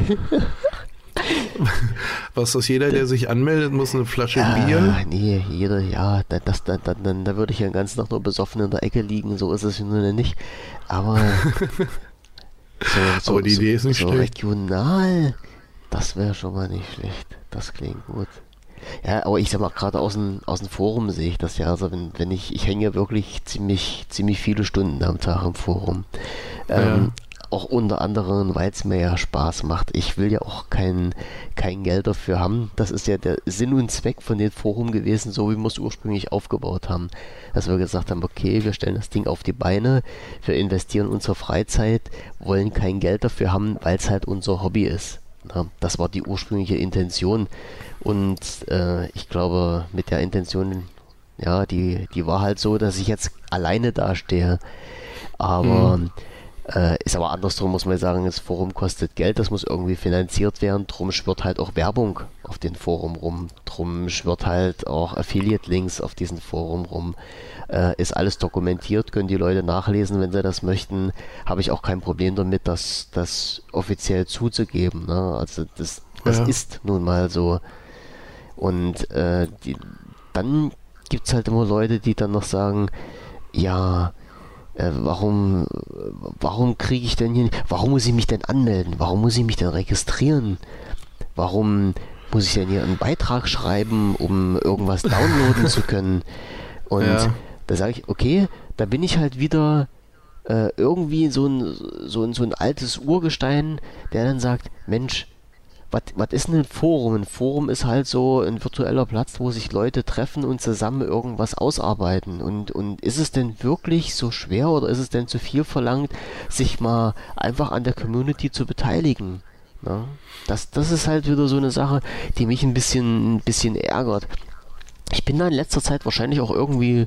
Was das jeder, der sich anmeldet, muss eine Flasche ja, Bier? Nee, jeder, ja, das, das, dann, da würde ich ja den ganzen Tag nur besoffen in der Ecke liegen, so ist es nun nicht. Aber, so, so, Aber die Idee ist nicht so schlecht. regional, das wäre schon mal nicht schlecht. Das klingt gut. Ja, aber ich sag mal, gerade aus dem, aus dem Forum sehe ich das ja. Also wenn, wenn ich, ich hänge wirklich ziemlich, ziemlich viele Stunden am Tag im Forum. Ähm, Auch unter anderem, weil es mir ja Spaß macht. Ich will ja auch kein, kein Geld dafür haben. Das ist ja der Sinn und Zweck von dem Forum gewesen, so wie wir es ursprünglich aufgebaut haben. Dass wir gesagt haben, okay, wir stellen das Ding auf die Beine, wir investieren unsere Freizeit, wollen kein Geld dafür haben, weil es halt unser Hobby ist. Ja, das war die ursprüngliche Intention. Und äh, ich glaube, mit der Intention, ja, die, die war halt so, dass ich jetzt alleine dastehe. Aber mhm. Äh, ist aber andersrum, muss man sagen, das Forum kostet Geld, das muss irgendwie finanziert werden. Drum schwirrt halt auch Werbung auf den Forum rum. Drum schwirrt halt auch Affiliate-Links auf diesem Forum rum. Äh, ist alles dokumentiert, können die Leute nachlesen, wenn sie das möchten. Habe ich auch kein Problem damit, das, das offiziell zuzugeben. Ne? Also das, das ja. ist nun mal so. Und äh, die, dann gibt es halt immer Leute, die dann noch sagen, ja, äh, warum, warum kriege ich denn hier, warum muss ich mich denn anmelden? Warum muss ich mich denn registrieren? Warum muss ich denn hier einen Beitrag schreiben, um irgendwas downloaden zu können? Und ja. da sage ich, okay, da bin ich halt wieder äh, irgendwie so ein, so, ein, so ein altes Urgestein, der dann sagt, Mensch, was ist denn ein Forum? Ein Forum ist halt so ein virtueller Platz, wo sich Leute treffen und zusammen irgendwas ausarbeiten. Und, und ist es denn wirklich so schwer oder ist es denn zu viel verlangt, sich mal einfach an der Community zu beteiligen? Na? Das, das ist halt wieder so eine Sache, die mich ein bisschen, ein bisschen ärgert. Ich bin da in letzter Zeit wahrscheinlich auch irgendwie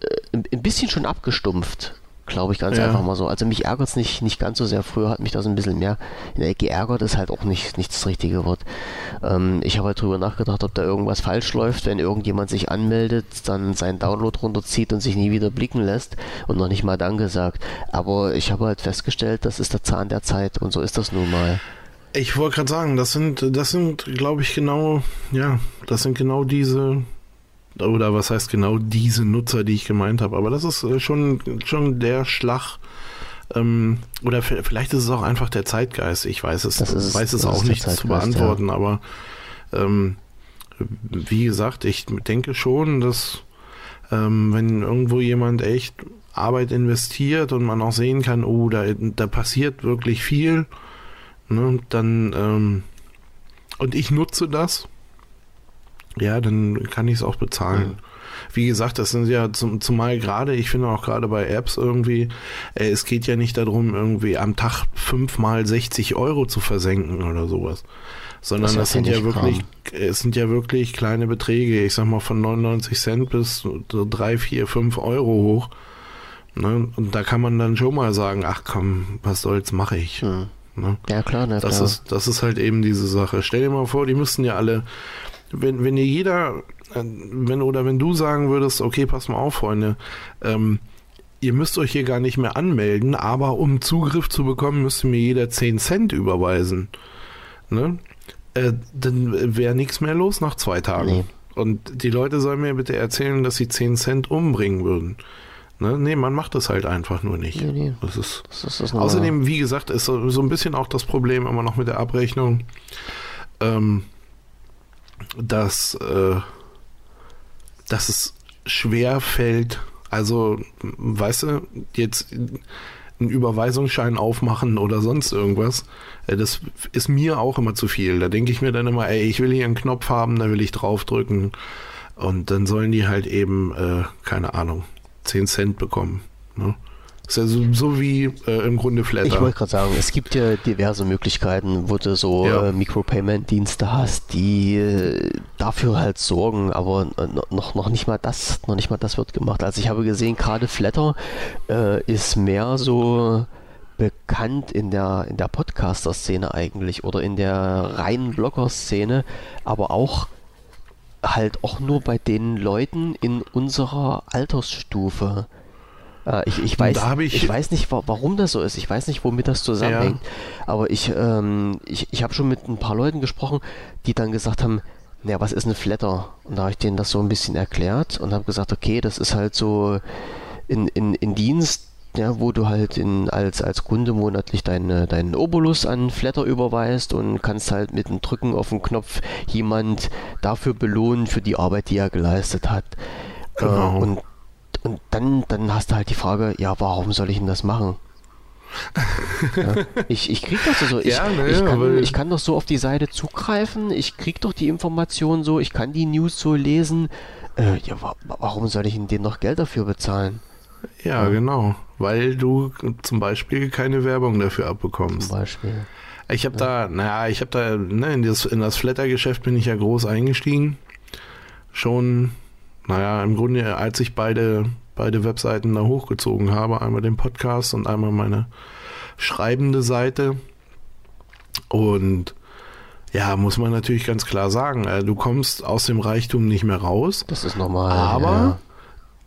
äh, ein bisschen schon abgestumpft glaube ich ganz ja. einfach mal so. Also mich ärgert es nicht, nicht ganz so sehr. Früher hat mich das ein bisschen mehr in der geärgert, ist halt auch nicht, nicht das richtige Wort. Ähm, ich habe halt drüber nachgedacht, ob da irgendwas falsch läuft, wenn irgendjemand sich anmeldet, dann seinen Download runterzieht und sich nie wieder blicken lässt und noch nicht mal Danke sagt. Aber ich habe halt festgestellt, das ist der Zahn der Zeit und so ist das nun mal. Ich wollte gerade sagen, das sind, das sind, glaube ich, genau, ja, das sind genau diese oder was heißt genau diese Nutzer, die ich gemeint habe. Aber das ist äh, schon, schon der Schlag. Ähm, oder vielleicht ist es auch einfach der Zeitgeist. Ich weiß es, ist, weiß es auch nicht zu beantworten, ja. aber ähm, wie gesagt, ich denke schon, dass ähm, wenn irgendwo jemand echt Arbeit investiert und man auch sehen kann, oh, da, da passiert wirklich viel, ne, dann ähm, und ich nutze das, ja, dann kann ich es auch bezahlen. Mhm. Wie gesagt, das sind ja zum, zumal gerade, ich finde auch gerade bei Apps irgendwie, äh, es geht ja nicht darum, irgendwie am Tag fünfmal 60 Euro zu versenken oder sowas. Sondern das, das sind ja wirklich, es sind ja wirklich kleine Beträge, ich sag mal von 99 Cent bis so 3, 4, 5 Euro hoch. Ne? Und da kann man dann schon mal sagen, ach komm, was soll's, mache ich. Mhm. Ne? Ja, klar, ne, das klar. Ist, das ist halt eben diese Sache. Stell dir mal vor, die müssten ja alle wenn, wenn ihr jeder, äh, wenn oder wenn du sagen würdest, okay, pass mal auf, Freunde, ähm, ihr müsst euch hier gar nicht mehr anmelden, aber um Zugriff zu bekommen, müsste mir jeder 10 Cent überweisen. Ne? Äh, dann wäre nichts mehr los nach zwei Tagen. Nee. Und die Leute sollen mir bitte erzählen, dass sie 10 Cent umbringen würden. Ne? Nee, man macht das halt einfach nur nicht. Nee, nee. Das ist, das ist das außerdem, wie gesagt, ist so, so, ein bisschen auch das Problem immer noch mit der Abrechnung. Ähm, dass, äh, dass es schwer fällt, also, weißt du, jetzt einen Überweisungsschein aufmachen oder sonst irgendwas, äh, das ist mir auch immer zu viel. Da denke ich mir dann immer, ey, ich will hier einen Knopf haben, da will ich draufdrücken und dann sollen die halt eben, äh, keine Ahnung, 10 Cent bekommen. Ne? Ist ja so, so wie äh, im Grunde Flatter. Ich wollte gerade sagen, es gibt ja diverse Möglichkeiten, wo du so ja. äh, Micropayment-Dienste hast, die äh, dafür halt sorgen, aber noch, noch nicht mal das, noch nicht mal das wird gemacht. Also ich habe gesehen, gerade Flatter äh, ist mehr so bekannt in der, in der Podcaster-Szene eigentlich oder in der reinen Blogger-Szene, aber auch halt auch nur bei den Leuten in unserer Altersstufe. Äh, ich, ich, weiß, ich, ich, weiß nicht, warum das so ist. Ich weiß nicht, womit das zusammenhängt. Ja. Aber ich, ähm, ich, ich habe schon mit ein paar Leuten gesprochen, die dann gesagt haben, naja, was ist ein Flatter? Und da habe ich denen das so ein bisschen erklärt und habe gesagt, okay, das ist halt so in, in, in Dienst, ja, wo du halt in, als, als Kunde monatlich deine, deinen Obolus an Flatter überweist und kannst halt mit einem Drücken auf den Knopf jemand dafür belohnen für die Arbeit, die er geleistet hat. Genau. Äh, und und dann, dann hast du halt die Frage, ja, warum soll ich denn das machen? ja, ich, ich krieg das so, ich, ja, ne, ich, kann, ich kann doch so auf die Seite zugreifen, ich krieg doch die Informationen so, ich kann die News so lesen. Äh, ja, wa warum soll ich denn denen noch Geld dafür bezahlen? Ja, ja, genau, weil du zum Beispiel keine Werbung dafür abbekommst. Zum Beispiel. Ich habe da, naja, ich habe da, ne, in das, in das Flatter-Geschäft bin ich ja groß eingestiegen. Schon naja, im Grunde, als ich beide, beide Webseiten da hochgezogen habe, einmal den Podcast und einmal meine schreibende Seite. Und ja, muss man natürlich ganz klar sagen, äh, du kommst aus dem Reichtum nicht mehr raus. Das ist normal. Aber, ja.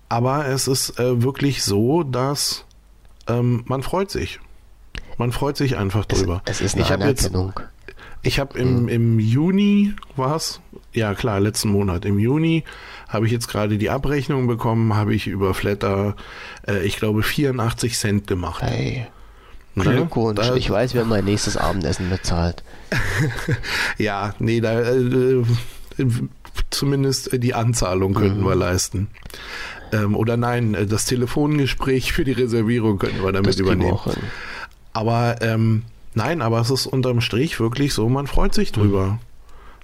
aber es ist äh, wirklich so, dass ähm, man freut sich. Man freut sich einfach drüber. Es, es ist eine ich Anerkennung. Jetzt, Ich habe im, im Juni, was? Ja klar, letzten Monat, im Juni habe ich jetzt gerade die Abrechnung bekommen, habe ich über Flatter, äh, ich glaube, 84 Cent gemacht. Hey. Glückwunsch. Da, ich weiß, wer mein nächstes Abendessen bezahlt. ja, nee, da äh, zumindest die Anzahlung könnten mhm. wir leisten. Ähm, oder nein, äh, das Telefongespräch für die Reservierung könnten wir damit übernehmen. Aber ähm, nein, aber es ist unterm Strich wirklich so, man freut sich drüber. Mhm.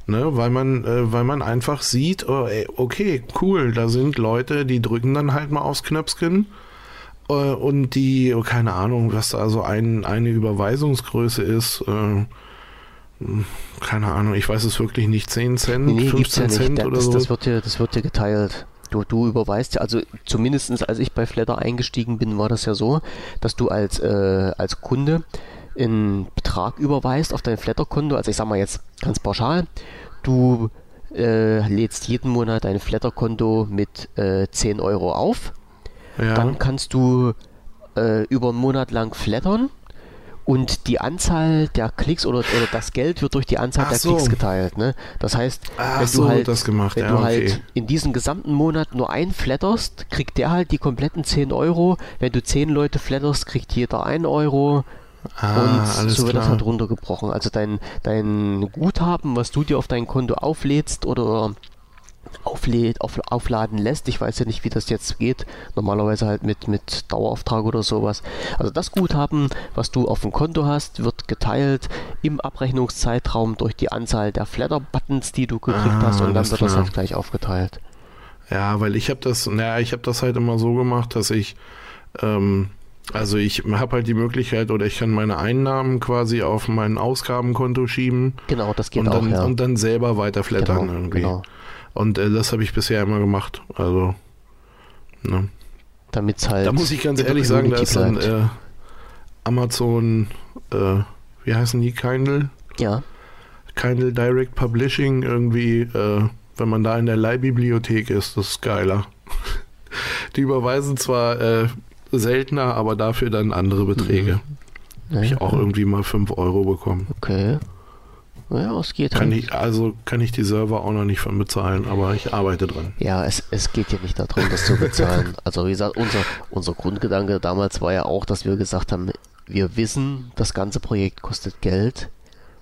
Ne, weil man, äh, weil man einfach sieht, oh, ey, okay, cool, da sind Leute, die drücken dann halt mal aufs Knöpfchen äh, und die, oh, keine Ahnung, was da so ein, eine Überweisungsgröße ist, äh, keine Ahnung, ich weiß es wirklich nicht, 10 Cent, nee, 15 ja Cent oder das, so. Das wird dir, das wird dir geteilt. Du, du überweist ja, also zumindest als ich bei Flatter eingestiegen bin, war das ja so, dass du als, äh, als Kunde einen Betrag überweist auf dein Flatter-Konto. Also ich sag mal jetzt ganz pauschal, du äh, lädst jeden Monat dein Flatter-Konto mit äh, 10 Euro auf. Ja. Dann kannst du äh, über einen Monat lang flattern und die Anzahl der Klicks oder, oder das Geld wird durch die Anzahl Ach der so. Klicks geteilt. Ne? Das heißt, Ach wenn so, du, halt, wenn ja, du halt in diesem gesamten Monat nur einen flatterst, kriegt der halt die kompletten 10 Euro. Wenn du 10 Leute flatterst, kriegt jeder 1 Euro. Ah, und so wird klar. das halt runtergebrochen. Also dein, dein Guthaben, was du dir auf dein Konto auflädst oder auflädt, auf, aufladen lässt. Ich weiß ja nicht, wie das jetzt geht. Normalerweise halt mit, mit Dauerauftrag oder sowas. Also das Guthaben, was du auf dem Konto hast, wird geteilt im Abrechnungszeitraum durch die Anzahl der Flatter-Buttons, die du gekriegt ah, hast und dann wird klar. das halt gleich aufgeteilt. Ja, weil ich habe das, naja, ich habe das halt immer so gemacht, dass ich ähm, also ich habe halt die Möglichkeit oder ich kann meine Einnahmen quasi auf mein Ausgabenkonto schieben. Genau, das geht und auch, dann, ja. Und dann selber weiterflattern genau, irgendwie. Genau. Und äh, das habe ich bisher immer gemacht. Also, ne. Damit halt. Da muss ich ganz ehrlich sagen, da ist dann äh, Amazon, äh, wie heißen die, Kindle? Ja. Kindle Direct Publishing irgendwie, äh, wenn man da in der Leihbibliothek ist, das ist geiler. die überweisen zwar äh, seltener, aber dafür dann andere Beträge. Mhm. Habe ich auch irgendwie mal 5 Euro bekommen. Okay. Ja, es geht kann halt. Ich, also kann ich die Server auch noch nicht von bezahlen, aber ich arbeite dran. Ja, es, es geht ja nicht darum, das zu bezahlen. also wie gesagt, unser, unser Grundgedanke damals war ja auch, dass wir gesagt haben, wir wissen, das ganze Projekt kostet Geld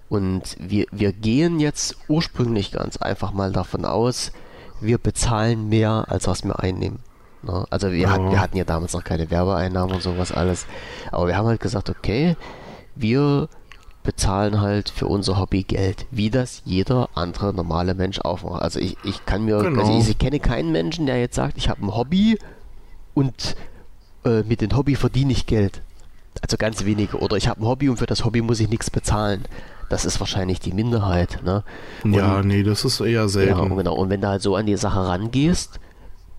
und wir, wir gehen jetzt ursprünglich ganz einfach mal davon aus, wir bezahlen mehr, als was wir einnehmen. Ne? Also wir, oh. hatten, wir hatten ja damals noch keine Werbeeinnahmen und sowas alles, aber wir haben halt gesagt, okay, wir bezahlen halt für unser Hobby Geld, wie das jeder andere normale Mensch auch macht. Also ich, ich kann mir, genau. also ich, ich, kenne keinen Menschen, der jetzt sagt, ich habe ein Hobby und äh, mit dem Hobby verdiene ich Geld. Also ganz wenige. Oder ich habe ein Hobby und für das Hobby muss ich nichts bezahlen. Das ist wahrscheinlich die Minderheit. Ne? Und, ja, nee, das ist eher selten. Ja, genau. Und wenn du halt so an die Sache rangehst,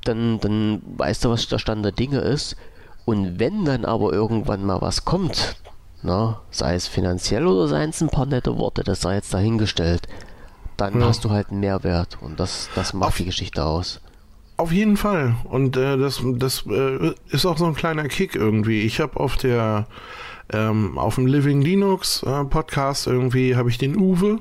dann, dann weißt du, was der Stand der Dinge ist. Und wenn dann aber irgendwann mal was kommt, na, sei es finanziell oder seien es ein paar nette Worte, das sei jetzt dahingestellt, dann ja. hast du halt einen Mehrwert und das, das macht auf, die Geschichte aus. Auf jeden Fall. Und äh, das, das äh, ist auch so ein kleiner Kick irgendwie. Ich habe auf der ähm, auf dem Living Linux äh, Podcast irgendwie habe ich den Uwe.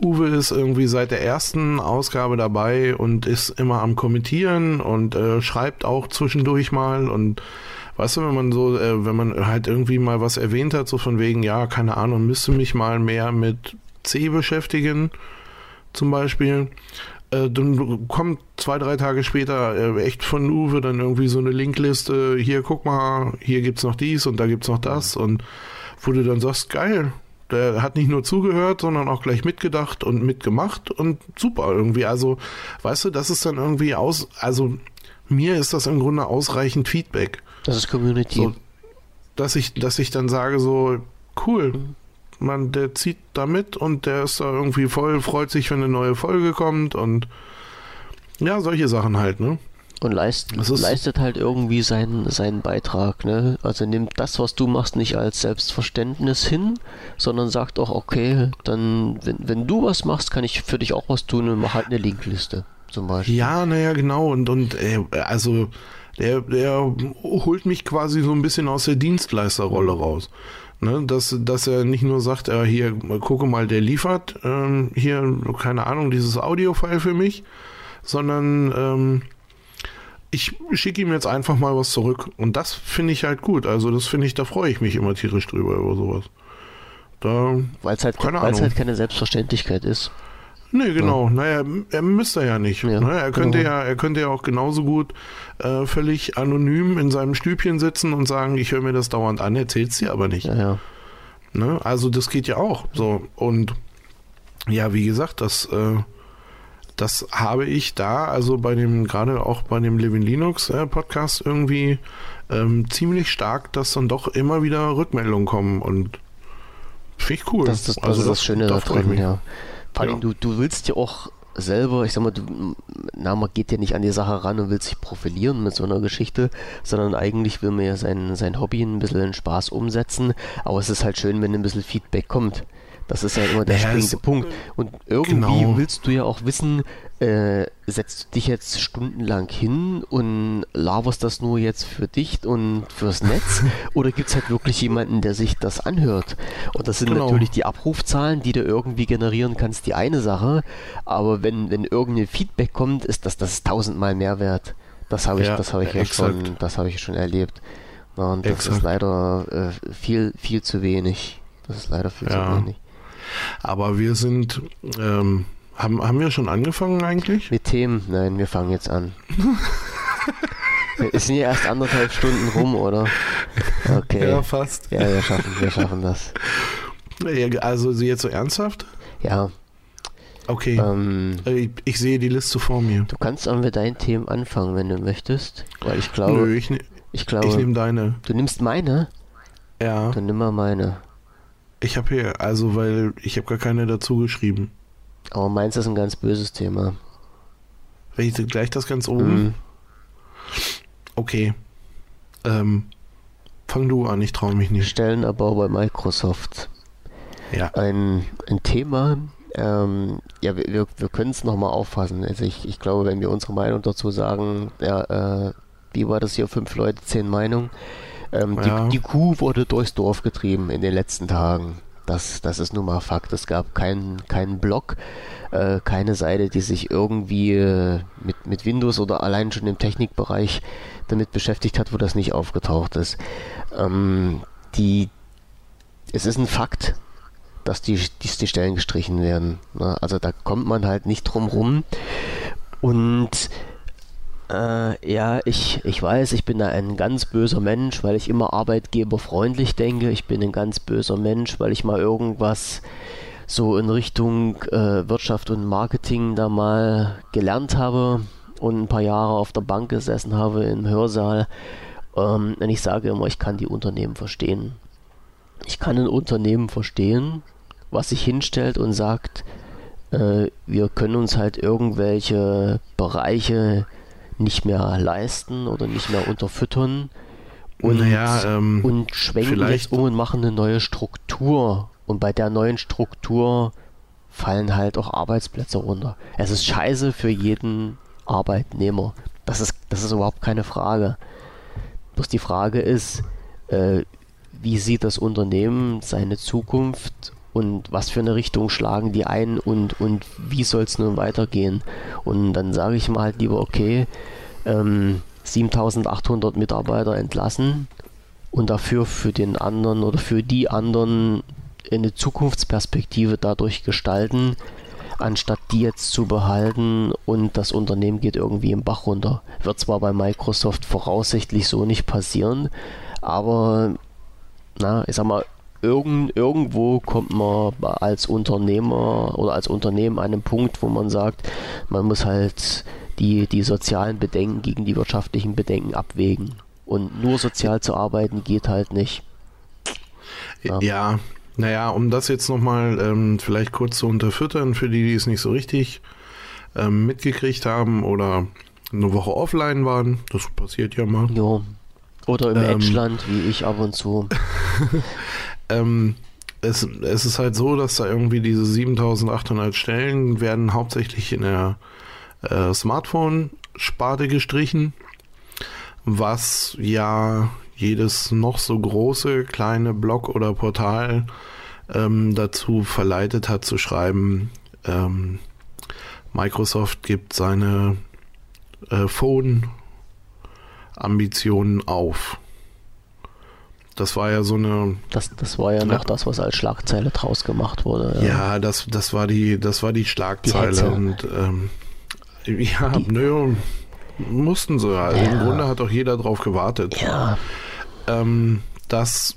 Uwe ist irgendwie seit der ersten Ausgabe dabei und ist immer am Kommentieren und äh, schreibt auch zwischendurch mal und weißt du, wenn man so, äh, wenn man halt irgendwie mal was erwähnt hat, so von wegen, ja, keine Ahnung, müsste mich mal mehr mit C beschäftigen, zum Beispiel, äh, dann kommt zwei, drei Tage später äh, echt von Uwe dann irgendwie so eine Linkliste, hier guck mal, hier gibt's noch dies und da gibt's noch das und wo du dann sagst, geil, der hat nicht nur zugehört, sondern auch gleich mitgedacht und mitgemacht und super irgendwie. Also, weißt du, das ist dann irgendwie aus, also mir ist das im Grunde ausreichend Feedback. Das ist Community. So, dass ich, dass ich dann sage so, cool, man, der zieht da mit und der ist da irgendwie voll, freut sich, wenn eine neue Folge kommt und ja, solche Sachen halt, ne? Und leist, leistet halt irgendwie seinen, seinen Beitrag, ne? Also nimmt das, was du machst, nicht als Selbstverständnis hin, sondern sagt auch, okay, dann, wenn, wenn du was machst, kann ich für dich auch was tun und mach halt eine Linkliste, zum Beispiel. Ja, naja, genau, und, und äh, also der, der holt mich quasi so ein bisschen aus der Dienstleisterrolle raus. Ne, dass, dass er nicht nur sagt, äh, hier, gucke mal, der liefert ähm, hier, keine Ahnung, dieses Audio-File für mich, sondern ähm, ich schicke ihm jetzt einfach mal was zurück. Und das finde ich halt gut. Also das finde ich, da freue ich mich immer tierisch drüber über sowas. Da, weil es halt, keine halt keine Selbstverständlichkeit ist. Nee, genau. Ja. Naja, er müsste ja nicht. Ja, ne? Er könnte genau. ja, er könnte ja auch genauso gut äh, völlig anonym in seinem Stübchen sitzen und sagen, ich höre mir das dauernd an, erzähl's dir aber nicht. Ja, ja. Ne? Also das geht ja auch. So. Und ja, wie gesagt, das äh, das habe ich da, also bei dem, gerade auch bei dem Living Linux äh, Podcast irgendwie ähm, ziemlich stark, dass dann doch immer wieder Rückmeldungen kommen und finde ich cool. Das, das, das also ist das, Schöne da drin, ja. Vor allem, ja. du, du willst ja auch selber, ich sag mal, du, na, man geht ja nicht an die Sache ran und will sich profilieren mit so einer Geschichte, sondern eigentlich will man ja sein, sein Hobby ein bisschen in Spaß umsetzen, aber es ist halt schön, wenn ein bisschen Feedback kommt. Das ist ja immer der naja, springende Punkt. Und irgendwie genau. willst du ja auch wissen, äh, setzt du dich jetzt stundenlang hin und laberst das nur jetzt für dich und fürs Netz? oder gibt es halt wirklich jemanden, der sich das anhört? Und das sind genau. natürlich die Abrufzahlen, die du irgendwie generieren kannst, die eine Sache. Aber wenn, wenn irgendein Feedback kommt, ist das das tausendmal mehr wert. Das habe ich, ja, das habe ich ja schon, das habe ich schon erlebt. und das exakt. ist leider äh, viel, viel zu wenig. Das ist leider viel ja. zu wenig. Aber wir sind, ähm, haben, haben wir schon angefangen eigentlich? Mit Themen? Nein, wir fangen jetzt an. Es sind ja erst anderthalb Stunden rum, oder? Okay. Ja, fast. Ja, wir schaffen, wir schaffen das. Also jetzt so ernsthaft? Ja. Okay. Ähm, ich, ich, sehe die Liste vor mir. Du kannst auch mit deinen Themen anfangen, wenn du möchtest. Weil ich glaube. Nö, ich, ne ich glaube. Ich nehme deine. Du nimmst meine? Ja. Dann nimm mal meine. Ich habe hier, also weil ich habe gar keine dazu geschrieben. Aber meins ist ein ganz böses Thema. Welche gleich das ganz oben? Mhm. Okay. Ähm, fang du an, ich traue mich nicht. Stellenabbau bei Microsoft. Ja. Ein, ein Thema, ähm, ja, wir, wir können es nochmal auffassen. Also ich, ich glaube, wenn wir unsere Meinung dazu sagen, ja, äh, wie war das hier, fünf Leute, zehn Meinungen, ähm, ja. die, die Kuh wurde durchs Dorf getrieben in den letzten Tagen. Das, das ist nun mal Fakt. Es gab keinen keinen Blog, äh, keine Seite, die sich irgendwie äh, mit, mit Windows oder allein schon im Technikbereich damit beschäftigt hat, wo das nicht aufgetaucht ist. Ähm, die, es ist ein Fakt, dass die, die, die Stellen gestrichen werden. Ne? Also da kommt man halt nicht drum rum. Und äh, ja, ich, ich weiß, ich bin da ein ganz böser Mensch, weil ich immer arbeitgeberfreundlich denke. Ich bin ein ganz böser Mensch, weil ich mal irgendwas so in Richtung äh, Wirtschaft und Marketing da mal gelernt habe und ein paar Jahre auf der Bank gesessen habe im Hörsaal. Ähm, und ich sage immer, ich kann die Unternehmen verstehen. Ich kann ein Unternehmen verstehen, was sich hinstellt und sagt, äh, wir können uns halt irgendwelche Bereiche nicht mehr leisten oder nicht mehr unterfüttern und, naja, ähm, und schwenken jetzt um und machen eine neue Struktur. Und bei der neuen Struktur fallen halt auch Arbeitsplätze runter. Es ist scheiße für jeden Arbeitnehmer. Das ist, das ist überhaupt keine Frage. Bloß die Frage ist, äh, wie sieht das Unternehmen seine Zukunft und was für eine Richtung schlagen die ein und, und wie soll es nun weitergehen. Und dann sage ich mal halt lieber, okay, ähm, 7800 Mitarbeiter entlassen und dafür für den anderen oder für die anderen eine Zukunftsperspektive dadurch gestalten, anstatt die jetzt zu behalten und das Unternehmen geht irgendwie im Bach runter. Wird zwar bei Microsoft voraussichtlich so nicht passieren, aber na, ich sag mal, irgend, irgendwo kommt man als Unternehmer oder als Unternehmen an einen Punkt, wo man sagt, man muss halt die, die sozialen Bedenken gegen die wirtschaftlichen Bedenken abwägen. Und nur sozial zu arbeiten geht halt nicht. Ja, ja naja, um das jetzt nochmal ähm, vielleicht kurz zu unterfüttern, für die, die es nicht so richtig ähm, mitgekriegt haben oder eine Woche offline waren, das passiert ja mal. Jo. Oder im ähm, Edgeland, wie ich ab und zu. ähm, es, es ist halt so, dass da irgendwie diese 7800 Stellen werden hauptsächlich in der äh, Smartphone-Sparte gestrichen, was ja jedes noch so große kleine Blog oder Portal ähm, dazu verleitet hat zu schreiben, ähm, Microsoft gibt seine äh, Phone-Ambitionen auf. Das war ja so eine. Das, das war ja, ja noch das, was als Schlagzeile draus gemacht wurde. Ja, ja das, das war die, das war die Schlagzeile. Die und ähm, ja, die, nö, mussten sie. Also ja. Im Grunde hat doch jeder drauf gewartet. Ja. Ähm, dass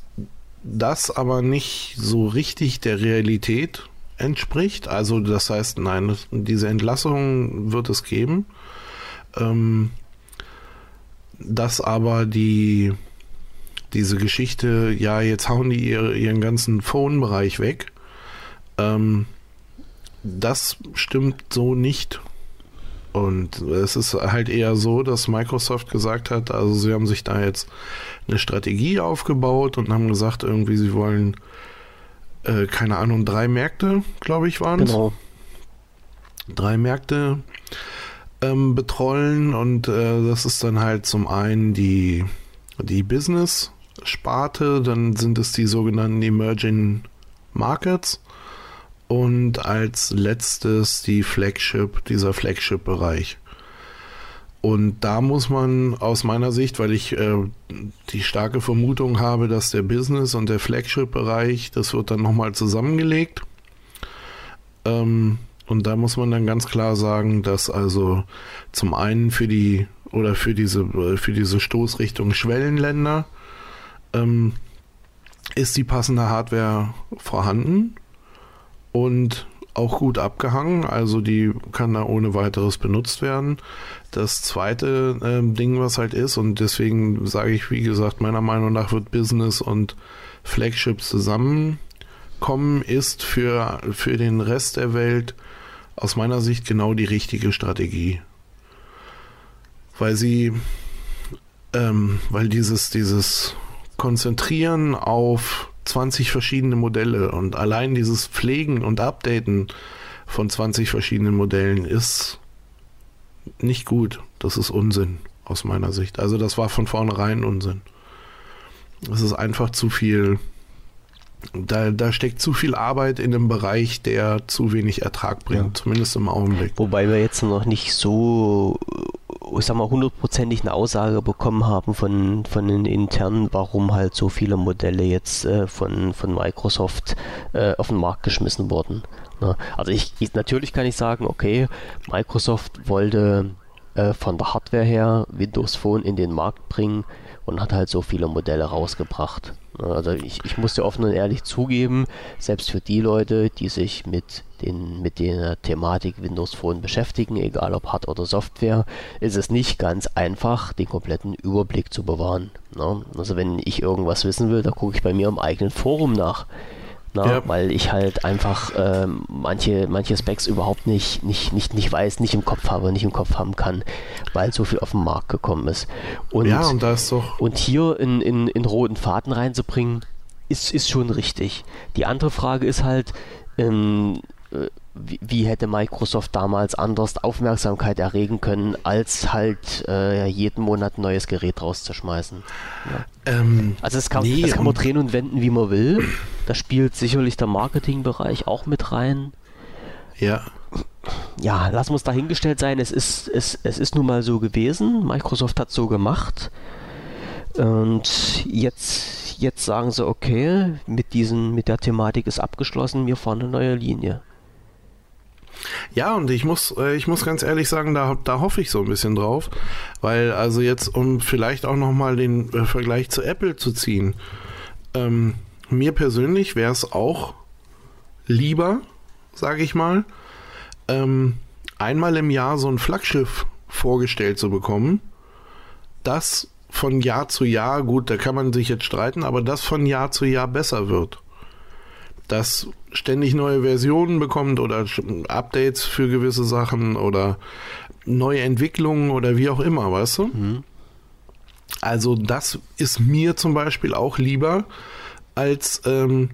das aber nicht so richtig der Realität entspricht. Also das heißt, nein, diese Entlassung wird es geben. Ähm, dass aber die diese Geschichte, ja, jetzt hauen die ihre, ihren ganzen Phone-Bereich weg. Ähm, das stimmt so nicht. Und es ist halt eher so, dass Microsoft gesagt hat, also sie haben sich da jetzt eine Strategie aufgebaut und haben gesagt, irgendwie sie wollen, äh, keine Ahnung, drei Märkte, glaube ich, waren es. Genau. Drei Märkte ähm, betrollen und äh, das ist dann halt zum einen die, die Business-Sparte, dann sind es die sogenannten Emerging Markets und als letztes die Flagship, dieser Flagship-Bereich. Und da muss man aus meiner Sicht, weil ich äh, die starke Vermutung habe, dass der Business- und der Flagship-Bereich, das wird dann nochmal zusammengelegt. Ähm, und da muss man dann ganz klar sagen, dass also zum einen für die oder für diese, für diese Stoßrichtung Schwellenländer ähm, ist die passende Hardware vorhanden und auch gut abgehangen, also die kann da ohne weiteres benutzt werden. Das zweite äh, Ding, was halt ist, und deswegen sage ich, wie gesagt, meiner Meinung nach wird Business und Flagship zusammenkommen, ist für, für den Rest der Welt aus meiner Sicht genau die richtige Strategie. Weil sie, ähm, weil dieses, dieses Konzentrieren auf 20 verschiedene Modelle und allein dieses Pflegen und Updaten von 20 verschiedenen Modellen ist nicht gut. Das ist Unsinn aus meiner Sicht. Also das war von vornherein Unsinn. Es ist einfach zu viel. Da, da steckt zu viel Arbeit in einem Bereich, der zu wenig Ertrag bringt, ja. zumindest im Augenblick. Wobei wir jetzt noch nicht so ich sag mal, hundertprozentig eine Aussage bekommen haben von, von den internen, warum halt so viele Modelle jetzt äh, von, von Microsoft äh, auf den Markt geschmissen wurden. Ne? Also ich, ich, natürlich kann ich sagen, okay, Microsoft wollte äh, von der Hardware her Windows Phone in den Markt bringen und hat halt so viele Modelle rausgebracht. Also ich, ich muss dir offen und ehrlich zugeben, selbst für die Leute, die sich mit, den, mit der Thematik Windows Phone beschäftigen, egal ob Hard- oder Software, ist es nicht ganz einfach, den kompletten Überblick zu bewahren. Ne? Also wenn ich irgendwas wissen will, da gucke ich bei mir im eigenen Forum nach. Na, ja. weil ich halt einfach ähm, manche, manche Specs überhaupt nicht, nicht, nicht, nicht weiß, nicht im Kopf habe, nicht im Kopf haben kann, weil so viel auf den Markt gekommen ist. Und, ja, und da ist doch. Und hier in, in, in roten Faden reinzubringen, ist, ist schon richtig. Die andere Frage ist halt, ähm, äh, wie, wie, hätte Microsoft damals anders Aufmerksamkeit erregen können, als halt äh, jeden Monat ein neues Gerät rauszuschmeißen. Ja. Ähm, also das kann, nee, das kann man drehen und wenden, wie man will. Da spielt sicherlich der Marketingbereich auch mit rein. Ja. Ja, lassen wir es dahingestellt sein. Es ist, es, es ist nun mal so gewesen. Microsoft hat so gemacht. Und jetzt, jetzt sagen sie, okay, mit, diesen, mit der Thematik ist abgeschlossen, wir fahren eine neue Linie. Ja, und ich muss, äh, ich muss ganz ehrlich sagen, da, da hoffe ich so ein bisschen drauf, weil also jetzt, um vielleicht auch nochmal den äh, Vergleich zu Apple zu ziehen, ähm, mir persönlich wäre es auch lieber, sage ich mal, ähm, einmal im Jahr so ein Flaggschiff vorgestellt zu bekommen, das von Jahr zu Jahr, gut, da kann man sich jetzt streiten, aber das von Jahr zu Jahr besser wird. Das ständig neue Versionen bekommt oder Updates für gewisse Sachen oder neue Entwicklungen oder wie auch immer, weißt du? Mhm. Also das ist mir zum Beispiel auch lieber als ähm,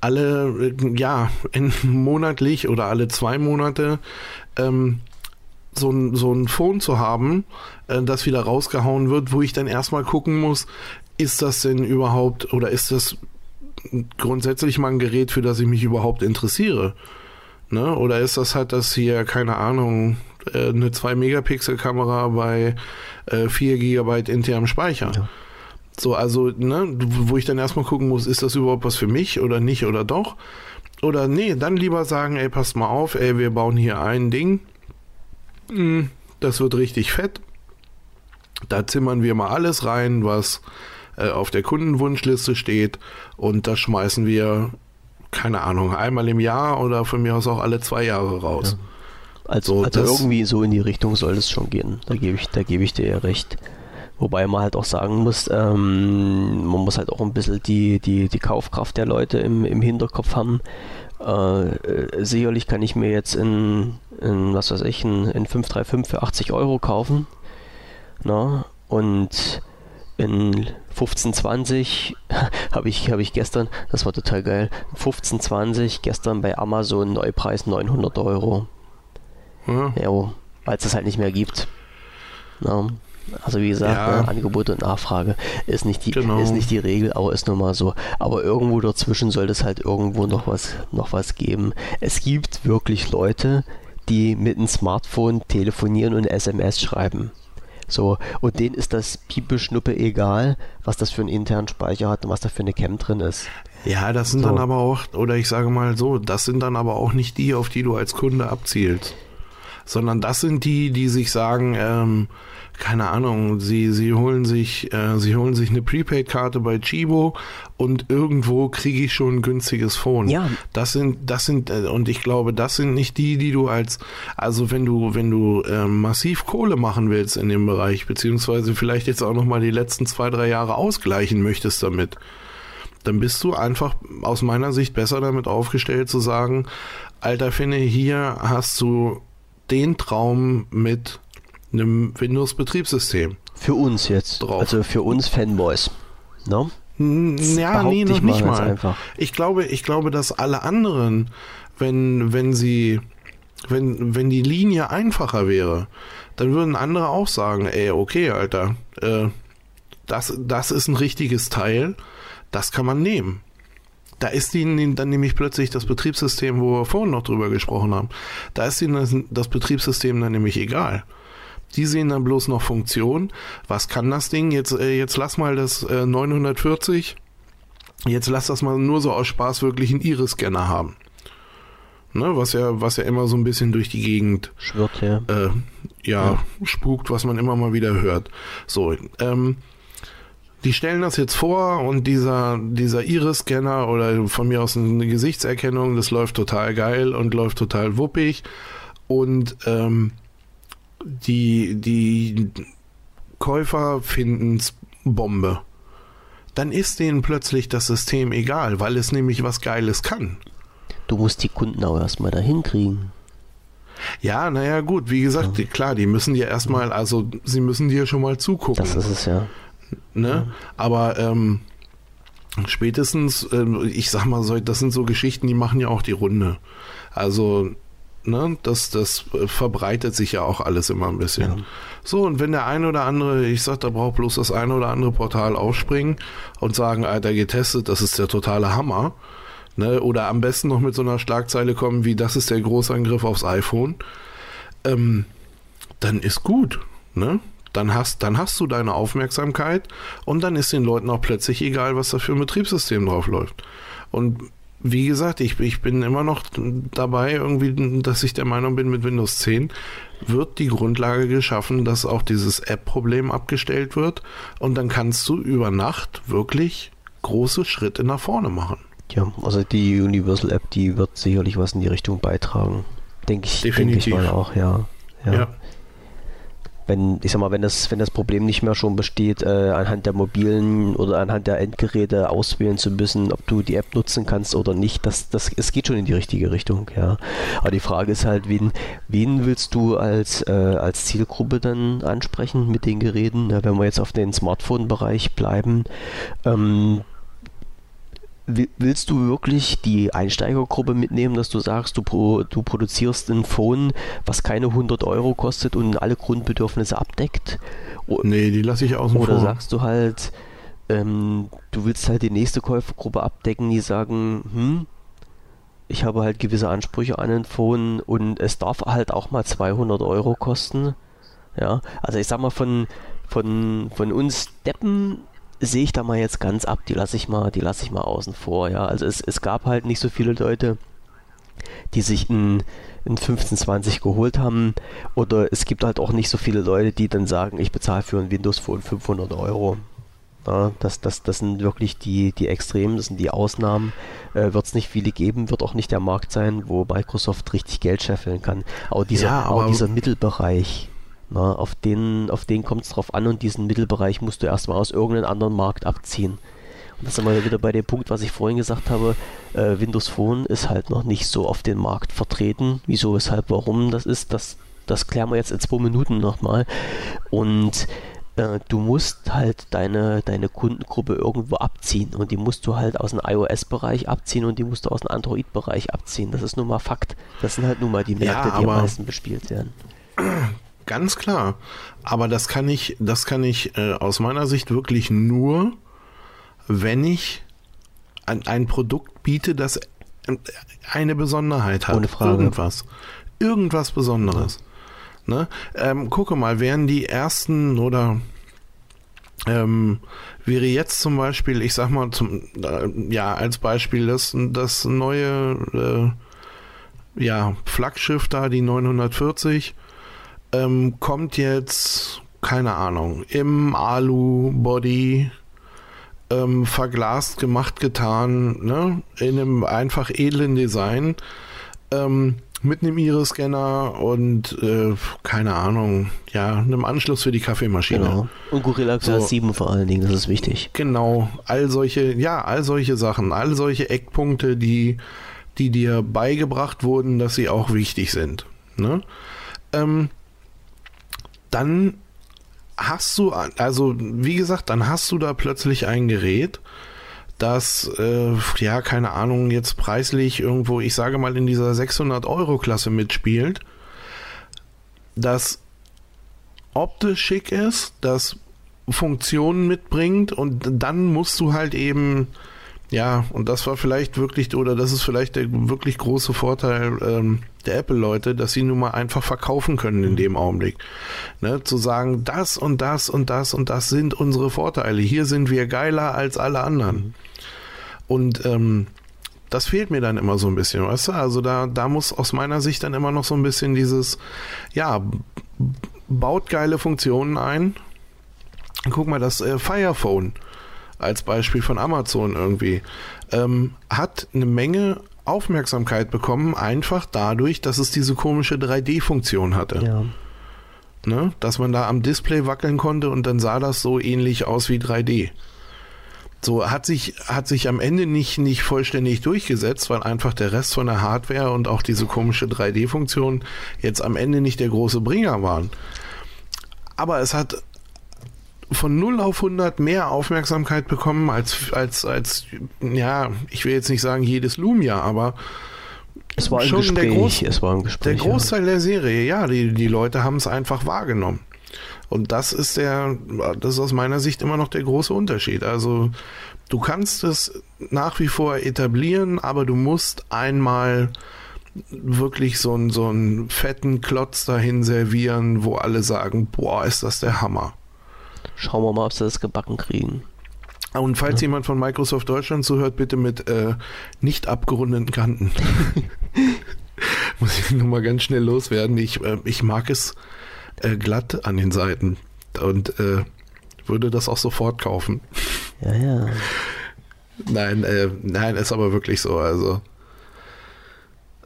alle, ja, monatlich oder alle zwei Monate ähm, so ein, so ein Phone zu haben, äh, das wieder rausgehauen wird, wo ich dann erstmal gucken muss, ist das denn überhaupt oder ist das grundsätzlich mal ein Gerät, für das ich mich überhaupt interessiere? Ne? Oder ist das halt das hier, keine Ahnung, äh, eine 2-Megapixel-Kamera bei äh, 4 GB internem Speicher? Ja. So, also, ne, wo ich dann erstmal gucken muss, ist das überhaupt was für mich oder nicht oder doch? Oder nee, dann lieber sagen, ey, passt mal auf, ey, wir bauen hier ein Ding. Hm, das wird richtig fett. Da zimmern wir mal alles rein, was äh, auf der Kundenwunschliste steht. Und das schmeißen wir, keine Ahnung, einmal im Jahr oder von mir aus auch alle zwei Jahre raus. Ja. Also, so, also irgendwie so in die Richtung soll es schon gehen. Da gebe ich, da ich dir ja recht. Wobei man halt auch sagen muss, ähm, man muss halt auch ein bisschen die, die, die Kaufkraft der Leute im, im Hinterkopf haben. Äh, äh sicherlich kann ich mir jetzt in, in was weiß ich, in, in 535 für 80 Euro kaufen. Na? Und in 1520 habe ich, hab ich gestern, das war total geil, 1520 gestern bei Amazon Neupreis 900 Euro. Ja, ja weil es das halt nicht mehr gibt. Na? Also wie gesagt, ja. ne, Angebot und Nachfrage ist nicht, die, genau. ist nicht die Regel, aber ist nun mal so. Aber irgendwo dazwischen sollte es halt irgendwo noch was, noch was geben. Es gibt wirklich Leute, die mit dem Smartphone telefonieren und SMS schreiben. So, und denen ist das Piepeschnuppe egal, was das für einen internen Speicher hat und was da für eine Cam drin ist. Ja, das sind so. dann aber auch, oder ich sage mal so, das sind dann aber auch nicht die, auf die du als Kunde abzielst. Sondern das sind die, die sich sagen, ähm, keine Ahnung, sie, sie holen sich, äh, sie holen sich eine Prepaid-Karte bei Chibo und irgendwo kriege ich schon ein günstiges Phone. Ja. Das sind, das sind, äh, und ich glaube, das sind nicht die, die du als, also wenn du, wenn du äh, massiv Kohle machen willst in dem Bereich, beziehungsweise vielleicht jetzt auch nochmal die letzten zwei, drei Jahre ausgleichen möchtest damit, dann bist du einfach aus meiner Sicht besser damit aufgestellt zu sagen, Alter Finne, hier hast du den Traum mit einem Windows-Betriebssystem. Für uns jetzt. Drauf. Also für uns Fanboys. No? Ja, nee, noch nicht mal. Einfach. Ich glaube, ich glaube, dass alle anderen, wenn, wenn sie, wenn, wenn die Linie einfacher wäre, dann würden andere auch sagen, ey, okay, Alter, äh, das, das ist ein richtiges Teil, das kann man nehmen. Da ist ihnen dann nämlich plötzlich das Betriebssystem, wo wir vorhin noch drüber gesprochen haben, da ist ihnen das, das Betriebssystem dann nämlich egal. Die sehen dann bloß noch Funktion. Was kann das Ding? Jetzt, äh, jetzt lass mal das äh, 940. Jetzt lass das mal nur so aus Spaß wirklich einen Iris-Scanner haben. Ne, was ja, was ja immer so ein bisschen durch die Gegend schwirrt, ja. Äh, ja, ja, spukt, was man immer mal wieder hört. So, ähm, die stellen das jetzt vor und dieser, dieser Iris-Scanner oder von mir aus eine Gesichtserkennung, das läuft total geil und läuft total wuppig. Und ähm, die, die Käufer finden es Bombe. Dann ist denen plötzlich das System egal, weil es nämlich was Geiles kann. Du musst die Kunden auch erstmal dahin kriegen. Ja, naja, gut, wie gesagt, ja. klar, die müssen dir erstmal, also sie müssen dir schon mal zugucken. Das ist es ja. Ne? Ja. Aber ähm, spätestens, äh, ich sag mal, das sind so Geschichten, die machen ja auch die Runde. Also ne, das, das verbreitet sich ja auch alles immer ein bisschen. Ja. So, und wenn der eine oder andere, ich sag, da braucht bloß das eine oder andere Portal aufspringen und sagen, Alter, getestet, das ist der totale Hammer. Ne, oder am besten noch mit so einer Schlagzeile kommen, wie das ist der Großangriff aufs iPhone, ähm, dann ist gut. Ne? Dann hast, dann hast du deine Aufmerksamkeit und dann ist den Leuten auch plötzlich egal, was da für ein Betriebssystem drauf läuft. Und wie gesagt, ich, ich bin immer noch dabei, irgendwie, dass ich der Meinung bin, mit Windows 10 wird die Grundlage geschaffen, dass auch dieses App-Problem abgestellt wird und dann kannst du über Nacht wirklich große Schritte nach vorne machen. Ja, also die Universal App, die wird sicherlich was in die Richtung beitragen. Denke ich, Definitiv. Denk ich mal auch, ja. ja. ja wenn, ich sag mal, wenn das, wenn das Problem nicht mehr schon besteht, äh, anhand der mobilen oder anhand der Endgeräte auswählen zu müssen, ob du die App nutzen kannst oder nicht, das, das, es geht schon in die richtige Richtung, ja. Aber die Frage ist halt, wen, wen willst du als, äh, als Zielgruppe dann ansprechen mit den Geräten? Ja, wenn wir jetzt auf den Smartphone-Bereich bleiben, ähm, willst du wirklich die Einsteigergruppe mitnehmen, dass du sagst, du, pro, du produzierst ein Phone, was keine 100 Euro kostet und alle Grundbedürfnisse abdeckt? nee, die lasse ich außen Oder vor. sagst du halt, ähm, du willst halt die nächste Käufergruppe abdecken, die sagen, hm, ich habe halt gewisse Ansprüche an den Phone und es darf halt auch mal 200 Euro kosten. Ja, also ich sag mal von, von, von uns Deppen sehe ich da mal jetzt ganz ab, die lasse ich mal, die lasse ich mal außen vor, ja. Also es, es gab halt nicht so viele Leute, die sich ein, ein 1520 geholt haben. Oder es gibt halt auch nicht so viele Leute, die dann sagen, ich bezahle für ein Windows Phone 500 Euro. Ja, das, das, das sind wirklich die, die Extremen, das sind die Ausnahmen. Äh, wird es nicht viele geben, wird auch nicht der Markt sein, wo Microsoft richtig Geld scheffeln kann. Aber dieser, ja, aber dieser Mittelbereich, na, auf den, auf den kommt es drauf an und diesen Mittelbereich musst du erstmal aus irgendeinem anderen Markt abziehen. Und das sind wir wieder bei dem Punkt, was ich vorhin gesagt habe. Äh, Windows Phone ist halt noch nicht so auf den Markt vertreten. Wieso, weshalb, warum das ist, das, das klären wir jetzt in zwei Minuten nochmal. Und äh, du musst halt deine, deine Kundengruppe irgendwo abziehen und die musst du halt aus dem iOS-Bereich abziehen und die musst du aus dem Android-Bereich abziehen. Das ist nun mal Fakt. Das sind halt nun mal die Märkte, ja, die am meisten bespielt werden. Ganz klar. Aber das kann ich, das kann ich äh, aus meiner Sicht wirklich nur, wenn ich ein, ein Produkt biete, das äh, eine Besonderheit hat. Ohne Frage. Irgendwas. Irgendwas Besonderes. Ja. Ne? Ähm, gucke mal, wären die ersten oder ähm, wäre jetzt zum Beispiel, ich sag mal, zum, äh, ja, als Beispiel das, das neue äh, ja, Flaggschiff da, die 940, ähm, kommt jetzt, keine Ahnung, im Alu-Body ähm, verglast, gemacht, getan, ne? in einem einfach edlen Design. Ähm, mit einem Iris-Scanner und äh, keine Ahnung, ja, einem Anschluss für die Kaffeemaschine. Genau. Und Gorilla Glass so, 7 vor allen Dingen, das ist wichtig. Genau, all solche, ja, all solche Sachen, all solche Eckpunkte, die, die dir beigebracht wurden, dass sie auch wichtig sind. Ne? Ähm, dann hast du, also wie gesagt, dann hast du da plötzlich ein Gerät, das, äh, ja, keine Ahnung, jetzt preislich irgendwo, ich sage mal, in dieser 600 Euro Klasse mitspielt, das optisch schick ist, das Funktionen mitbringt und dann musst du halt eben ja, und das war vielleicht wirklich, oder das ist vielleicht der wirklich große Vorteil ähm, der Apple-Leute, dass sie nun mal einfach verkaufen können in dem Augenblick. Ne, zu sagen, das und das und das und das sind unsere Vorteile. Hier sind wir geiler als alle anderen. Und ähm, das fehlt mir dann immer so ein bisschen, weißt du? Also da, da muss aus meiner Sicht dann immer noch so ein bisschen dieses, ja, baut geile Funktionen ein. Guck mal, das äh, Fire Phone als Beispiel von Amazon irgendwie, ähm, hat eine Menge Aufmerksamkeit bekommen, einfach dadurch, dass es diese komische 3D-Funktion hatte. Ja. Ne? Dass man da am Display wackeln konnte und dann sah das so ähnlich aus wie 3D. So hat sich, hat sich am Ende nicht, nicht vollständig durchgesetzt, weil einfach der Rest von der Hardware und auch diese komische 3D-Funktion jetzt am Ende nicht der große Bringer waren. Aber es hat von 0 auf 100 mehr Aufmerksamkeit bekommen als, als, als, ja, ich will jetzt nicht sagen jedes Lumia, aber es war ein schon Gespräch, der, Groß, es war ein Gespräch, der Großteil ja. der Serie, ja, die, die Leute haben es einfach wahrgenommen. Und das ist der, das ist aus meiner Sicht immer noch der große Unterschied. Also du kannst es nach wie vor etablieren, aber du musst einmal wirklich so einen, so einen fetten Klotz dahin servieren, wo alle sagen, boah, ist das der Hammer. Schauen wir mal, ob sie das gebacken kriegen. Und falls ja. jemand von Microsoft Deutschland zuhört, bitte mit äh, nicht abgerundeten Kanten. Muss ich nur mal ganz schnell loswerden. Ich, äh, ich mag es äh, glatt an den Seiten und äh, würde das auch sofort kaufen. Ja, ja. Nein, äh, nein, ist aber wirklich so. Also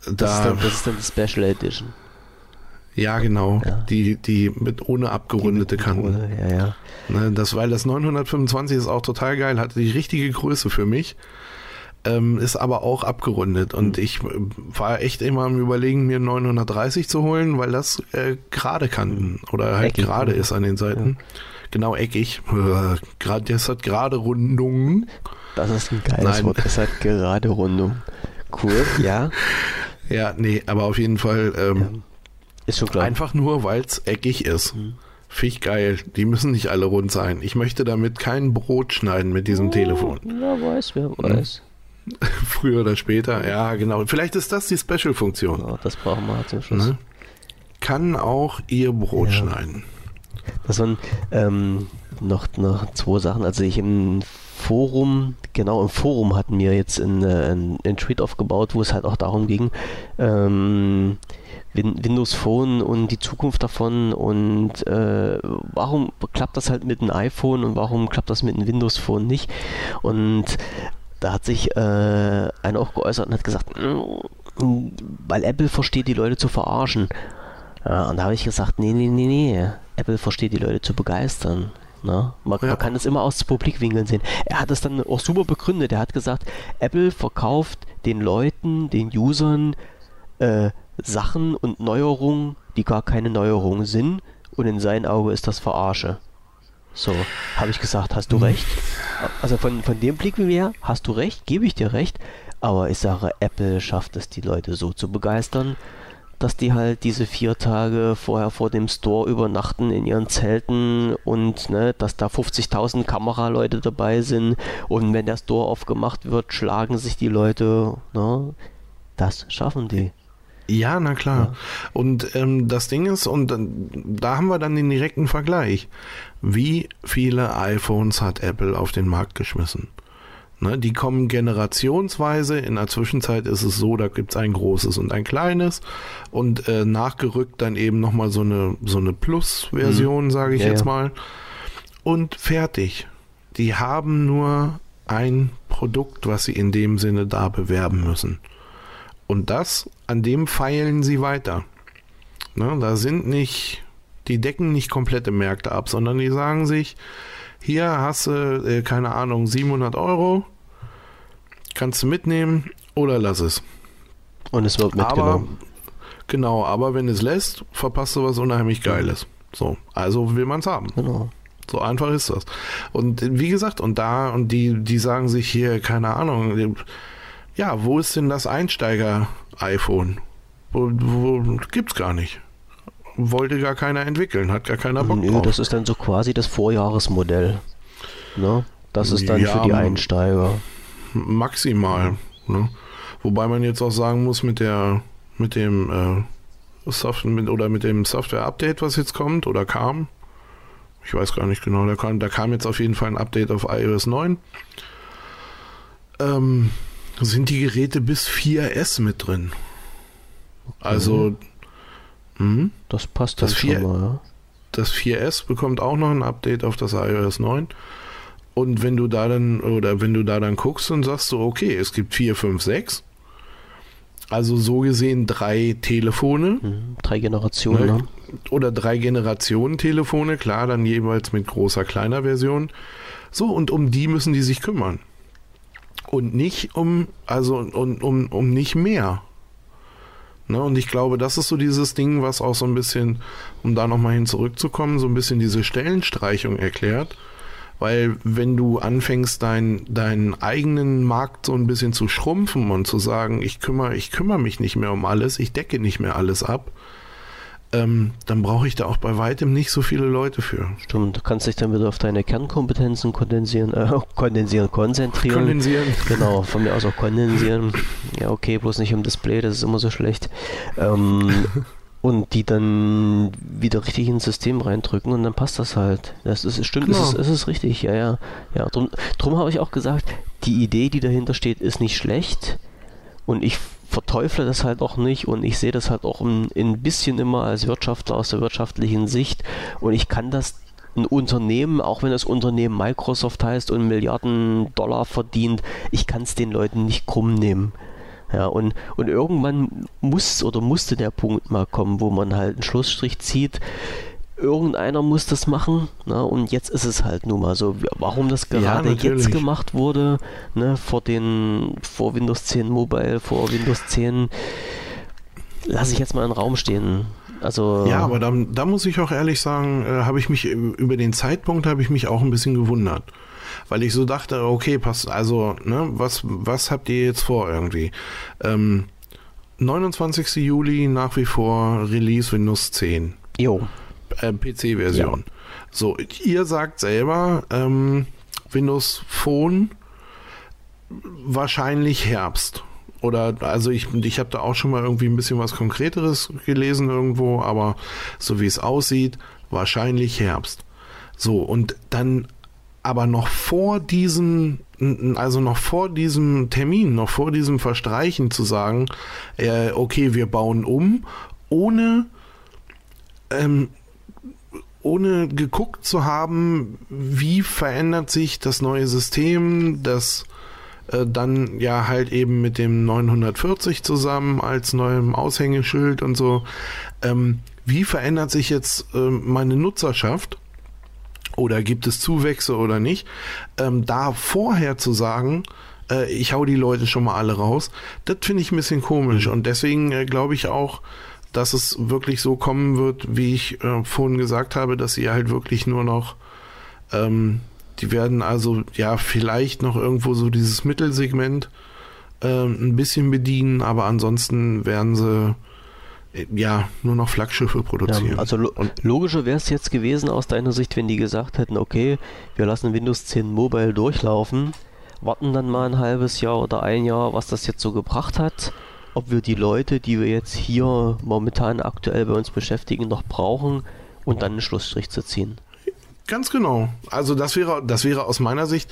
da, das, ist dann, das ist dann die Special Edition. Ja, genau. Ja. Die, die mit ohne abgerundete Kanten. Ohne, ja, ja. Ne, das, weil das 925 ist auch total geil, hatte die richtige Größe für mich. Ähm, ist aber auch abgerundet und mhm. ich äh, war echt immer am überlegen, mir 930 zu holen, weil das äh, gerade Kanten oder halt gerade ist an den Seiten. Ja. Genau, eckig. Äh, das hat gerade Rundungen. Das ist ein geiles Nein. Wort. Das hat gerade Rundung. Cool, ja. ja, nee, aber auf jeden Fall ähm, ist schon klar. Einfach nur, weil es eckig ist. Mhm. Finde ich geil. Die müssen nicht alle rund sein. Ich möchte damit kein Brot schneiden mit diesem oh, Telefon. Wer weiß, wer hm? weiß. Früher oder später, ja, genau. Vielleicht ist das die Special-Funktion. Ja, das brauchen wir zum Schluss. Ne? Kann auch ihr Brot ja. schneiden. Das waren ähm, noch, noch zwei Sachen. Also ich im Forum, genau im Forum hatten wir jetzt einen, einen, einen Tweet aufgebaut, wo es halt auch darum ging, ähm, Windows Phone und die Zukunft davon und äh, warum klappt das halt mit einem iPhone und warum klappt das mit einem Windows Phone nicht? Und da hat sich äh, einer auch geäußert und hat gesagt, mm, weil Apple versteht, die Leute zu verarschen. Ja, und da habe ich gesagt, nee, nee, nee, nee, Apple versteht, die Leute zu begeistern. Ne? Man, ja. man, kann das immer aus Publikwinkeln sehen. Er hat es dann auch super begründet. Er hat gesagt, Apple verkauft den Leuten, den Usern äh, Sachen und Neuerungen, die gar keine Neuerungen sind. Und in seinen Augen ist das Verarsche. So, habe ich gesagt, hast du hm. recht? Also von, von dem Blickwinkel her, hast du recht, gebe ich dir recht. Aber ich sage, Apple schafft es, die Leute so zu begeistern, dass die halt diese vier Tage vorher vor dem Store übernachten in ihren Zelten und ne, dass da 50.000 Kameraleute dabei sind und wenn der Store aufgemacht wird, schlagen sich die Leute. Ne? Das schaffen die. Ja, na klar. Ja. Und ähm, das Ding ist, und da haben wir dann den direkten Vergleich. Wie viele iPhones hat Apple auf den Markt geschmissen? Ne, die kommen generationsweise. In der Zwischenzeit ist es so, da gibt es ein großes und ein kleines. Und äh, nachgerückt dann eben nochmal so eine, so eine Plus-Version, mhm. sage ich ja, jetzt ja. mal. Und fertig. Die haben nur ein Produkt, was sie in dem Sinne da bewerben müssen. Und das, an dem feilen sie weiter. Ne, da sind nicht, die decken nicht komplette Märkte ab, sondern die sagen sich, hier hast du, äh, keine Ahnung, 700 Euro, kannst du mitnehmen oder lass es. Und es wird mitgenommen. Aber, genau, aber wenn es lässt, verpasst du was unheimlich Geiles. So, also will man es haben. Genau. So einfach ist das. Und wie gesagt, und da, und die, die sagen sich hier, keine Ahnung, ja, wo ist denn das Einsteiger-iPhone? Wo, wo, gibt's gar nicht. Wollte gar keiner entwickeln, hat gar keiner Bock Nö, drauf. das ist dann so quasi das Vorjahresmodell. Ne? Das ist dann ja, für die Einsteiger. Maximal. Ne? Wobei man jetzt auch sagen muss, mit der, mit dem äh, Software mit, oder mit dem Software-Update, was jetzt kommt oder kam, ich weiß gar nicht genau, da kam, da kam jetzt auf jeden Fall ein Update auf iOS 9. Ähm, sind die Geräte bis 4S mit drin. Okay. Also mh, hm? das passt das 4, mal, ja. Das 4S bekommt auch noch ein Update auf das iOS 9. Und wenn du da dann, oder wenn du da dann guckst und sagst so, okay, es gibt 4, 5, 6. Also so gesehen drei Telefone. Mhm, drei Generationen. Ne? Oder drei Generationen Telefone, klar, dann jeweils mit großer, kleiner Version. So, und um die müssen die sich kümmern und nicht um, also um, um, um nicht mehr. Ne, und ich glaube, das ist so dieses Ding, was auch so ein bisschen, um da nochmal hin zurückzukommen, so ein bisschen diese Stellenstreichung erklärt. Weil wenn du anfängst, dein, deinen eigenen Markt so ein bisschen zu schrumpfen und zu sagen, ich kümmere, ich kümmere mich nicht mehr um alles, ich decke nicht mehr alles ab, ähm, dann brauche ich da auch bei weitem nicht so viele Leute für. Stimmt, du kannst dich dann wieder auf deine Kernkompetenzen kondensieren, äh, kondensieren, konzentrieren. Kondensieren. Genau, von mir aus auch kondensieren. Ja, okay, bloß nicht im Display, das ist immer so schlecht. Ähm, und die dann wieder richtig ins System reindrücken und dann passt das halt. Das ist, stimmt, genau. es, ist, es ist richtig, ja, ja. ja drum, drum habe ich auch gesagt, die Idee, die dahinter steht, ist nicht schlecht. Und ich verteufle das halt auch nicht und ich sehe das halt auch ein, ein bisschen immer als Wirtschaftler aus der wirtschaftlichen Sicht und ich kann das ein Unternehmen, auch wenn das Unternehmen Microsoft heißt und Milliarden Dollar verdient, ich kann es den Leuten nicht krumm nehmen. Ja, und, und irgendwann muss oder musste der Punkt mal kommen, wo man halt einen Schlussstrich zieht irgendeiner muss das machen. Ne? Und jetzt ist es halt nun mal so. Warum das gerade ja, jetzt gemacht wurde, ne? vor, den, vor Windows 10 Mobile, vor Windows 10, lasse ich jetzt mal in den Raum stehen. Also, ja, aber da, da muss ich auch ehrlich sagen, äh, habe ich mich über den Zeitpunkt habe ich mich auch ein bisschen gewundert. Weil ich so dachte, okay, passt, also, ne, was, was habt ihr jetzt vor irgendwie? Ähm, 29. Juli nach wie vor Release Windows 10. Jo. Äh, PC-Version. Ja. So, ihr sagt selber, ähm, Windows Phone wahrscheinlich Herbst. Oder also ich, ich habe da auch schon mal irgendwie ein bisschen was Konkreteres gelesen irgendwo, aber so wie es aussieht, wahrscheinlich Herbst. So, und dann aber noch vor diesem, also noch vor diesem Termin, noch vor diesem Verstreichen zu sagen, äh, okay, wir bauen um, ohne, ähm, ohne geguckt zu haben, wie verändert sich das neue System, das äh, dann ja halt eben mit dem 940 zusammen als neuem Aushängeschild und so. Ähm, wie verändert sich jetzt äh, meine Nutzerschaft? oder gibt es Zuwächse oder nicht, ähm, da vorher zu sagen, äh, ich hau die Leute schon mal alle raus, das finde ich ein bisschen komisch und deswegen äh, glaube ich auch, dass es wirklich so kommen wird, wie ich äh, vorhin gesagt habe, dass sie halt wirklich nur noch, ähm, die werden also ja vielleicht noch irgendwo so dieses Mittelsegment äh, ein bisschen bedienen, aber ansonsten werden sie ja, nur noch Flaggschiffe produzieren. Ja, also lo logischer wäre es jetzt gewesen aus deiner Sicht, wenn die gesagt hätten, okay, wir lassen Windows 10 Mobile durchlaufen, warten dann mal ein halbes Jahr oder ein Jahr, was das jetzt so gebracht hat, ob wir die Leute, die wir jetzt hier momentan aktuell bei uns beschäftigen, noch brauchen und dann einen Schlussstrich zu ziehen. Ganz genau. Also das wäre, das wäre aus meiner Sicht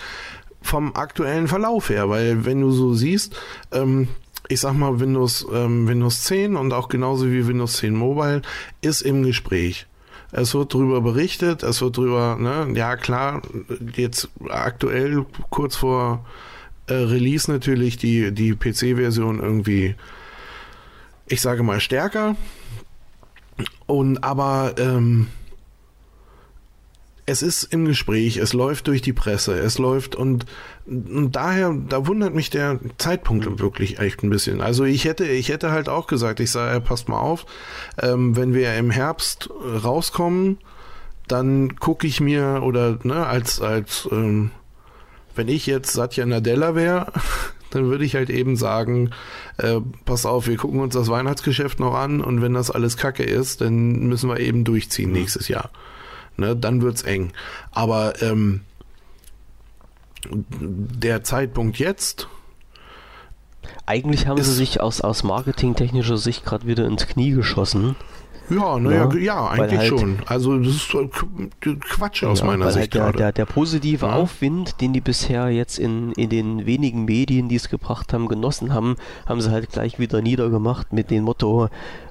vom aktuellen Verlauf her, weil wenn du so siehst, ähm, ich sag mal, Windows, ähm, Windows 10 und auch genauso wie Windows 10 Mobile ist im Gespräch. Es wird darüber berichtet, es wird darüber, ne, ja klar, jetzt aktuell kurz vor äh, Release natürlich die, die PC-Version irgendwie, ich sage mal, stärker. Und aber ähm, es ist im Gespräch, es läuft durch die Presse, es läuft und, und daher, da wundert mich der Zeitpunkt wirklich echt ein bisschen. Also ich hätte, ich hätte halt auch gesagt, ich sage, passt mal auf, ähm, wenn wir im Herbst rauskommen, dann gucke ich mir oder ne, als, als ähm, wenn ich jetzt Satya Nadella wäre, dann würde ich halt eben sagen, äh, pass auf, wir gucken uns das Weihnachtsgeschäft noch an und wenn das alles Kacke ist, dann müssen wir eben durchziehen nächstes Jahr ne, dann wird's eng. Aber ähm, der Zeitpunkt jetzt. Eigentlich haben sie sich aus, aus marketingtechnischer Sicht gerade wieder ins Knie geschossen. Ja, naja, ja, ja, eigentlich halt, schon. Also das ist Quatsch aus ja, meiner Sicht. Halt der, der, der, positive ja. Aufwind, den die bisher jetzt in, in den wenigen Medien, die es gebracht haben, genossen haben, haben sie halt gleich wieder niedergemacht mit dem Motto,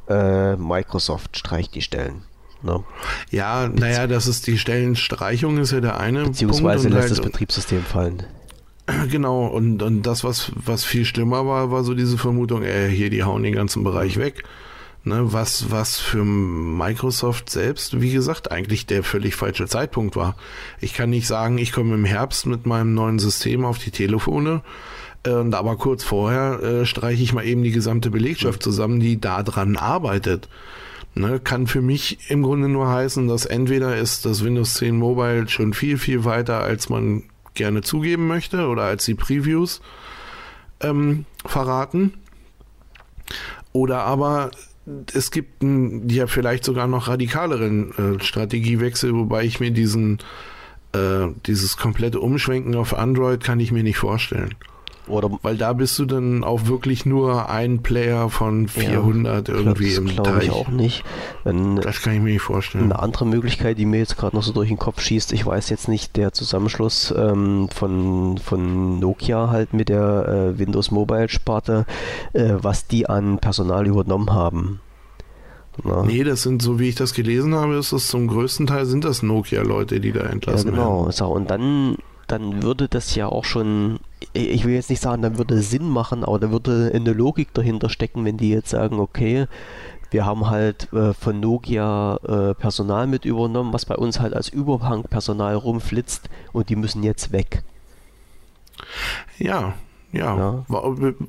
äh, Microsoft streicht die Stellen. Ne? Ja, naja, das ist die Stellenstreichung ist ja der eine Beziehungsweise lässt halt, das Betriebssystem fallen. Genau, und, und das, was, was viel schlimmer war, war so diese Vermutung, ey, hier, die hauen den ganzen Bereich weg. Ne, was, was für Microsoft selbst, wie gesagt, eigentlich der völlig falsche Zeitpunkt war. Ich kann nicht sagen, ich komme im Herbst mit meinem neuen System auf die Telefone, und aber kurz vorher äh, streiche ich mal eben die gesamte Belegschaft zusammen, die da dran arbeitet. Ne, kann für mich im Grunde nur heißen, dass entweder ist das Windows 10 Mobile schon viel, viel weiter, als man gerne zugeben möchte oder als die Previews ähm, verraten. Oder aber es gibt einen, ja vielleicht sogar noch radikaleren äh, Strategiewechsel, wobei ich mir diesen äh, dieses komplette Umschwenken auf Android kann ich mir nicht vorstellen. Oder Weil da bist du dann auch wirklich nur ein Player von 400 ja, irgendwie das im Teich. glaube ich auch nicht. Wenn das kann ich mir nicht vorstellen. Eine andere Möglichkeit, die mir jetzt gerade noch so durch den Kopf schießt, ich weiß jetzt nicht, der Zusammenschluss ähm, von, von Nokia halt mit der äh, Windows Mobile Sparte, äh, was die an Personal übernommen haben. Na? Nee, das sind, so wie ich das gelesen habe, ist das zum größten Teil sind das Nokia-Leute, die da entlassen ja, genau. werden. Genau, und dann, dann würde das ja auch schon ich will jetzt nicht sagen, dann würde Sinn machen, aber da würde eine Logik dahinter stecken, wenn die jetzt sagen, okay, wir haben halt äh, von Nokia äh, Personal mit übernommen, was bei uns halt als Überhangpersonal rumflitzt und die müssen jetzt weg. Ja, ja. ja.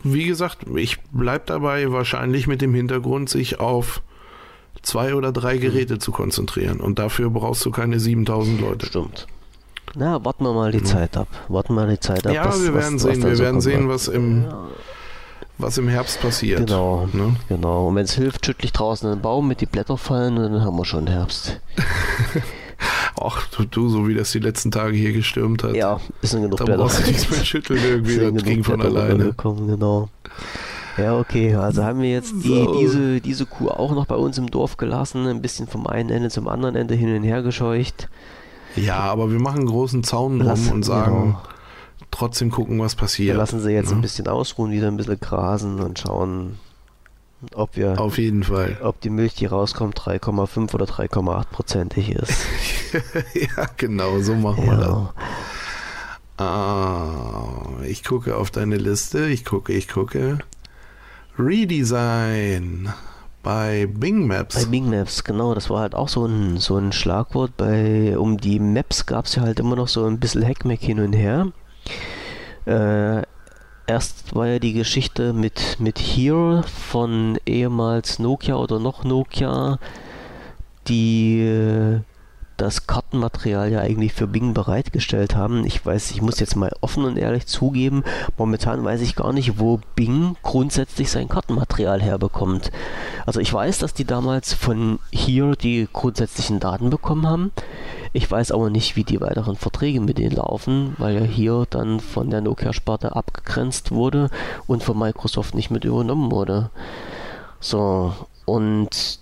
Wie gesagt, ich bleibe dabei wahrscheinlich mit dem Hintergrund, sich auf zwei oder drei Geräte mhm. zu konzentrieren. Und dafür brauchst du keine 7000 Leute. Stimmt. Na, warten wir mal die Zeit ab. Warten wir mal die Zeit ab. Ja, was, wir werden was, sehen. Was wir werden sehen, was im, was im Herbst passiert. Genau, ne? genau. Und wenn es hilft, schüttle ich draußen einen Baum mit die Blätter fallen und dann haben wir schon Herbst. Ach, du, du, so wie das die letzten Tage hier gestürmt hat. Ja, ist genug da Blätter. Da brauchst du nichts mehr schütteln irgendwie, das ging von Blätter alleine. Gekommen, genau. Ja, okay, also haben wir jetzt die, so. diese, diese Kuh auch noch bei uns im Dorf gelassen, ein bisschen vom einen Ende zum anderen Ende hin und her gescheucht. Ja, aber wir machen einen großen Zaun drum und sagen, genau. trotzdem gucken, was passiert. Wir lassen sie jetzt ja. ein bisschen ausruhen, wieder ein bisschen grasen und schauen, ob wir. Auf jeden Fall. Ob die Milch, die rauskommt, 3,5 oder 3,8 prozentig ist. ja, genau, so machen ja. wir das. Ah, ich gucke auf deine Liste, ich gucke, ich gucke. Redesign bei Bing Maps. Bei Bing Maps, genau, das war halt auch so ein, so ein Schlagwort. Bei, um die Maps gab es ja halt immer noch so ein bisschen Hackmack hin und her. Äh, erst war ja die Geschichte mit, mit Here von ehemals Nokia oder noch Nokia, die äh, das Kartenmaterial ja eigentlich für Bing bereitgestellt haben. Ich weiß, ich muss jetzt mal offen und ehrlich zugeben, momentan weiß ich gar nicht, wo Bing grundsätzlich sein Kartenmaterial herbekommt. Also ich weiß, dass die damals von hier die grundsätzlichen Daten bekommen haben. Ich weiß aber nicht, wie die weiteren Verträge mit denen laufen, weil ja hier dann von der Nokia-Sparte abgegrenzt wurde und von Microsoft nicht mit übernommen wurde. So, und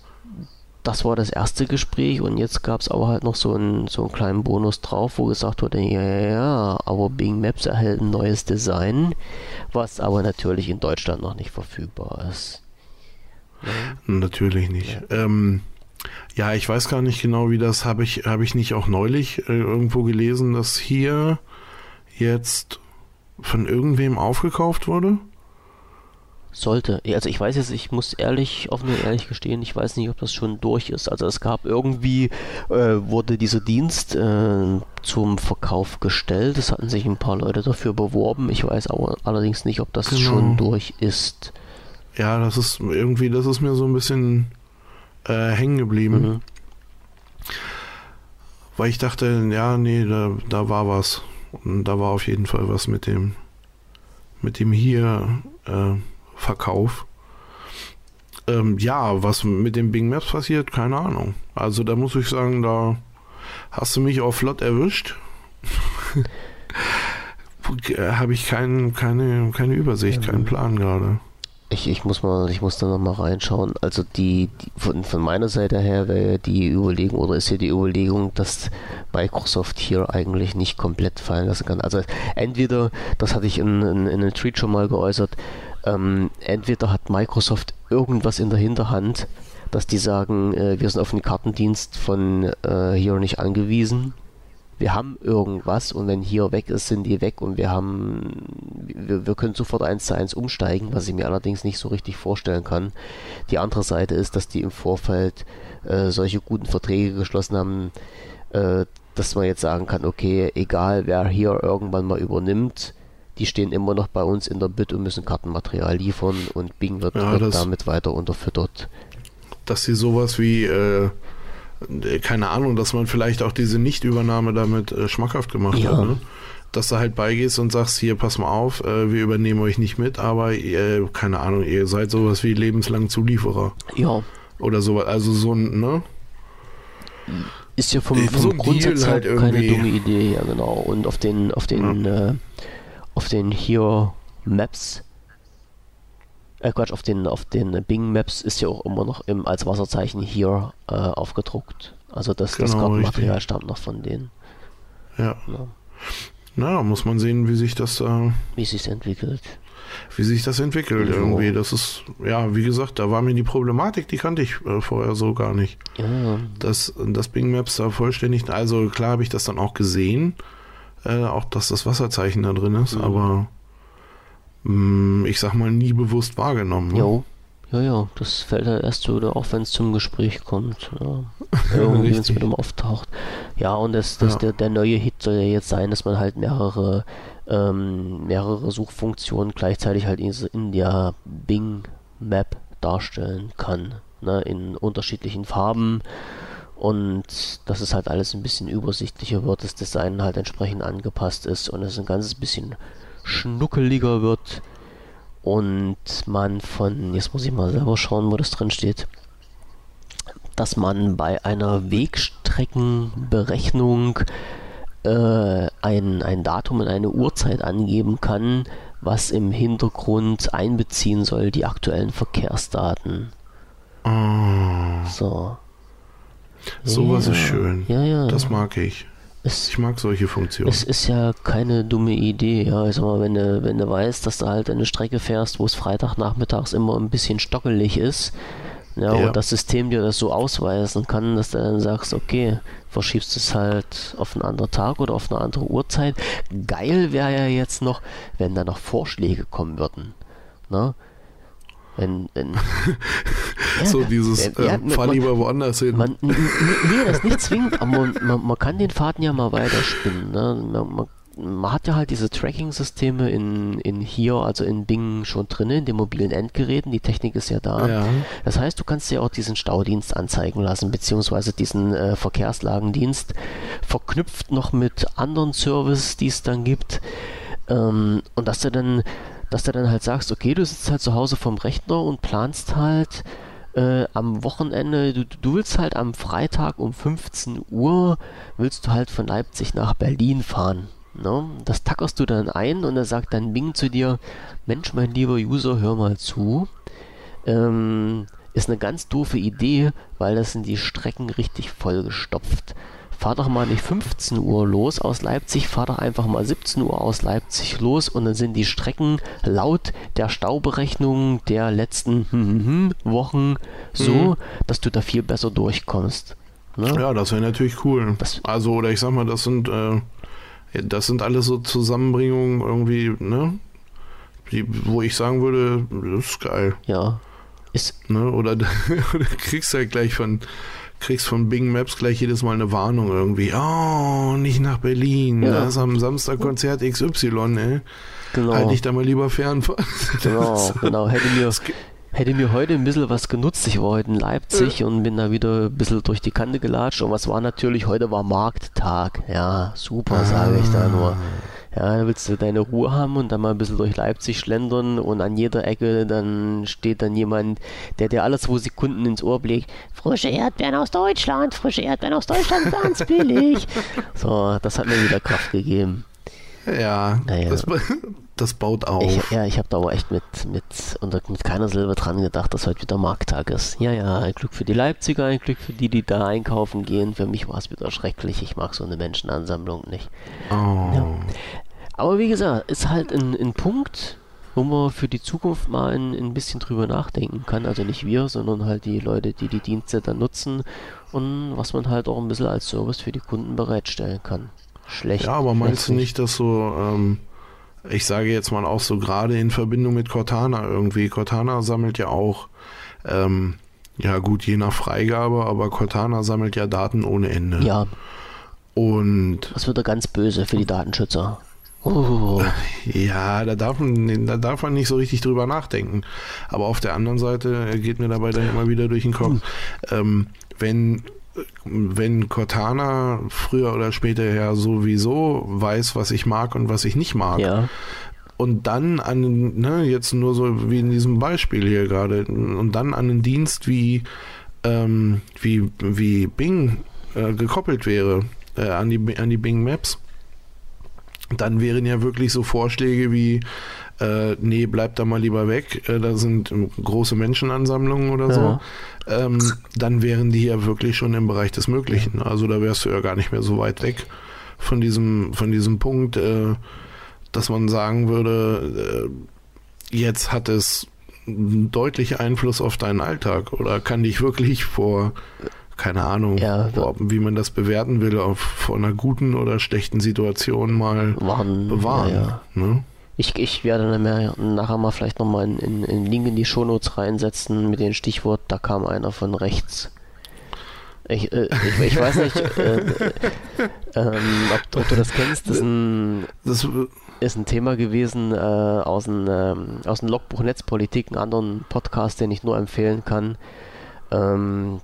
das war das erste Gespräch und jetzt gab es aber halt noch so einen, so einen kleinen Bonus drauf, wo gesagt wurde, ja, ja, aber Bing Maps erhält ein neues Design, was aber natürlich in Deutschland noch nicht verfügbar ist. Natürlich nicht. Ja. Ähm, ja, ich weiß gar nicht genau, wie das habe ich, habe ich nicht auch neulich äh, irgendwo gelesen, dass hier jetzt von irgendwem aufgekauft wurde? Sollte. Also ich weiß jetzt, ich muss ehrlich, offen und ehrlich gestehen, ich weiß nicht, ob das schon durch ist. Also es gab irgendwie, äh, wurde dieser Dienst äh, zum Verkauf gestellt. Es hatten sich ein paar Leute dafür beworben. Ich weiß aber allerdings nicht, ob das genau. schon durch ist. Ja, das ist irgendwie, das ist mir so ein bisschen äh, hängen geblieben. Mhm. Weil ich dachte, ja, nee, da, da war was. Und da war auf jeden Fall was mit dem, mit dem hier, äh, Verkauf. Ähm, ja, was mit den Bing Maps passiert, keine Ahnung. Also da muss ich sagen, da hast du mich auch flott erwischt. Habe ich kein, keine, keine Übersicht, keinen Plan gerade. Ich, ich muss mal, ich muss da nochmal reinschauen. Also die, die, von, von meiner Seite her wäre die Überlegung oder ist ja die Überlegung, dass Microsoft hier eigentlich nicht komplett fallen lassen kann. Also entweder, das hatte ich in, in, in einem Tweet schon mal geäußert, ähm, entweder hat Microsoft irgendwas in der Hinterhand, dass die sagen, äh, wir sind auf den Kartendienst von äh, hier nicht angewiesen. Wir haben irgendwas und wenn hier weg ist, sind die weg und wir haben, wir, wir können sofort eins zu eins umsteigen, was ich mir allerdings nicht so richtig vorstellen kann. Die andere Seite ist, dass die im Vorfeld äh, solche guten Verträge geschlossen haben, äh, dass man jetzt sagen kann, okay, egal wer hier irgendwann mal übernimmt, die stehen immer noch bei uns in der Bit und müssen Kartenmaterial liefern und Bing wird, ja, wird damit weiter unterfüttert. Dass sie sowas wie, äh, keine Ahnung, dass man vielleicht auch diese Nichtübernahme damit äh, schmackhaft gemacht ja. hat, ne? Dass du halt beigehst und sagst, hier, pass mal auf, äh, wir übernehmen euch nicht mit, aber ihr, keine Ahnung, ihr seid sowas wie lebenslang Zulieferer. Ja. Oder sowas, also so ein, ne? Ist ja vom, vom so Grundsatz halt keine dumme Idee, ja genau. Und auf den, auf den ja. äh, auf den Here Maps, äh Quatsch, auf den, auf den Bing Maps ist ja auch immer noch im, als Wasserzeichen Here äh, aufgedruckt. Also das, genau, das Kartenmaterial stammt noch von denen. Ja. ja. Na, muss man sehen, wie sich das äh, wie sich entwickelt. Wie sich das entwickelt ja. irgendwie. Das ist, ja, wie gesagt, da war mir die Problematik, die kannte ich äh, vorher so gar nicht. Ja. Dass das Bing Maps da vollständig, also klar habe ich das dann auch gesehen, äh, auch dass das Wasserzeichen da drin ist, mhm. aber mh, mm, ich sag mal nie bewusst wahrgenommen. Ne? Jo. Ja, ja, das fällt halt erst so, auch wenn es zum Gespräch kommt. Ja. Irgendwie, wenn es mit dem auftaucht. Ja, und das, das, ja. Der, der neue Hit soll ja jetzt sein, dass man halt mehrere, ähm, mehrere Suchfunktionen gleichzeitig halt in, in der Bing Map darstellen kann. Ne, in unterschiedlichen Farben und dass es halt alles ein bisschen übersichtlicher wird, das Design halt entsprechend angepasst ist und es ein ganzes bisschen schnuckeliger wird und man von, jetzt muss ich mal selber schauen, wo das drin steht, dass man bei einer Wegstreckenberechnung äh, ein, ein Datum und eine Uhrzeit angeben kann, was im Hintergrund einbeziehen soll, die aktuellen Verkehrsdaten. Oh, So. Sowas ist schön. Ja, ja. Das mag ich. Es, Ich mag solche Funktionen. es ist ja keine dumme Idee. Ja, ich sag mal, wenn du, wenn du weißt, dass du halt eine Strecke fährst, wo es Freitagnachmittags immer ein bisschen stockelig ist, ja, Ja. und das System dir das so ausweisen kann, dass du dann sagst, okay, verschiebst es halt auf einen anderen Tag oder auf eine andere Uhrzeit. Geil wäre ja jetzt noch, wenn da noch Vorschläge kommen würden. Ne? Wenn, wenn, Ja, so dieses, ja, ja, äh, fahr man- lieber woanders hin. man, nee, das nicht zwingend, aber man, man, man kann den Faden ja mal weiterspinnen. Ne? Man hat ja halt diese Tracking-Systeme in, in hier, also in Bing schon drin, in den mobilen Endgeräten. Die Technik ist ja da. ja. Das heißt, du kannst dir auch diesen Staudienst anzeigen lassen, beziehungsweise diesen äh, Verkehrslagendienst, verknüpft noch mit anderen Services, die es dann gibt. Ähm, und dass du dann, dass du dann halt sagst, okay, du sitzt halt zu Hause vom Rechner und planst halt äh, am Wochenende, du, du willst halt am Freitag um 15 Uhr, willst du halt von Leipzig nach Berlin fahren. Ne? Das tackerst du dann ein und dann sagt dann Bing zu dir, Mensch, mein lieber User, hör mal zu ähm, ist eine ganz doofe Idee, weil das sind die Strecken richtig vollgestopft. Fahr doch mal nicht 15 Uhr los aus Leipzig, fahr doch einfach mal 17 Uhr aus Leipzig los und dann sind die Strecken laut der Stauberechnung der letzten hm, Wochen so, Mhm. dass du da viel besser durchkommst. Ne? ja, das wäre natürlich cool. Das- also, oder ich sag mal, das sind, äh, das sind alles so Zusammenbringungen irgendwie, ne? Die, wo ich sagen würde, das ist geil. Ja. Ist, Ne? Oder, du kriegst halt gleich von, kriegst von Bing Maps gleich jedes Mal eine Warnung irgendwie. Oh, nicht nach Berlin. Ja. Da ist am Samstag Konzert XY, ey. genau. Halt dich da mal lieber fern. Genau, genau. Hätte mir, hätte mir heute ein bisschen was genutzt. Ich war heute in Leipzig und bin da wieder ein bisschen durch die Kante gelatscht. Und was war natürlich? Heute war Markttag. Ja, super, sage ich da nur. Ja, da willst du deine Ruhe haben und dann mal ein bisschen durch Leipzig schlendern und an jeder Ecke dann steht dann jemand, der dir alle zwei Sekunden ins Ohr blickt. Frische Erdbeeren aus Deutschland, frische Erdbeeren aus Deutschland, ganz billig. So, das hat mir wieder Kraft gegeben. Ja, Naja. Das, das baut auf. Ich, ja, ich habe da aber echt mit, mit, unter, mit keiner Silbe dran gedacht, dass heute wieder Markttag ist. Ja, ja, ein Glück für die Leipziger, ein Glück für die, die da einkaufen gehen. Für mich war es wieder schrecklich. Ich mag so eine Menschenansammlung nicht. oh. Aber wie gesagt, ist halt ein, ein Punkt, wo man für die Zukunft mal ein, ein bisschen drüber nachdenken kann. Also nicht wir, sondern halt die Leute, die die Dienste dann nutzen und was man halt auch ein bisschen als Service für die Kunden bereitstellen kann. Schlecht. Ja, aber meinst du nicht, dass so, ähm, ich sage jetzt mal auch so gerade in Verbindung mit Cortana irgendwie, Cortana sammelt ja auch, ähm, ja gut, je nach Freigabe, aber Cortana sammelt ja Daten ohne Ende. Ja, Und das wird er ganz böse für die Datenschützer. Oh. ja, da darf, man, da darf man nicht so richtig drüber nachdenken. Aber auf der anderen Seite geht mir dabei dann immer wieder durch den Kopf, ähm, wenn wenn Cortana früher oder später ja sowieso weiß, was ich mag und was ich nicht mag, Ja, und dann an, ne, jetzt nur so wie in diesem Beispiel hier gerade, und dann an einen Dienst wie, ähm, wie, wie Bing äh, gekoppelt wäre, äh, an, die, an die Bing Maps, dann wären ja wirklich so Vorschläge wie, äh, nee, bleib da mal lieber weg, äh, da sind große Menschenansammlungen oder so, Ja. ähm, dann wären die ja wirklich schon im Bereich des Möglichen. Also da wärst du ja gar nicht mehr so weit weg von diesem, von diesem Punkt, äh, dass man sagen würde, äh, jetzt hat es deutlich Einfluss auf deinen Alltag oder kann dich wirklich vor, keine Ahnung, Ja, vor, wie man das bewerten will, auf, vor einer guten oder schlechten Situation mal waren. bewahren. Ja. Ne? Ich, ich werde dann mehr, nachher mal vielleicht nochmal einen in, in Link in die Shownotes reinsetzen mit dem Stichwort, da kam einer von rechts. Ich, äh, ich, ich weiß nicht, äh, äh, ähm, ob, ob du das kennst. Das ist ein, Das, ist ein Thema gewesen äh, aus dem ähm, aus dem Logbuch Netzpolitik, einen anderen Podcast, den ich nur empfehlen kann. Ähm,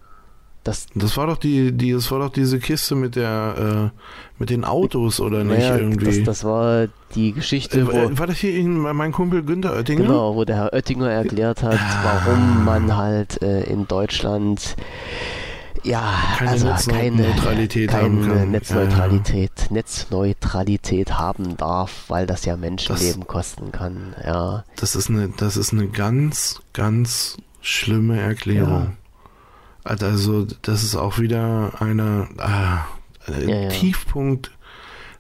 Das, das war doch die, die, das war doch diese Kiste mit der, äh, mit den Autos oder nicht naja, irgendwie. Das, das war die Geschichte, äh, wo, war das hier mein Kumpel Günther Oettinger? Genau, wo der Herr Oettinger erklärt hat, ah. warum man halt äh, in Deutschland ja, keine also Netzneutralität keine, keine haben Netzneutralität, ja. Netzneutralität haben darf, weil das ja Menschenleben das, kosten kann. Ja. Das ist eine, das ist eine ganz, ganz schlimme Erklärung. Ja. Also das ist auch wieder eine, ah, ein ja, Tiefpunkt,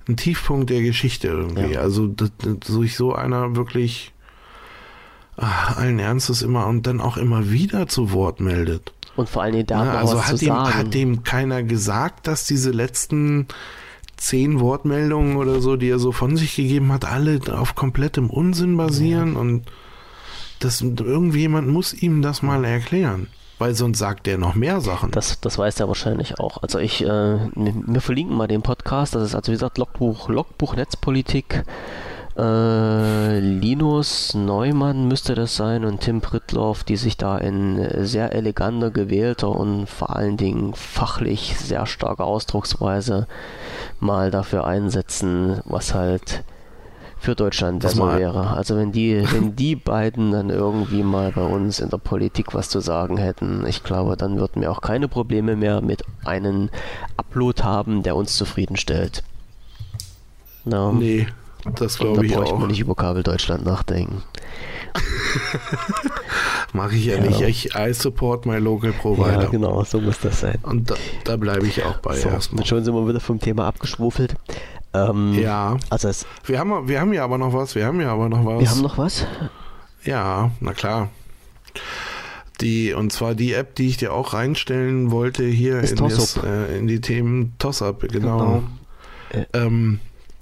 ein Tiefpunkt der Geschichte irgendwie. Also dass, sich so einer wirklich ach, allen Ernstes immer und dann auch immer wieder zu Wort meldet. Und vor allen Dingen da ja, also hat dem, hat dem keiner gesagt, dass diese letzten zehn Wortmeldungen oder so, die er so von sich gegeben hat, alle auf komplettem Unsinn basieren ja. und das irgendjemand muss ihm das mal erklären. Weil sonst sagt er noch mehr Sachen. Das, das weiß er wahrscheinlich auch. Also ich, äh, wir verlinken mal den Podcast. Das ist also wie gesagt Logbuch, Logbuch Netzpolitik. Äh, Linus Neumann müsste das sein und Tim Prittloff, die sich da in sehr eleganter, gewählter und vor allen Dingen fachlich sehr starker Ausdrucksweise mal dafür einsetzen, was halt für Deutschland besser wäre. Also wenn die, wenn die beiden dann irgendwie mal bei uns in der Politik was zu sagen hätten, ich glaube, dann würden wir auch keine Probleme mehr mit einem Upload haben, der uns zufriedenstellt. No. Nee, das glaube ich auch. Da bräuchte man nicht über Kabel Deutschland nachdenken. Mache ich ja, ja, nicht. Ich I support my local provider. Ja, genau, so muss das sein. Und da, da bleibe ich auch bei so, erstmal. Schon sind wir wieder vom Thema abgeschwufelt. Ähm, ja. Also es, wir, haben, wir haben ja aber noch was. Wir haben ja aber noch was. Wir haben noch was? Ja, na klar. Die, und zwar die App, die ich dir auch reinstellen wollte hier in, das, äh, in, die Themen Toss-Up, genau. genau. Ähm,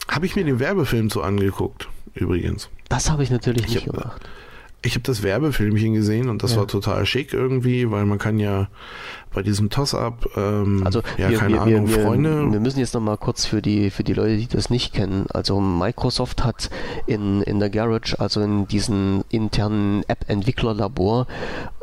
habe ich mir den Werbefilm so angeguckt, übrigens. Das habe ich natürlich ich nicht hab, gemacht. Ich habe das Werbefilmchen gesehen und das ja. war total schick irgendwie, weil man kann ja bei diesem Toss-Up, ähm, also ja, wir, keine wir, Ahnung, wir, Freunde. Wir müssen jetzt nochmal kurz für die, für die Leute, die das nicht kennen, also Microsoft hat in, in der Garage, also in diesem internen App-Entwicklerlabor,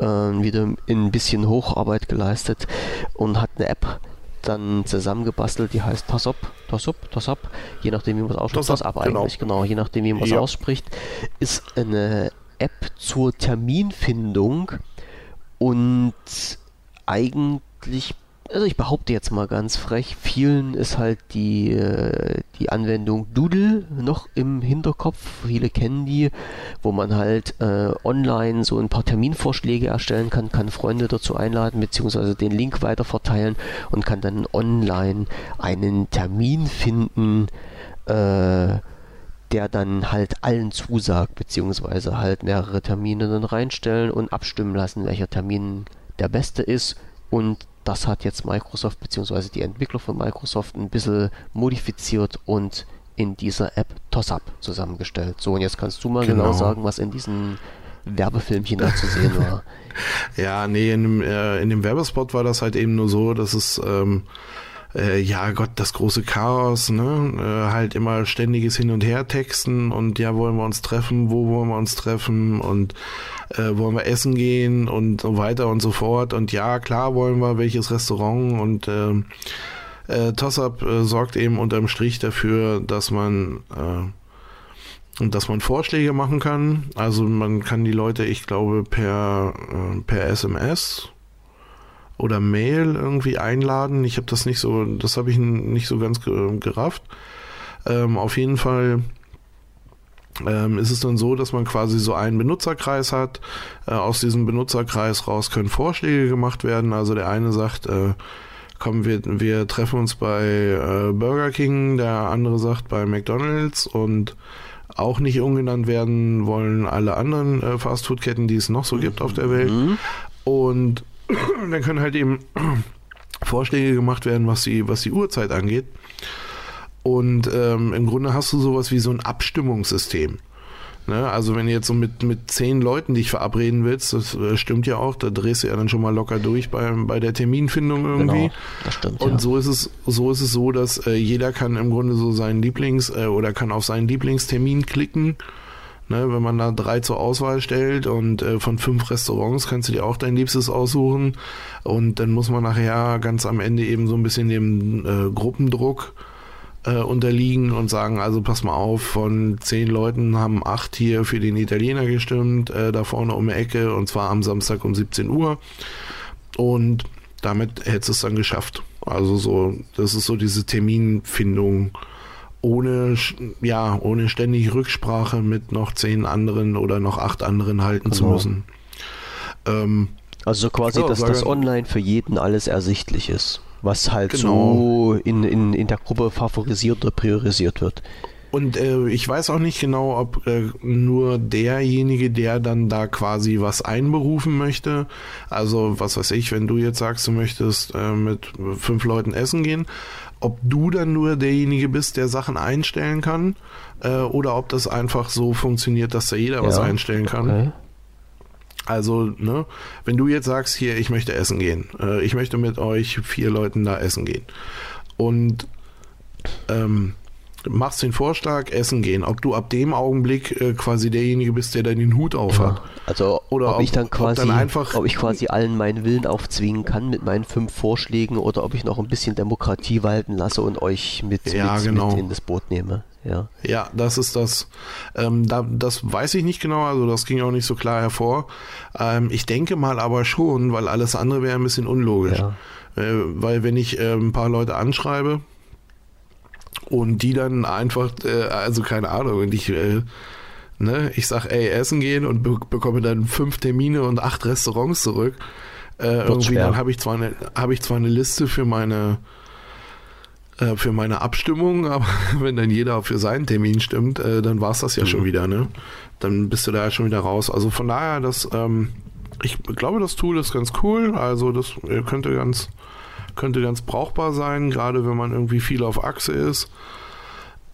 äh, wieder ein bisschen Hocharbeit geleistet und hat eine App dann zusammengebastelt, die heißt Tossop, Tossop, Tossop, je nachdem wie man es ausspricht, Tossop genau. eigentlich, genau, je nachdem wie man es ja. ausspricht, ist eine App zur Terminfindung und eigentlich also ich behaupte jetzt mal ganz frech, vielen ist halt die, äh, die Anwendung Doodle noch im Hinterkopf. Viele kennen die, wo man halt äh, online so ein paar Terminvorschläge erstellen kann, kann Freunde dazu einladen, beziehungsweise den Link weiterverteilen und kann dann online einen Termin finden, äh, der dann halt allen zusagt, beziehungsweise halt mehrere Termine dann reinstellen und abstimmen lassen, welcher Termin der beste ist und das hat jetzt Microsoft bzw. die Entwickler von Microsoft ein bisschen modifiziert und in dieser App TossUp zusammengestellt. So, und jetzt kannst du mal genau, genau sagen, was in diesem Werbefilmchen da zu sehen war. ja, nee, in dem, äh, in dem Werbespot war das halt eben nur so, dass es ähm, äh, ja Gott, das große Chaos, ne? Äh, halt immer ständiges Hin und Her texten und ja, wollen wir uns treffen, wo wollen wir uns treffen und äh, wollen wir essen gehen und so weiter und so fort. Und ja, klar wollen wir welches Restaurant und äh, äh, Tossup äh, sorgt eben unterm Strich dafür, dass man äh, dass man Vorschläge machen kann. Also man kann die Leute, ich glaube, per, äh, per SMS oder Mail irgendwie einladen. Ich habe das nicht so, das habe ich nicht so ganz gerafft. Ähm, auf jeden Fall ähm, ist es dann so, dass man quasi so einen Benutzerkreis hat. Äh, aus diesem Benutzerkreis raus können Vorschläge gemacht werden. Also der eine sagt, äh, komm, wir, wir treffen uns bei äh, Burger King, der andere sagt bei McDonald's und auch nicht umgenannt werden wollen alle anderen äh, Fastfood-Ketten, die es noch so gibt auf der Welt. Mhm. Und dann können halt eben Vorschläge gemacht werden, was die, was die Uhrzeit angeht. Und ähm, im Grunde hast du sowas wie so ein Abstimmungssystem. Ne? Also wenn du jetzt so mit, mit zehn Leuten dich verabreden willst, das äh, stimmt ja auch, da drehst du ja dann schon mal locker durch bei, bei der Terminfindung irgendwie. Genau, das stimmt. Und ja. so ist es, so ist es so, dass äh, jeder kann im Grunde so seinen Lieblings- äh, oder kann auf seinen Lieblingstermin klicken Ne, wenn man da drei zur Auswahl stellt und äh, von fünf Restaurants kannst du dir auch dein Liebstes aussuchen und dann muss man nachher ganz am Ende eben so ein bisschen dem äh, Gruppendruck äh, unterliegen und sagen, also pass mal auf, von zehn Leuten haben acht hier für den Italiener gestimmt, äh, da vorne um die Ecke und zwar am Samstag um 17 Uhr und damit hättest du es dann geschafft. Also so, das ist so diese Terminfindung ohne, ja, ohne ständig Rücksprache mit noch zehn anderen oder noch acht anderen halten genau. zu müssen. Ähm, also quasi, ja, dass das online für jeden alles ersichtlich ist, was halt genau. so in, in, in der Gruppe favorisiert oder priorisiert wird. Und äh, ich weiß auch nicht genau, ob äh, nur derjenige, der dann da quasi was einberufen möchte, also was weiß ich, wenn du jetzt sagst, du möchtest äh, mit fünf Leuten essen gehen, ob du dann nur derjenige bist, der Sachen einstellen kann, äh, oder ob das einfach so funktioniert, dass da jeder ja. was einstellen kann. Okay. Also, ne, wenn du jetzt sagst, hier, ich möchte essen gehen, äh, ich möchte mit euch vier Leuten da essen gehen. Und ähm, machst den Vorschlag, essen gehen. Ob du ab dem Augenblick äh, quasi derjenige bist, der dann den Hut auf hat. Ja, also oder ob, ob, ich dann quasi, dann einfach, ob ich quasi allen meinen Willen aufzwingen kann mit meinen fünf Vorschlägen oder ob ich noch ein bisschen Demokratie walten lasse und euch mit, ja, mit, genau. mit in das Boot nehme. Ja, ja das ist das. Ähm, da, das weiß ich nicht genau, also das ging auch nicht so klar hervor. Ähm, ich denke mal aber schon, weil alles andere wäre ein bisschen unlogisch. Ja. Äh, weil wenn ich äh, ein paar Leute anschreibe, und die dann einfach, äh, also keine Ahnung, und ich, äh, ne, ich sag, ey, essen gehen und be bekomme dann fünf Termine und acht Restaurants zurück. Äh, irgendwie schwer. dann habe ich zwar eine, habe ich zwar eine Liste für meine äh, für meine Abstimmung, aber wenn dann jeder für seinen Termin stimmt, äh, dann war es das ja mhm. schon wieder, ne? Dann bist du da ja schon wieder raus. Also von daher, das, ähm, ich glaube, das Tool ist ganz cool. Also das könnte ganz, könnte ganz brauchbar sein, gerade wenn man irgendwie viel auf Achse ist.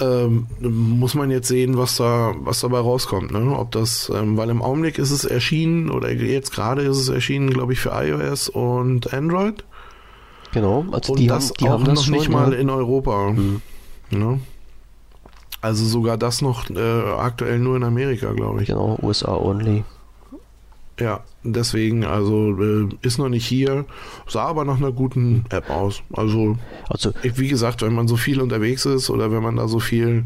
Ähm, muss man jetzt sehen, was da, was dabei rauskommt, ne? Ob das, ähm, weil im Augenblick ist es erschienen oder jetzt gerade ist es erschienen, glaube ich, für iOS und Android. Genau, also und die das haben, die auch haben das noch schon, nicht mal in Europa. Mhm. Ne? Also sogar das noch äh, aktuell nur in Amerika, glaube ich. Genau, USA only. Ja, deswegen, also äh, ist noch nicht hier, sah aber nach einer guten App aus. Also, also wie gesagt, wenn man so viel unterwegs ist oder wenn man da so viel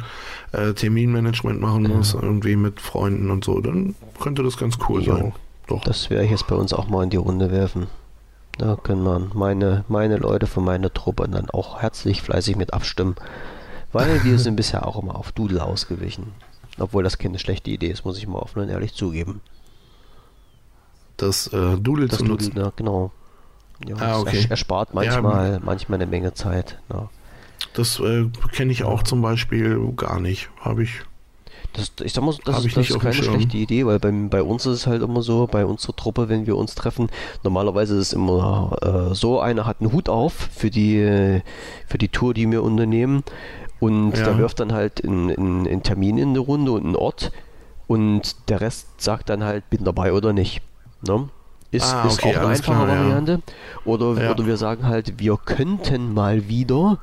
äh, Terminmanagement machen muss, irgendwie mit Freunden und so, dann könnte das ganz cool jo, sein. Doch. Das werde ich jetzt bei uns auch mal in die Runde werfen. Da können man meine, meine Leute von meiner Truppe dann auch herzlich fleißig mit abstimmen, weil wir sind bisher auch immer auf Doodle ausgewichen. Obwohl das keine schlechte Idee ist, muss ich mal offen und ehrlich zugeben das äh, Doodle das zu nutzen. Doodle, ja, genau. Ja, ah, okay. erspart manchmal, ja, manchmal eine Menge Zeit. Ja. Das äh, kenne ich auch zum Beispiel gar nicht. Habe ich. Das, ich sag mal, das, ist, das ist keine schlechte Idee, weil bei, bei uns ist es halt immer so, bei unserer Truppe, wenn wir uns treffen, normalerweise ist es immer äh, so, einer hat einen Hut auf für die, für die Tour, die wir unternehmen und ja. der wirft dann halt einen Termin in eine Runde und einen Ort und der Rest sagt dann halt, bin dabei oder nicht. Ne? Ist, ah, ist okay, auch eine einfache klar, Variante. Ja. Oder, ja. oder wir sagen halt, wir könnten mal wieder.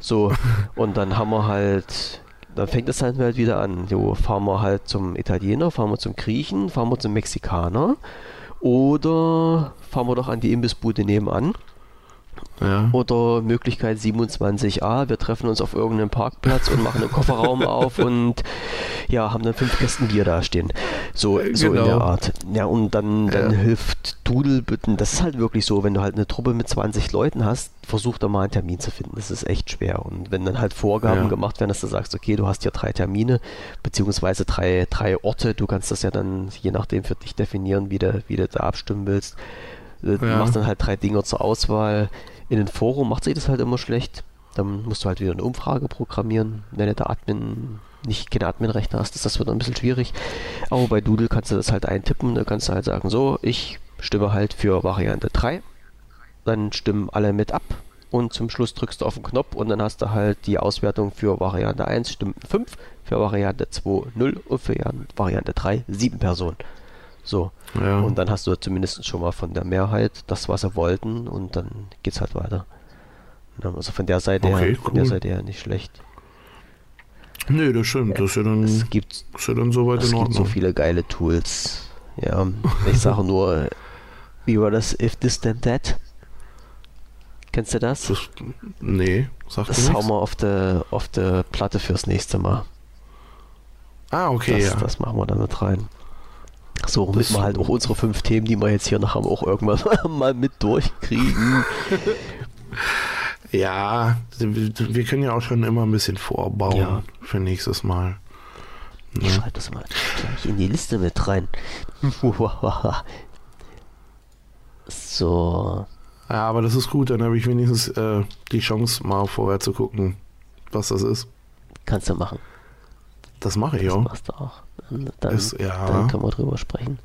So, und dann haben wir halt, dann fängt das halt wieder an. So, fahren wir halt zum Italiener, fahren wir zum Griechen, fahren wir zum Mexikaner. Oder fahren wir doch an die Imbissbude nebenan ja. Oder Möglichkeit 27a, wir treffen uns auf irgendeinem Parkplatz und machen einen Kofferraum auf und ja, haben dann fünf Kästen Bier dastehen. So, so genau. in der Art. Ja, und dann, dann ja. hilft Dudelbütten. Das ist halt wirklich so, wenn du halt eine Truppe mit 20 Leuten hast, versuch da mal einen Termin zu finden. Das ist echt schwer. Und wenn dann halt Vorgaben ja. gemacht werden, dass du sagst, okay, du hast hier drei Termine, beziehungsweise drei, drei Orte, du kannst das ja dann je nachdem für dich definieren, wie du, wie du da abstimmen willst. Du ja. machst dann halt drei Dinge zur Auswahl in den Forum macht sich das halt immer schlecht. Dann musst du halt wieder eine Umfrage programmieren. Wenn du der Admin nicht keine Adminrechte hast, ist das wird ein bisschen schwierig. Aber bei Doodle kannst du das halt eintippen. Da kannst du halt sagen, so, ich stimme halt für Variante 3. Dann stimmen alle mit ab. Und zum Schluss drückst du auf den Knopf und dann hast du halt die Auswertung für Variante 1 stimmen 5, für Variante 2 0 und für Variante 3 7 Personen. So. Ja. Und dann hast du zumindest schon mal von der Mehrheit das, was sie wollten und dann geht's halt weiter. Also von der Seite okay, her, von der Seite her nicht schlecht. Nö, das stimmt. Das ist ja dann, es gibt, ist ja dann soweit es in gibt Ordnung. so viele geile Tools. Ja, ich sage nur, wie war das? If this then that? Kennst du das? Das, nee, sagt Das hauen wir auf der auf der Platte fürs nächste Mal. Ah, okay, Das, ja. das machen wir dann mit rein. So, damit Das- wir halt auch unsere fünf Themen, die wir jetzt hier noch haben, auch irgendwann mal mit durchkriegen. Ja, wir können ja auch schon immer ein bisschen vorbauen Ja. für nächstes Mal. Ich Ne? schreibe das mal gleich in die Liste mit rein. so, Ja, aber das ist gut, dann habe ich wenigstens äh, die Chance, mal vorher zu gucken, was das ist. kannst du machen. Das mache ich Das auch. machst du auch. Dann, dann, Ist, ja, dann können wir drüber sprechen.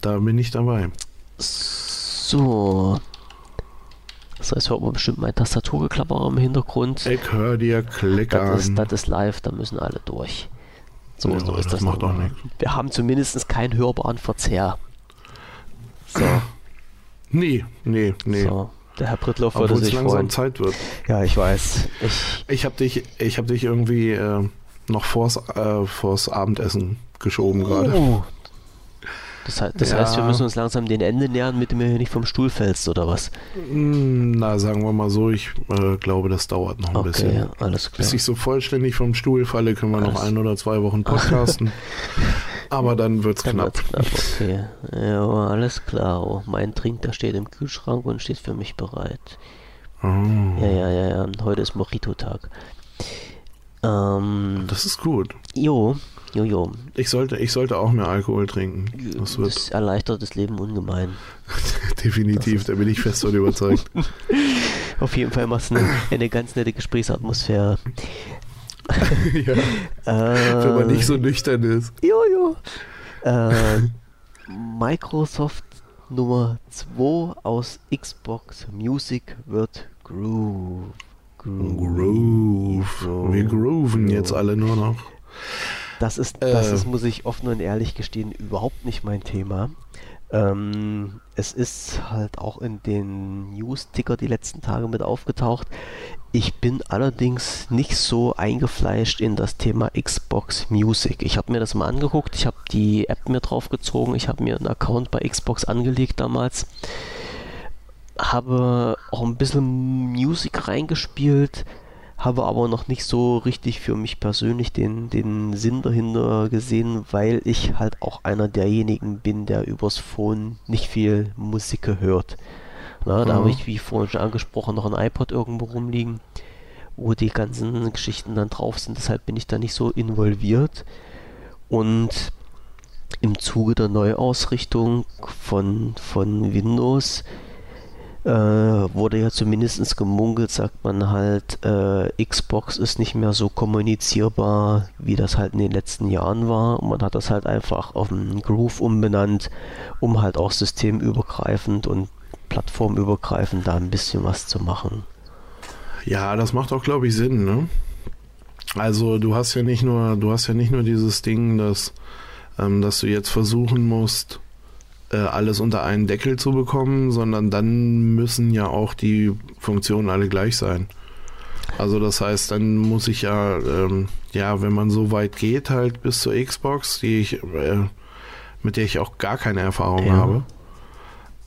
da bin ich dabei. So. Das heißt, hört man bestimmt mein Tastaturgeklapper im Hintergrund. Ich höre dir klickern. Das ist, das ist live, da müssen alle durch. So, Ja, so ist das das. macht auch nichts. Wir haben zumindest keinen hörbaren Verzehr. So, Nee, nee, nee. so. Der Herr Brittloff würde es sich langsam freuen. Zeit wird. Ja, ich weiß. Ich, Ich habe dich, ich hab dich irgendwie äh, noch vors, äh, vors Abendessen geschoben gerade. Oh. Das, heißt, das Ja. heißt, wir müssen uns langsam dem Ende nähern, mit dem du hier nicht vom Stuhl fällst, oder was? Mm, Na, sagen wir mal so, ich äh, glaube, das dauert noch ein Okay, bisschen. alles klar. Bis ich so vollständig vom Stuhl falle, können wir noch Alles- ein oder zwei Wochen podcasten. Aber dann wird's Dann knapp. wird's knapp, okay. Ja, alles klar. Oh, mein Trink, der steht im Kühlschrank und steht für mich bereit. Oh, Ja, ja, ja, ja. Heute ist Mojito-Tag. Ähm, das ist gut. jo, jo, jo. Ich sollte, ich sollte auch mehr Alkohol trinken. Das wird Das erleichtert das Leben ungemein. definitiv, da bin ich fest von überzeugt. Auf jeden Fall macht es eine, eine ganz nette Gesprächsatmosphäre. ja, Äh, wenn man nicht so nüchtern ist. Jojo. Äh, Microsoft Nummer 2 aus Xbox Music wird Groove. Groove. Wir grooven jetzt alle nur noch. Das ist, das Äh. ist, muss ich offen und ehrlich gestehen, überhaupt nicht mein Thema. Ähm, es ist halt auch in den News-Ticker die letzten Tage mit aufgetaucht. Ich bin allerdings nicht so eingefleischt in das Thema Xbox Music. Ich habe mir das mal angeguckt, ich habe die App mir draufgezogen, ich habe mir einen Account bei Xbox angelegt damals, habe auch ein bisschen Music reingespielt, habe aber noch nicht so richtig für mich persönlich den, den Sinn dahinter gesehen, weil ich halt auch einer derjenigen bin, der übers Phone nicht viel Musik hört. Na, da Mhm. habe ich, wie vorhin schon angesprochen, noch ein iPod irgendwo rumliegen, wo die ganzen Geschichten dann drauf sind. Deshalb bin ich da nicht so involviert. Und im Zuge der Neuausrichtung von, von Windows äh, wurde ja zumindest gemunkelt, sagt man halt, äh, Xbox ist nicht mehr so kommunizierbar, wie das halt in den letzten Jahren war. Und man hat das halt einfach auf einen Groove umbenannt, um halt auch systemübergreifend und plattformübergreifend da ein bisschen was zu machen. Ja, das macht auch, glaube ich, Sinn, ne? Also du hast ja nicht nur, du hast ja nicht nur dieses Ding, dass, ähm, dass du jetzt versuchen musst, äh, alles unter einen Deckel zu bekommen, sondern dann müssen ja auch die Funktionen alle gleich sein. Also das heißt, dann muss ich ja, ähm, ja, wenn man so weit geht, halt bis zur Xbox, die ich, äh, mit der ich auch gar keine Erfahrung Ja. habe.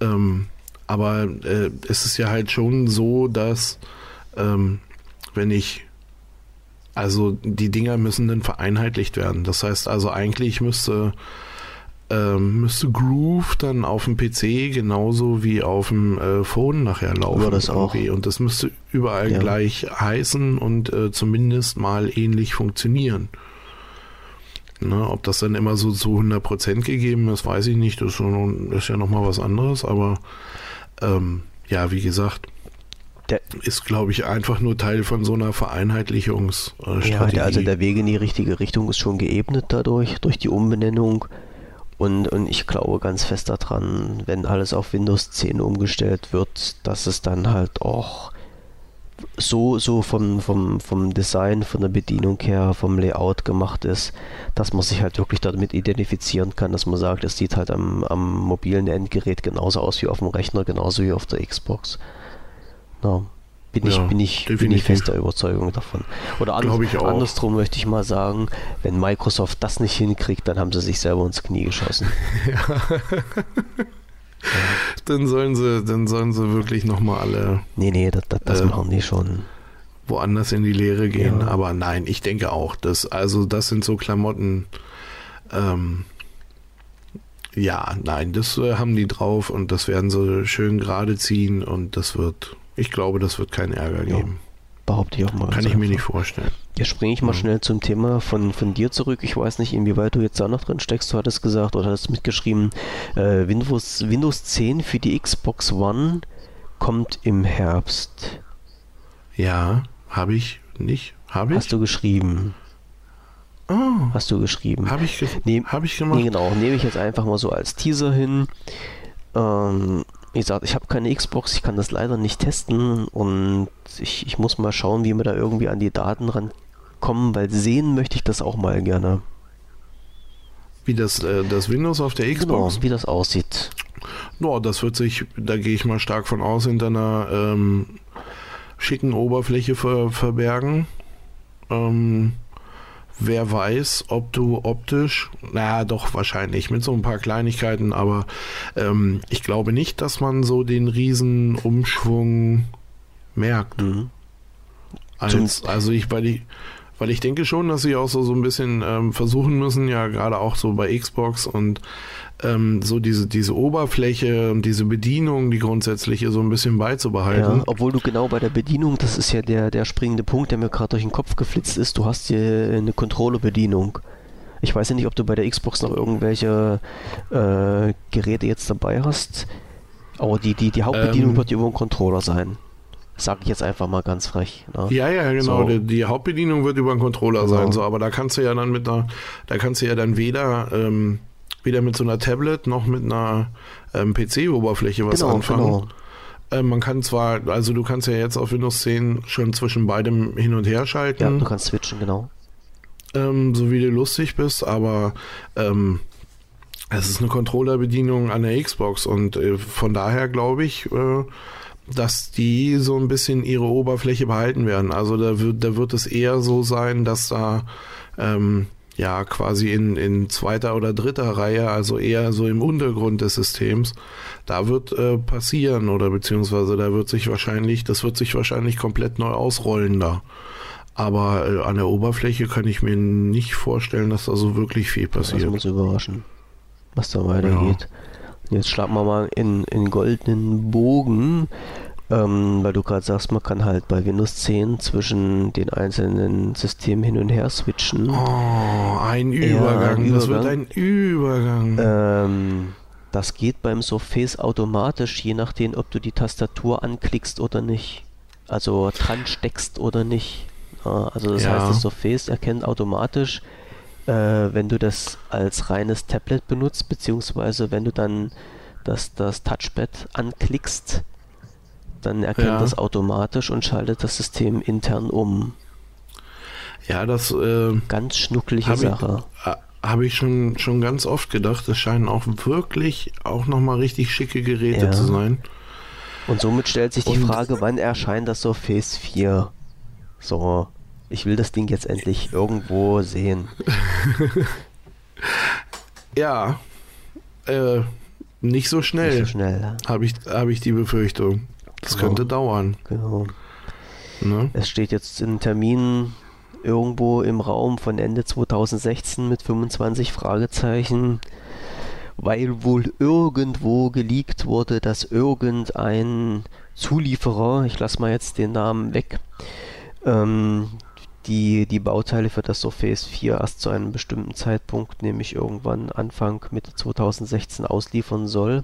Ähm, aber äh, es ist ja halt schon so, dass ähm, wenn ich also die Dinger müssen dann vereinheitlicht werden. Das heißt also eigentlich müsste ähm, müsste Groove dann auf dem PC genauso wie auf dem äh, Phone nachher laufen. Ja, das auch. Und das müsste überall Ja. gleich heißen und äh, zumindest mal ähnlich funktionieren. Ne, ob das dann immer so zu 100% gegeben ist, weiß ich nicht. Das ist, schon, ist ja nochmal was anderes. Aber ähm, ja, wie gesagt, Der, ist, glaube ich, einfach nur Teil von so einer Vereinheitlichungsstrategie. ja, also der Weg in die richtige Richtung ist schon geebnet dadurch, durch die Umbenennung. Und, und ich glaube ganz fest daran, wenn alles auf Windows 10 umgestellt wird, dass es dann halt auch so, so vom, vom, vom Design, von der Bedienung her, vom Layout gemacht ist, dass man sich halt wirklich damit identifizieren kann, dass man sagt, es sieht halt am, am mobilen Endgerät genauso aus wie auf dem Rechner, genauso wie auf der Xbox. Ja. Bin ich, bin ich, bin ich fester Überzeugung davon. Oder anders, andersrum möchte ich mal sagen, wenn Microsoft das nicht hinkriegt, dann haben sie sich selber ins Knie geschossen. ja. Dann sollen sie, dann sollen sie wirklich nochmal alle. Nee, nee, das, das, das äh, machen die schon. Woanders in die Lehre gehen. Ja. Aber nein, ich denke auch, dass, also das sind so Klamotten, ähm, ja, nein, das äh, haben die drauf und das werden sie schön gerade ziehen und das wird, ich glaube, das wird keinen Ärger ja. geben. Behaupte ich auch mal. Kann ich einfach. mir nicht vorstellen. Jetzt springe ich mal mhm. schnell zum Thema von, von dir zurück. Ich weiß nicht, inwieweit du jetzt da noch drin steckst. Du hattest gesagt oder hast mitgeschrieben, äh, Windows, Windows 10 für die Xbox One kommt im Herbst. Ja, habe ich nicht. Habe ich? Hast du geschrieben. Oh. Hast du geschrieben. Habe ich, ge Nehm, hab ich gemacht? Nee, genau. Nehme ich jetzt einfach mal so als Teaser hin. Ähm, wie gesagt, ich habe keine Xbox, ich kann das leider nicht testen und ich, ich muss mal schauen, wie wir da irgendwie an die Daten rankommen, weil sehen möchte ich das auch mal gerne. Wie das, äh, das Windows auf der Xbox? Genau, wie das aussieht. No, das wird sich, da gehe ich mal stark von aus, hinter einer ähm, schicken Oberfläche ver verbergen. Ähm, Wer weiß, ob du optisch, naja, doch wahrscheinlich mit so ein paar Kleinigkeiten, aber ähm, ich glaube nicht, dass man so den riesen Umschwung merkt. Mhm. Als, also ich, weil ich, weil ich denke schon, dass sie auch so, so ein bisschen ähm, versuchen müssen, ja gerade auch so bei Xbox und ähm, so diese, diese Oberfläche und diese Bedienung, die grundsätzliche, so ein bisschen beizubehalten. Ja, obwohl du genau bei der Bedienung, das ist ja der, der springende Punkt, der mir gerade durch den Kopf geflitzt ist, du hast hier eine Controller-Bedienung. Ich weiß ja nicht, ob du bei der Xbox noch irgendwelche äh, Geräte jetzt dabei hast, aber die, die, die Hauptbedienung ähm, wird über einen Controller sein. Sag ich jetzt einfach mal ganz frech. Ne? Ja, ja, genau. So. Die, die, Hauptbedienung wird über einen Controller genau. sein, so, aber da kannst du ja dann mit einer, da kannst du ja dann weder ähm, weder mit so einer Tablet noch mit einer ähm, PC-Oberfläche was genau, anfangen. Genau. Ähm, man kann zwar, also du kannst ja jetzt auf Windows 10 schon zwischen beidem hin und her schalten. Ja, du kannst switchen, genau. Ähm, so wie du lustig bist, aber ähm, es ist eine Controller-Bedienung an der Xbox und äh, von daher glaube ich, äh, dass die so ein bisschen ihre Oberfläche behalten werden. Also da wird, da wird es eher so sein, dass da ähm, ja quasi in, in zweiter oder dritter Reihe, also eher so im Untergrund des Systems, da wird äh, passieren oder beziehungsweise da wird sich wahrscheinlich, das wird sich wahrscheinlich komplett neu ausrollen da. Aber äh, an der Oberfläche kann ich mir nicht vorstellen, dass da so wirklich viel passiert. Das muss überraschen, was da weitergeht. Ja. Jetzt schlagen wir mal in, in goldenen Bogen ähm, weil du gerade sagst, man kann halt bei Windows 10 zwischen den einzelnen Systemen hin und her switchen. Oh, ein Übergang. Ja, Das wird ein Übergang. Ähm, das geht beim Surface automatisch, je nachdem, ob du die Tastatur anklickst oder nicht. Also dran steckst oder nicht. Also das ja. heißt, das Surface erkennt automatisch, äh, wenn du das als reines Tablet benutzt, beziehungsweise wenn du dann das, das Touchpad anklickst, dann erkennt ja. das automatisch und schaltet das System intern um. Ja, das äh, ganz schnucklige Sache. Ich, äh, Habe ich schon, schon ganz oft gedacht. Das scheinen auch wirklich auch nochmal richtig schicke Geräte ja. zu sein. Und somit stellt sich die und, Frage, wann erscheint das Surface 4? So, ich will das Ding jetzt endlich irgendwo sehen. ja, äh, nicht so schnell. Nicht so schnell. Habe ich, hab ich die Befürchtung. Das genau. könnte dauern. Genau. Ne? Es steht jetzt ein Termin irgendwo im Raum von Ende 2016 mit 25 Fragezeichen, weil wohl irgendwo geleakt wurde, dass irgendein Zulieferer, ich lasse mal jetzt den Namen weg, ähm, die, die Bauteile für das Surface 4 erst zu einem bestimmten Zeitpunkt, nämlich irgendwann Anfang Mitte 2016 ausliefern soll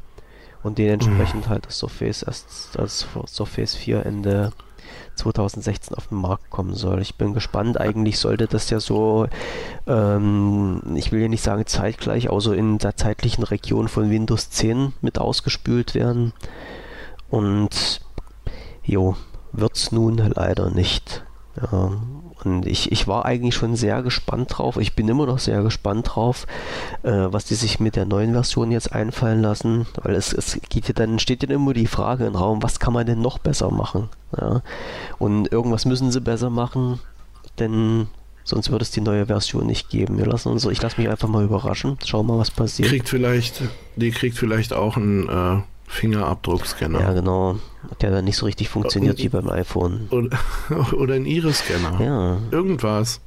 und dementsprechend mhm. halt das Surface erst als Surface 4 Ende 2016 auf den Markt kommen soll. Ich bin gespannt. Eigentlich sollte das ja so, ähm, ich will ja nicht sagen zeitgleich, also in der zeitlichen Region von Windows 10 mit ausgespült werden. Und jo, wird es nun leider nicht. Ja, Und ich, ich war eigentlich schon sehr gespannt drauf. Ich bin immer noch sehr gespannt drauf, äh, was die sich mit der neuen Version jetzt einfallen lassen. Weil es, es geht ja dann, steht ja immer die Frage im Raum, was kann man denn noch besser machen? Ja? Und irgendwas müssen sie besser machen, denn sonst würde es die neue Version nicht geben. Wir lassen uns, ich lasse mich einfach mal überraschen. Schauen mal, was passiert. Kriegt vielleicht, die kriegt vielleicht auch einen äh, Fingerabdruckscanner. Ja, genau. Der dann nicht so richtig funktioniert und, wie beim iPhone. Oder, oder ein Iris-Scanner. Ja. Irgendwas.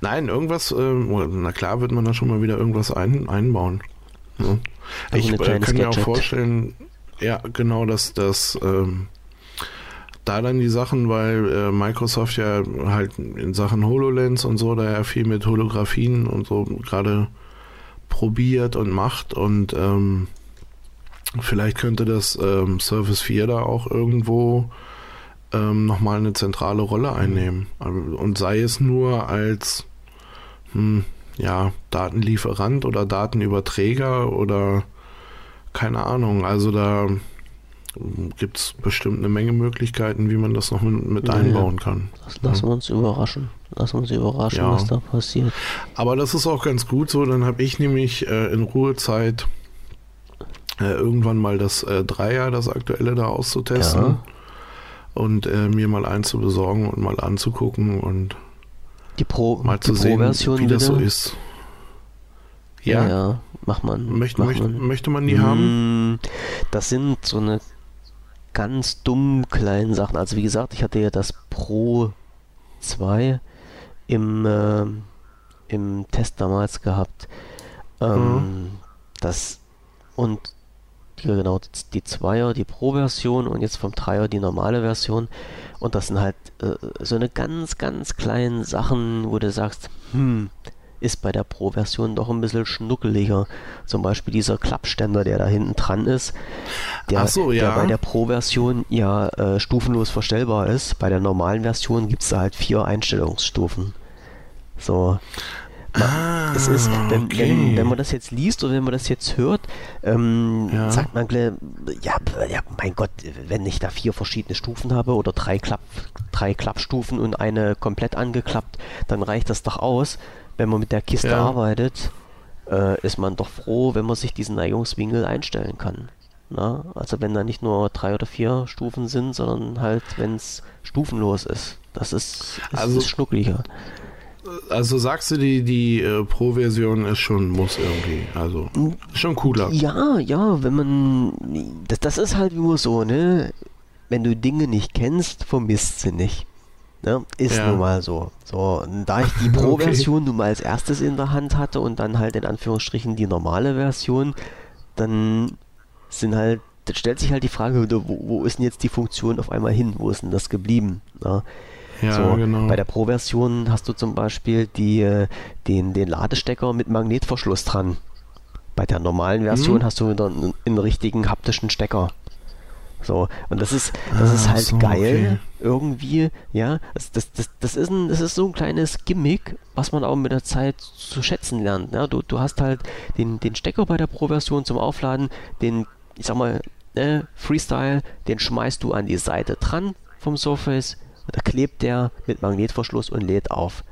Nein, irgendwas, äh, na klar wird man da schon mal wieder irgendwas ein, einbauen. Ja. Ich äh, kann mir auch vorstellen, ja, genau, dass das ähm, da dann die Sachen, weil äh, Microsoft ja halt in Sachen HoloLens und so, da ja viel mit Holographien und so gerade probiert und macht und ähm, Vielleicht könnte das ähm, Service 4 da auch irgendwo ähm, nochmal eine zentrale Rolle einnehmen. Und sei es nur als hm, ja, Datenlieferant oder Datenüberträger oder keine Ahnung. Also da gibt es bestimmt eine Menge Möglichkeiten, wie man das noch mit, mit einbauen kann. Das lassen wir uns überraschen. Lassen wir uns überraschen, ja. was da passiert. Aber das ist auch ganz gut so. Dann habe ich nämlich äh, in Ruhezeit äh, irgendwann mal das äh, Dreier, das aktuelle da auszutesten. Ja. Und äh, mir mal eins zu besorgen und mal anzugucken und die Pro, mal zu sehen, wie das so ist. Ja, ja, ja. macht man. Möcht, macht möcht, man. Möchte man die haben? Mm, das sind so eine ganz dummen kleinen Sachen. Also wie gesagt, ich hatte ja das Pro 2 im, äh, im Test damals gehabt. Ähm, mhm. Das und die, genau, die Zweier, die Pro-Version und jetzt vom Dreier die normale Version. Und das sind halt äh, so eine ganz, ganz kleinen Sachen, wo du sagst, hm, ist bei der Pro-Version doch ein bisschen schnuckeliger. Zum Beispiel dieser Klappständer, der da hinten dran ist, der, so, ja. der bei der Pro-Version ja äh, stufenlos verstellbar ist. Bei der normalen Version gibt es da halt vier Einstellungsstufen. So. Ah, es ist, wenn, okay. wenn, wenn, man das jetzt liest oder wenn man das jetzt hört, ähm, ja. sagt man, ja, ja, mein Gott, wenn ich da vier verschiedene Stufen habe oder drei, Klapp, drei Klappstufen und eine komplett angeklappt, dann reicht das doch aus. Wenn man mit der Kiste ja. arbeitet, äh, ist man doch froh, wenn man sich diesen Neigungswinkel einstellen kann. Na? Also wenn da nicht nur drei oder vier Stufen sind, sondern halt, wenn es stufenlos ist. Das ist, ist, also, ist schnuckliger also sagst du, die, die äh, Pro-Version ist schon muss irgendwie. Also schon cooler. Ja, ja, wenn man. Das, das ist halt nur so, ne? Wenn du Dinge nicht kennst, vermisst sie nicht. Ne? Ist ja. nun mal so. So, da ich die Pro-Version okay. nun mal als erstes in der Hand hatte und dann halt in Anführungsstrichen die normale Version, dann sind halt, stellt sich halt die Frage, wo, wo ist denn jetzt die Funktion auf einmal hin? Wo ist denn das geblieben? Ne? Ja, so, genau. Bei der Pro-Version hast du zum Beispiel die, äh, den, den Ladestecker mit Magnetverschluss dran. Bei der normalen Version hm. hast du einen, einen richtigen haptischen Stecker. So, und das ist, das ah, ist halt so, geil, okay. irgendwie, ja. Das, das, das, das, ist ein, das ist so ein kleines Gimmick, was man auch mit der Zeit zu schätzen lernt. Ja? Du, du hast halt den, den Stecker bei der Pro-Version zum Aufladen, den, ich sag mal, äh, Freestyle, den schmeißt du an die Seite dran vom Surface, da klebt der mit Magnetverschluss und lädt auf.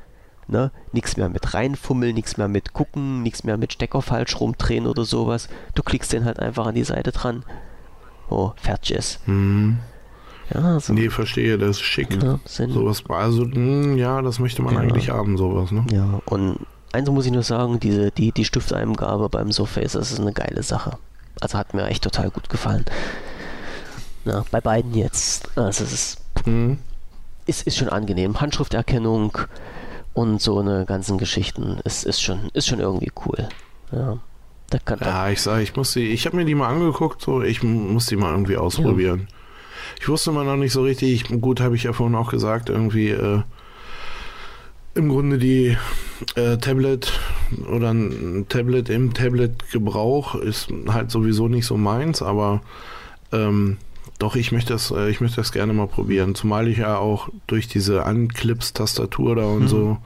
Ne? Nichts mehr mit reinfummeln, nichts mehr mit gucken, nichts mehr mit Stecker falsch rumdrehen oder sowas. Du klickst den halt einfach an die Seite dran. Oh, fertig ist. Mhm. Ja, so. Nee, verstehe, das ist schick. Ja, sowas, also, mh, hm, ja, das möchte man ja. eigentlich haben, sowas, ne? Ja, und eins muss ich nur sagen, diese, die, die Stifteingabe beim Surface, das ist eine geile Sache. Also hat mir echt total gut gefallen. Ja, bei beiden jetzt. Also es ist. Mhm ist, ist schon angenehm. Handschrifterkennung und so eine ganzen Geschichten ist, ist, schon, ist schon irgendwie cool. Ja. Da kann, ja, ich sage, ich muss die, ich habe mir die mal angeguckt, so ich muss die mal irgendwie ausprobieren. Ja. Ich wusste mal noch nicht so richtig, gut, habe ich ja vorhin auch gesagt, irgendwie äh, im Grunde die äh, Tablet oder ein Tablet im Tablet-Gebrauch ist halt sowieso nicht so meins, aber ähm, doch, ich möchte das, äh, ich möchte das gerne mal probieren. Zumal ich ja auch durch diese Anclips-Tastatur da und mhm. so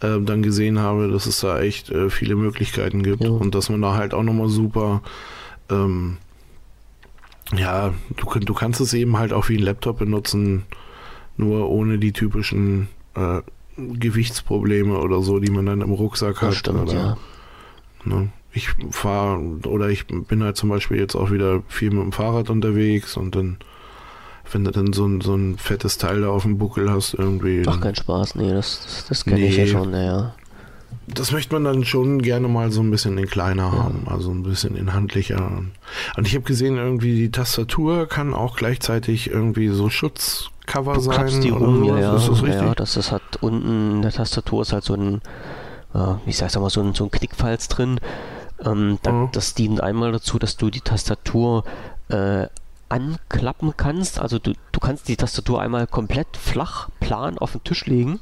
äh, dann gesehen habe, dass es da echt äh, viele Möglichkeiten gibt ja. und dass man da halt auch nochmal super ähm, ja, du, du kannst es eben halt auch wie ein Laptop benutzen, nur ohne die typischen äh, Gewichtsprobleme oder so, die man dann im Rucksack Das hat. stimmt, oder, ja. Ne? Ich fahre oder ich bin halt zum Beispiel jetzt auch wieder viel mit dem Fahrrad unterwegs und dann, wenn du dann so ein, so ein fettes Teil da auf dem Buckel hast, irgendwie. Ach, dann- kein Spaß, nee, das, das, das kenne ich ja Nee. schon, naja. Das möchte man dann schon gerne mal so ein bisschen in kleiner haben, also ein bisschen in handlicher. Und ich habe gesehen, irgendwie die Tastatur kann auch gleichzeitig irgendwie so Schutzcover Du sein. die rum, ja, ja. Ist das richtig? ja, das ist halt unten in der Tastatur ist halt so ein, äh, ich sag's mal, so ein, so ein Knickfalz drin. Ähm, da, Mhm. Das dient einmal dazu, dass du die Tastatur äh, anklappen kannst. Also du, du kannst die Tastatur einmal komplett flach, plan auf den Tisch legen.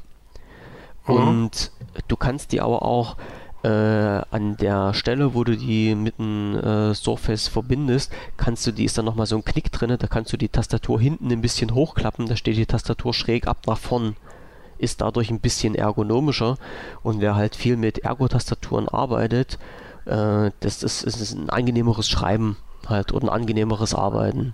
Mhm. Und du kannst die aber auch äh, an der Stelle, wo du die mit dem äh, Surface verbindest, kannst du, die ist dann nochmal so ein Knick drin, da kannst du die Tastatur hinten ein bisschen hochklappen, da steht die Tastatur schräg ab nach vorn. Ist dadurch ein bisschen ergonomischer und wer halt viel mit Ergo-Tastaturen arbeitet, äh, das ist, ist ein angenehmeres Schreiben halt oder ein angenehmeres Arbeiten.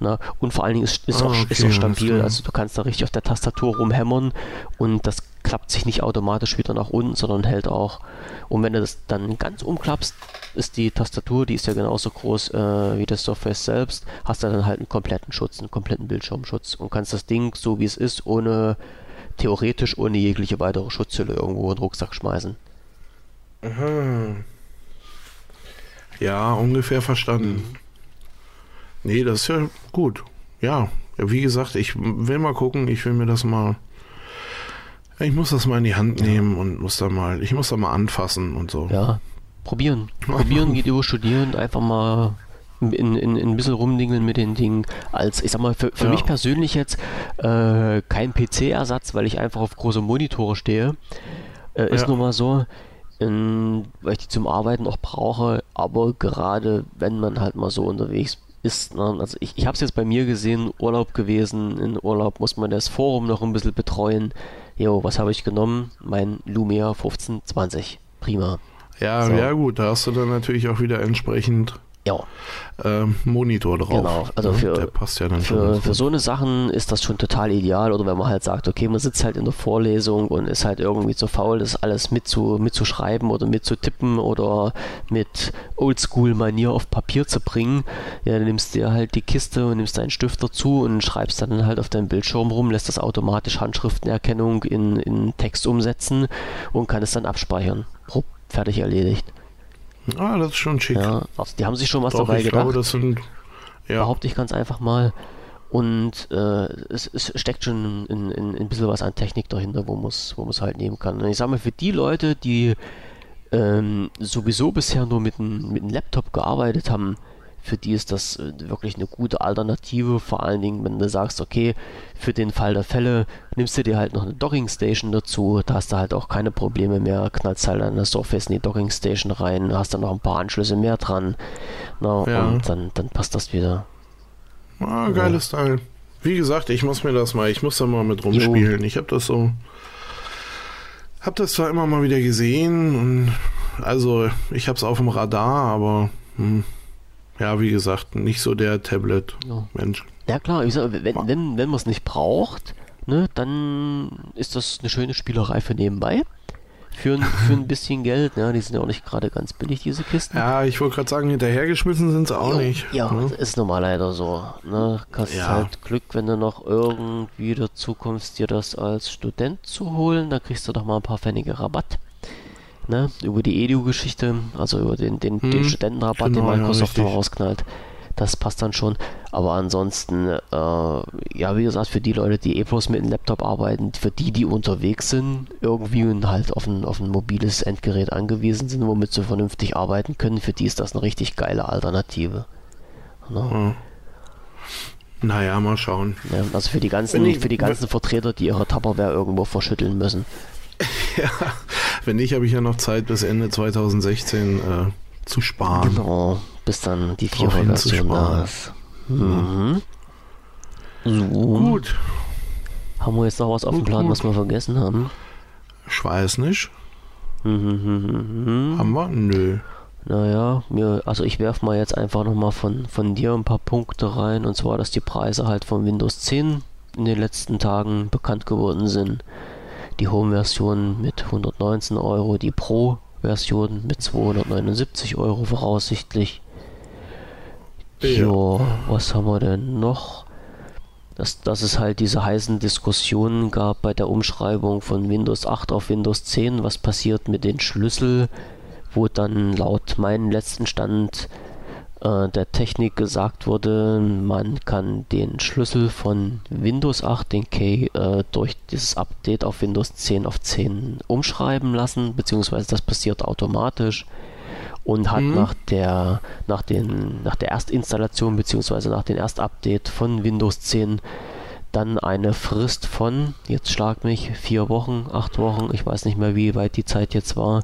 Ne? Und vor allen Dingen ist, ist, Ah, auch, okay, ist auch stabil, also du kannst da richtig auf der Tastatur rumhämmern und das klappt sich nicht automatisch wieder nach unten, sondern hält auch. Und wenn du das dann ganz umklappst, ist die Tastatur, die ist ja genauso groß äh, wie das Surface selbst, hast du dann halt einen kompletten Schutz, einen kompletten Bildschirmschutz und kannst das Ding, so wie es ist, ohne theoretisch ohne jegliche weitere Schutzhülle irgendwo in den Rucksack schmeißen. Aha. Ja, ungefähr verstanden. Nee, das ist ja gut. Ja, ja, wie gesagt, ich will mal gucken, ich will mir das mal. Ich muss das mal in die Hand nehmen und muss da mal, ich muss da mal anfassen und so. Ja, probieren. Probieren geht über studieren, einfach mal in, in, in ein bisschen rumdingeln mit den Dingen. Als, ich sag mal, für, für Ja. mich persönlich jetzt äh, kein PC-Ersatz, weil ich einfach auf große Monitore stehe. Äh, ist Ja. nun mal so, ähm, weil ich die zum Arbeiten auch brauche, aber gerade wenn man halt mal so unterwegs ist, ne? also ich, ich habe es jetzt bei mir gesehen, Urlaub gewesen, in Urlaub muss man das Forum noch ein bisschen betreuen. Jo, was habe ich genommen? Mein Lumia 1520. Prima. Ja, So. ja gut, da hast du dann natürlich auch wieder entsprechend Ja, ähm, Monitor drauf. Genau, also ne? für- Der passt ja dann für, für so eine Sachen ist das schon total ideal. Oder wenn man halt sagt, okay, man sitzt halt in der Vorlesung und ist halt irgendwie zu faul, das alles mitzu, mitzuschreiben oder mitzutippen oder mit Oldschool-Manier auf Papier zu bringen, ja, dann nimmst du dir halt die Kiste und nimmst deinen Stift dazu und schreibst dann halt auf deinem Bildschirm rum, lässt das automatisch Handschriftenerkennung in, in Text umsetzen und kann es dann abspeichern. Rupp, fertig erledigt. Ah, das ist schon schick. Ja, also die haben sich schon was Doch, dabei ich gedacht glaube, das sind. Ja, behaupte ich ganz einfach mal. Und äh, es, es steckt schon ein, ein, ein bisschen was an Technik dahinter, wo man es wo man's halt nehmen kann. Und ich sage mal, für die Leute, die ähm, sowieso bisher nur mit einem mit einem Laptop gearbeitet haben, für die ist das äh, wirklich eine gute Alternative. Vor allen Dingen, wenn du sagst, okay, für den Fall der Fälle nimmst du dir halt noch eine Docking Station dazu. Da hast du halt auch keine Probleme mehr. Knallst halt an der Surface in die Docking Station rein, hast dann noch ein paar Anschlüsse mehr dran. Na, Ja. Und dann, dann passt das wieder. ah, geiles Teil. Wie gesagt, ich muss mir das mal, ich muss da mal mit rumspielen. Ich habe das so. Hab das zwar immer mal wieder gesehen und also ich habe es auf dem Radar, aber hm, ja, wie gesagt, nicht so der Tablet-Mensch. Ja klar, ich sag, wenn, wenn, wenn man es nicht braucht, ne, dann ist das eine schöne Spielerei für nebenbei. Für, ein- für ein bisschen Geld, ne? die sind ja auch nicht gerade ganz billig, diese Kisten. Ja, ich wollte gerade sagen, hinterhergeschmissen sind sie auch Jo, nicht. Ja, ne? das ist nun mal leider so. Ne? Hast Ja. halt Glück, wenn du noch irgendwie dazu kommst, dir das als Student zu holen. Da kriegst du doch mal ein paar Pfennige Rabatt. Ne? Über die Edu-Geschichte, also über den, den, den Hm, Studentenrabatt, den genau, ja, Microsoft richtig. rausknallt. Das passt dann schon. Aber ansonsten, äh, ja, wie gesagt, für die Leute, die eh bloß mit dem Laptop arbeiten, für die, die unterwegs sind, irgendwie und halt auf ein, auf ein mobiles Endgerät angewiesen sind, womit sie vernünftig arbeiten können, für die ist das eine richtig geile Alternative. Ne? Ja. Naja, mal schauen. Ja, also für die ganzen, ich- für die ganzen Vertreter, die ihre Tupperware irgendwo verschütteln müssen. Ja, wenn nicht, habe ich ja noch Zeit bis Ende 2016 äh, zu sparen. Genau, bis dann die Drauf Vierer-Version da hinzusparen. ist. Mhm. So, Gut, haben wir jetzt noch was auf dem Plan, was wir vergessen haben? ich weiß nicht. Mhm, mhm, mhm. Haben wir? Nö. Naja, mir, also ich werfe mal jetzt einfach nochmal von, von dir ein paar Punkte rein, und zwar, dass die Preise halt von Windows 10 in den letzten Tagen bekannt geworden sind. Die Home-Version mit 119 Euro, die Pro-Version mit 279 Euro voraussichtlich. Ja. Jo, was haben wir denn noch? Dass, dass es halt diese heißen Diskussionen gab bei der Umschreibung von Windows 8 auf Windows 10, was passiert mit den Schlüssel, wo dann laut meinem letzten Stand äh, der Technik gesagt wurde, man kann den Schlüssel von Windows 8, den Key, äh, durch dieses Update auf Windows 10 auf 10 umschreiben lassen, beziehungsweise das passiert automatisch und hat mhm. nach der nach den nach der Erstinstallation beziehungsweise nach dem Erstupdate von Windows 10 dann eine Frist von jetzt schlag mich vier Wochen, acht Wochen, ich weiß nicht mehr wie weit die Zeit jetzt war,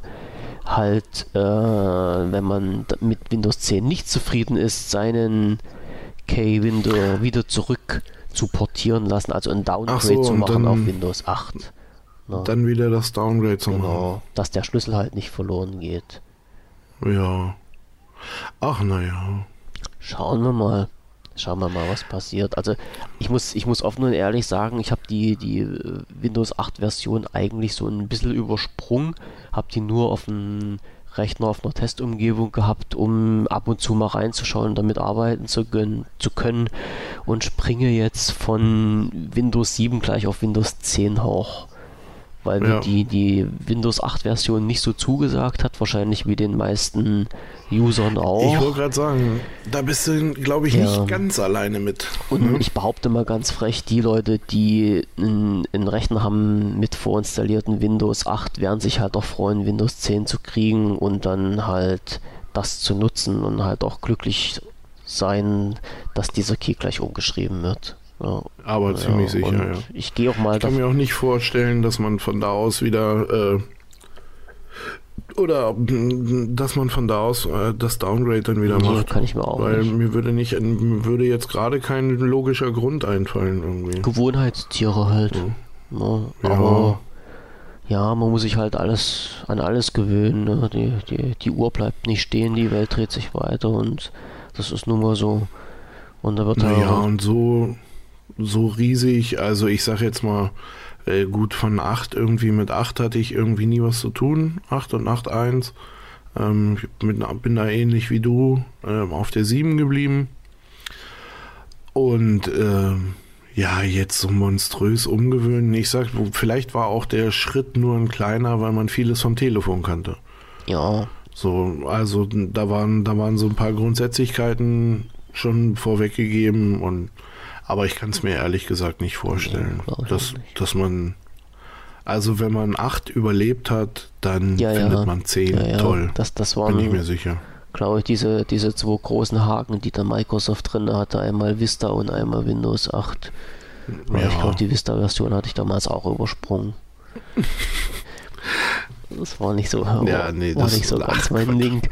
halt äh, wenn man mit Windows 10 nicht zufrieden ist, seinen K-Window wieder zurück zu portieren lassen, also ein Downgrade so, zu machen auf Windows 8. Na, ne? dann wieder das Downgrade zu genau, machen. Dass der Schlüssel halt nicht verloren geht. Ja. Ach, naja. Schauen wir mal. Schauen wir mal, was passiert. Also ich muss, ich muss offen und ehrlich sagen, ich habe die, die äh, Windows 8 Version eigentlich so ein bisschen übersprungen, habe die nur auf dem Rechner auf einer Testumgebung gehabt, um ab und zu mal reinzuschauen, damit arbeiten zu können, zu können. Und springe jetzt von Windows 7 gleich auf Windows 10 hoch weil ja. die, die Windows 8 Version nicht so zugesagt hat, wahrscheinlich wie den meisten Usern auch. Ich wollte gerade sagen, da bist du, glaube ich, ja. nicht ganz alleine mit. Und mhm. ich behaupte mal ganz frech, die Leute, die einen, Rechner haben mit vorinstallierten Windows 8, werden sich halt auch freuen, Windows 10 zu kriegen und dann halt das zu nutzen und halt auch glücklich sein, dass dieser Key gleich umgeschrieben wird. Ja, aber ziemlich ja, sicher, ja. Ich gehe auch mal. Ich kann mir auch nicht vorstellen, dass man von da aus wieder äh, oder dass man von da aus äh, das Downgrade dann wieder nee, macht. kann ich mir auch Weil nicht. mir würde nicht, mir würde jetzt gerade kein logischer Grund einfallen irgendwie. Gewohnheitstiere halt. Ja. ja. Aber ja, man muss sich halt alles an alles gewöhnen. Ne? Die, die, die Uhr bleibt nicht stehen, die Welt dreht sich weiter und das ist nun mal so. Und da wird naja, und so so riesig. Also ich sag jetzt mal, äh, gut von 8 irgendwie mit 8 hatte ich irgendwie nie was zu tun. 8 und 8 1. Ähm, ich bin, bin da ähnlich wie du äh, auf der 7 geblieben. Und äh, ja, jetzt so monströs umgewöhnen. Ich sag, vielleicht war auch der Schritt nur ein kleiner, weil man vieles vom Telefon kannte. Ja. So, also da waren, da waren so ein paar Grundsätzlichkeiten schon vorweggegeben und aber ich kann es mir ehrlich gesagt nicht vorstellen, ja, dass, nicht. dass man, also wenn man 8 überlebt hat, dann ja, findet ja. man 10 toll. Das, das waren, Bin ich mir sicher. Glaube ich, diese, diese zwei großen Haken, die da Microsoft drin hatte, einmal Vista und einmal Windows 8. Ja. Ich glaube, die Vista-Version hatte ich damals auch übersprungen. das war nicht so, ja, nee, war nicht so ganz mein Ding.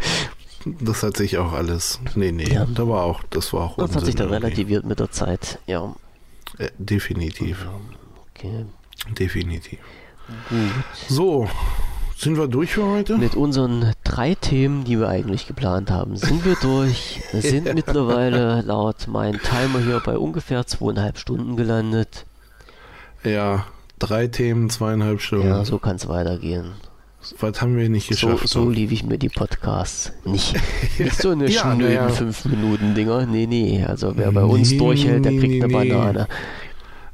Das hat sich auch alles. Nee, nee, ja. da war auch, das war auch Das Unsinn hat sich dann irgendwie. relativiert mit der Zeit, ja. Äh, definitiv. Okay. Definitiv. Gut. So, sind wir durch für heute? Mit unseren drei Themen, die wir eigentlich geplant haben, sind wir durch. sind mittlerweile laut meinem Timer hier bei ungefähr zweieinhalb Stunden gelandet. Ja, drei Themen, zweieinhalb Stunden. Ja, so kann es weitergehen. Was haben wir nicht geschafft? So, so liebe ich mir die Podcasts. Nicht, nicht so eine ja, schnöden ja. 5-Minuten-Dinger. Nee, nee. Also wer bei uns nee, durchhält, der kriegt eine nee. Banane.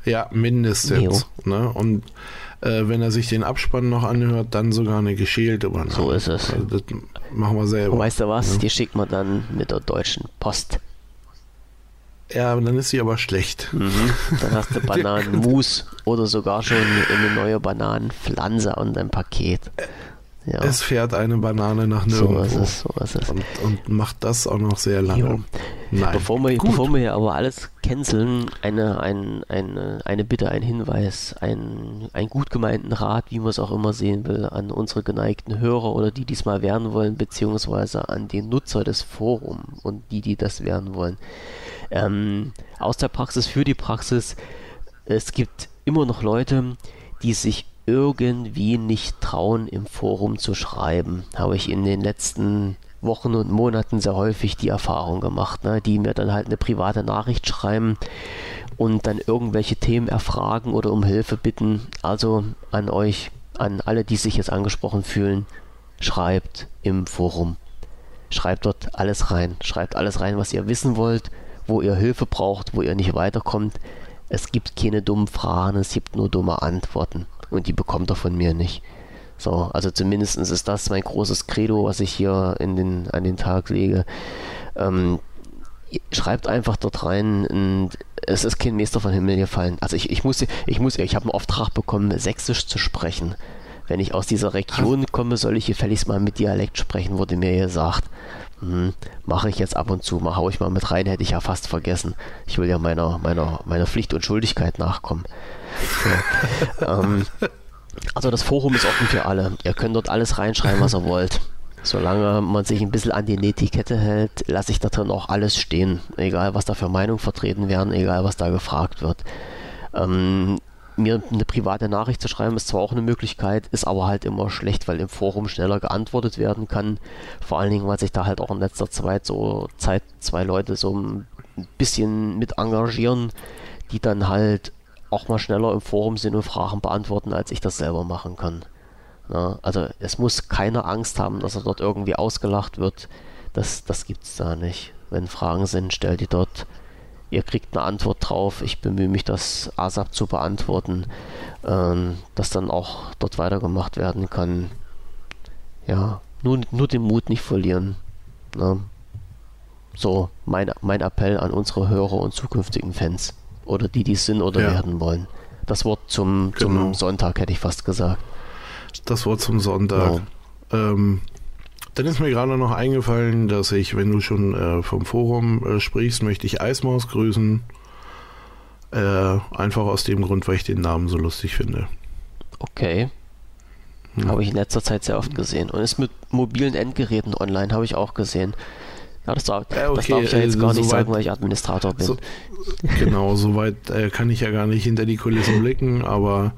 Ja, mindestens. Ne? Und äh, wenn er sich den Abspann noch anhört, dann sogar eine geschälte Banane. So ist es. Also das machen wir selber. Und weißt du was? Ja. Die schickt man dann mit der Deutschen Post. Ja, dann ist sie aber schlecht. Mhm. Dann hast du Bananenmus oder sogar schon eine neue Bananenpflanze und ein Paket. Ja. Es fährt eine Banane nach nirgendwo. So ist es, so ist es. Und, und macht das auch noch sehr lange. Bevor wir, bevor wir hier aber alles canceln, eine, ein, eine, eine Bitte, ein Hinweis, ein, ein gut gemeinten Rat, wie man es auch immer sehen will, an unsere geneigten Hörer oder die diesmal werden wollen, beziehungsweise an den Nutzer des Forums und die, die das werden wollen. Ähm, aus der Praxis für die Praxis. Es gibt immer noch Leute, die sich irgendwie nicht trauen, im Forum zu schreiben. Habe ich in den letzten Wochen und Monaten sehr häufig die Erfahrung gemacht, ne, die mir dann halt eine private Nachricht schreiben und dann irgendwelche Themen erfragen oder um Hilfe bitten. Also an euch, an alle, die sich jetzt angesprochen fühlen, schreibt im Forum. Schreibt dort alles rein. Schreibt alles rein, was ihr wissen wollt, wo ihr Hilfe braucht, wo ihr nicht weiterkommt. Es gibt keine dummen Fragen, es gibt nur dumme Antworten. Und die bekommt ihr von mir nicht. So, also zumindest ist das mein großes Credo, was ich hier in den, an den Tag lege. Ähm, schreibt einfach dort rein, es ist kein Meister von Himmel gefallen. Also ich, ich muss, ich muss, ich habe einen Auftrag bekommen, Sächsisch zu sprechen. Wenn ich aus dieser Region komme, soll ich gefälligst mal mit Dialekt sprechen, wurde mir gesagt. Hm, mache ich jetzt ab und zu, mal hau ich mal mit rein, hätte ich ja fast vergessen. Ich will ja meiner, meiner, meiner Pflicht und Schuldigkeit nachkommen. So, ähm, also das Forum ist offen für alle. Ihr könnt dort alles reinschreiben, was ihr wollt. Solange man sich ein bisschen an die Netiquette hält, lasse ich da drin auch alles stehen. Egal, was da für Meinungen vertreten werden, egal, was da gefragt wird. Ähm, mir eine private Nachricht zu schreiben, ist zwar auch eine Möglichkeit, ist aber halt immer schlecht, weil im Forum schneller geantwortet werden kann. Vor allen Dingen, weil sich da halt auch in letzter Zeit so Zeit zwei Leute so ein bisschen mit engagieren, die dann halt auch mal schneller im Forum sind und Fragen beantworten, als ich das selber machen kann. Na, also es muss keine Angst haben, dass er dort irgendwie ausgelacht wird. Das, das es da nicht. Wenn Fragen sind, stellt die dort ihr kriegt eine Antwort drauf. Ich bemühe mich, das ASAP zu beantworten, ähm, dass dann auch dort weitergemacht werden kann. Ja, nur, nur den Mut nicht verlieren. Ne? So, mein, mein Appell an unsere Hörer und zukünftigen Fans. Oder die, die es sind oder ja. werden wollen. Das Wort zum, zum genau. Sonntag hätte ich fast gesagt. Das Wort zum Sonntag. Genau. Ähm, dann ist mir gerade noch eingefallen, dass ich, wenn du schon äh, vom Forum äh, sprichst, möchte ich Eismaus grüßen. Äh, einfach aus dem Grund, weil ich den Namen so lustig finde. Okay. Hm. Habe ich in letzter Zeit sehr oft gesehen. Und ist mit mobilen Endgeräten online, habe ich auch gesehen. Ja, das darf, okay, das darf ich ja jetzt gar nicht so sagen, weil ich Administrator bin. So, genau, soweit äh, kann ich ja gar nicht hinter die Kulissen blicken, aber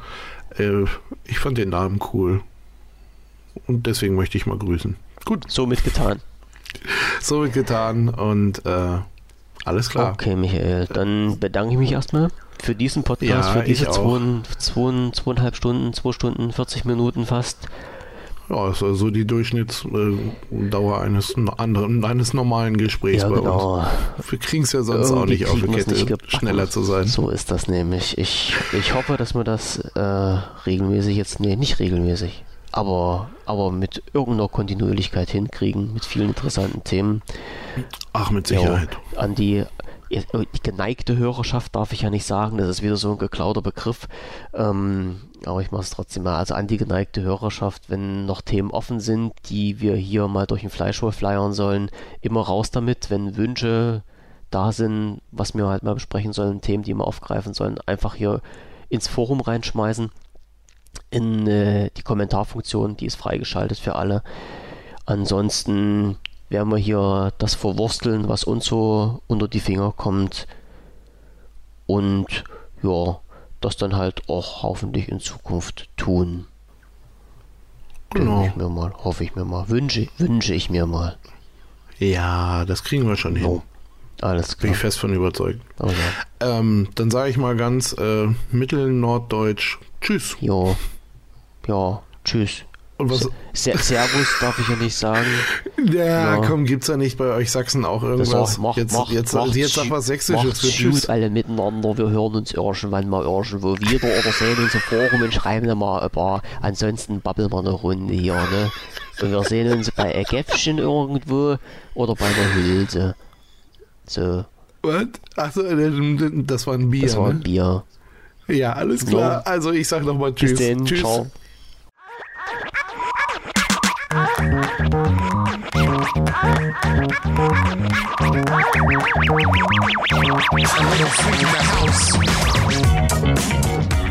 äh, ich fand den Namen cool. Und deswegen möchte ich mal grüßen. Gut. Somit getan. Somit getan und äh, alles klar. Okay, Michael, dann bedanke ich mich erstmal für diesen Podcast, ja, für diese zwei, zwei, zweieinhalb Stunden, zwei Stunden, 40 Minuten fast. Ja, ist also die Durchschnittsdauer eines anderen, eines normalen Gesprächs ja, bei genau. uns. Wir kriegen es ja sonst Irgendwie auch nicht auf die Kette, schneller zu sein. So ist das nämlich. Ich, ich hoffe, dass wir das äh, regelmäßig jetzt, nee, nicht regelmäßig, aber, aber mit irgendeiner Kontinuierlichkeit hinkriegen, mit vielen interessanten Themen. Ach, mit Sicherheit. Ja, an die, die geneigte Hörerschaft darf ich ja nicht sagen, das ist wieder so ein geklauter Begriff. Ähm, aber ich mache es trotzdem mal. Also an die geneigte Hörerschaft, wenn noch Themen offen sind, die wir hier mal durch den Fleischwolf flyern sollen, immer raus damit. Wenn Wünsche da sind, was wir halt mal besprechen sollen, Themen, die wir aufgreifen sollen, einfach hier ins Forum reinschmeißen in äh, die Kommentarfunktion, die ist freigeschaltet für alle. Ansonsten werden wir hier das verwursteln, was uns so unter die Finger kommt. Und ja, das dann halt auch hoffentlich in Zukunft tun. Genau. Denke ich mir mal, hoffe ich mir mal, wünsche, wünsche ich mir mal. Ja, das kriegen wir schon hin. Alles klar. Bin ich fest von überzeugt. Ja. ähm, dann sage ich mal ganz äh, mittelnorddeutsch Tschüss. Jo. Ja, tschüss. Und was? Servus darf ich ja nicht sagen. Ja, ja. komm, gibt's ja nicht bei euch Sachsen auch irgendwas? Mach, jetzt, mach, jetzt, mach, jetzt sag was Sächsisches für Tschüss. alle miteinander, wir hören uns irgendwann mal irgendwo wieder oder sehen uns im Forum und schreiben dann mal ein paar. Ansonsten babbeln wir eine Runde hier, ne? Und wir sehen uns bei Ägäffchen irgendwo oder bei der Hülse. So. Was? Achso, das war ein Bier. Das war ein ne? Bier. Ja, alles klar. So. Also ich sag nochmal Tschüss. Bis denn. Tschüss. Ciao. I'm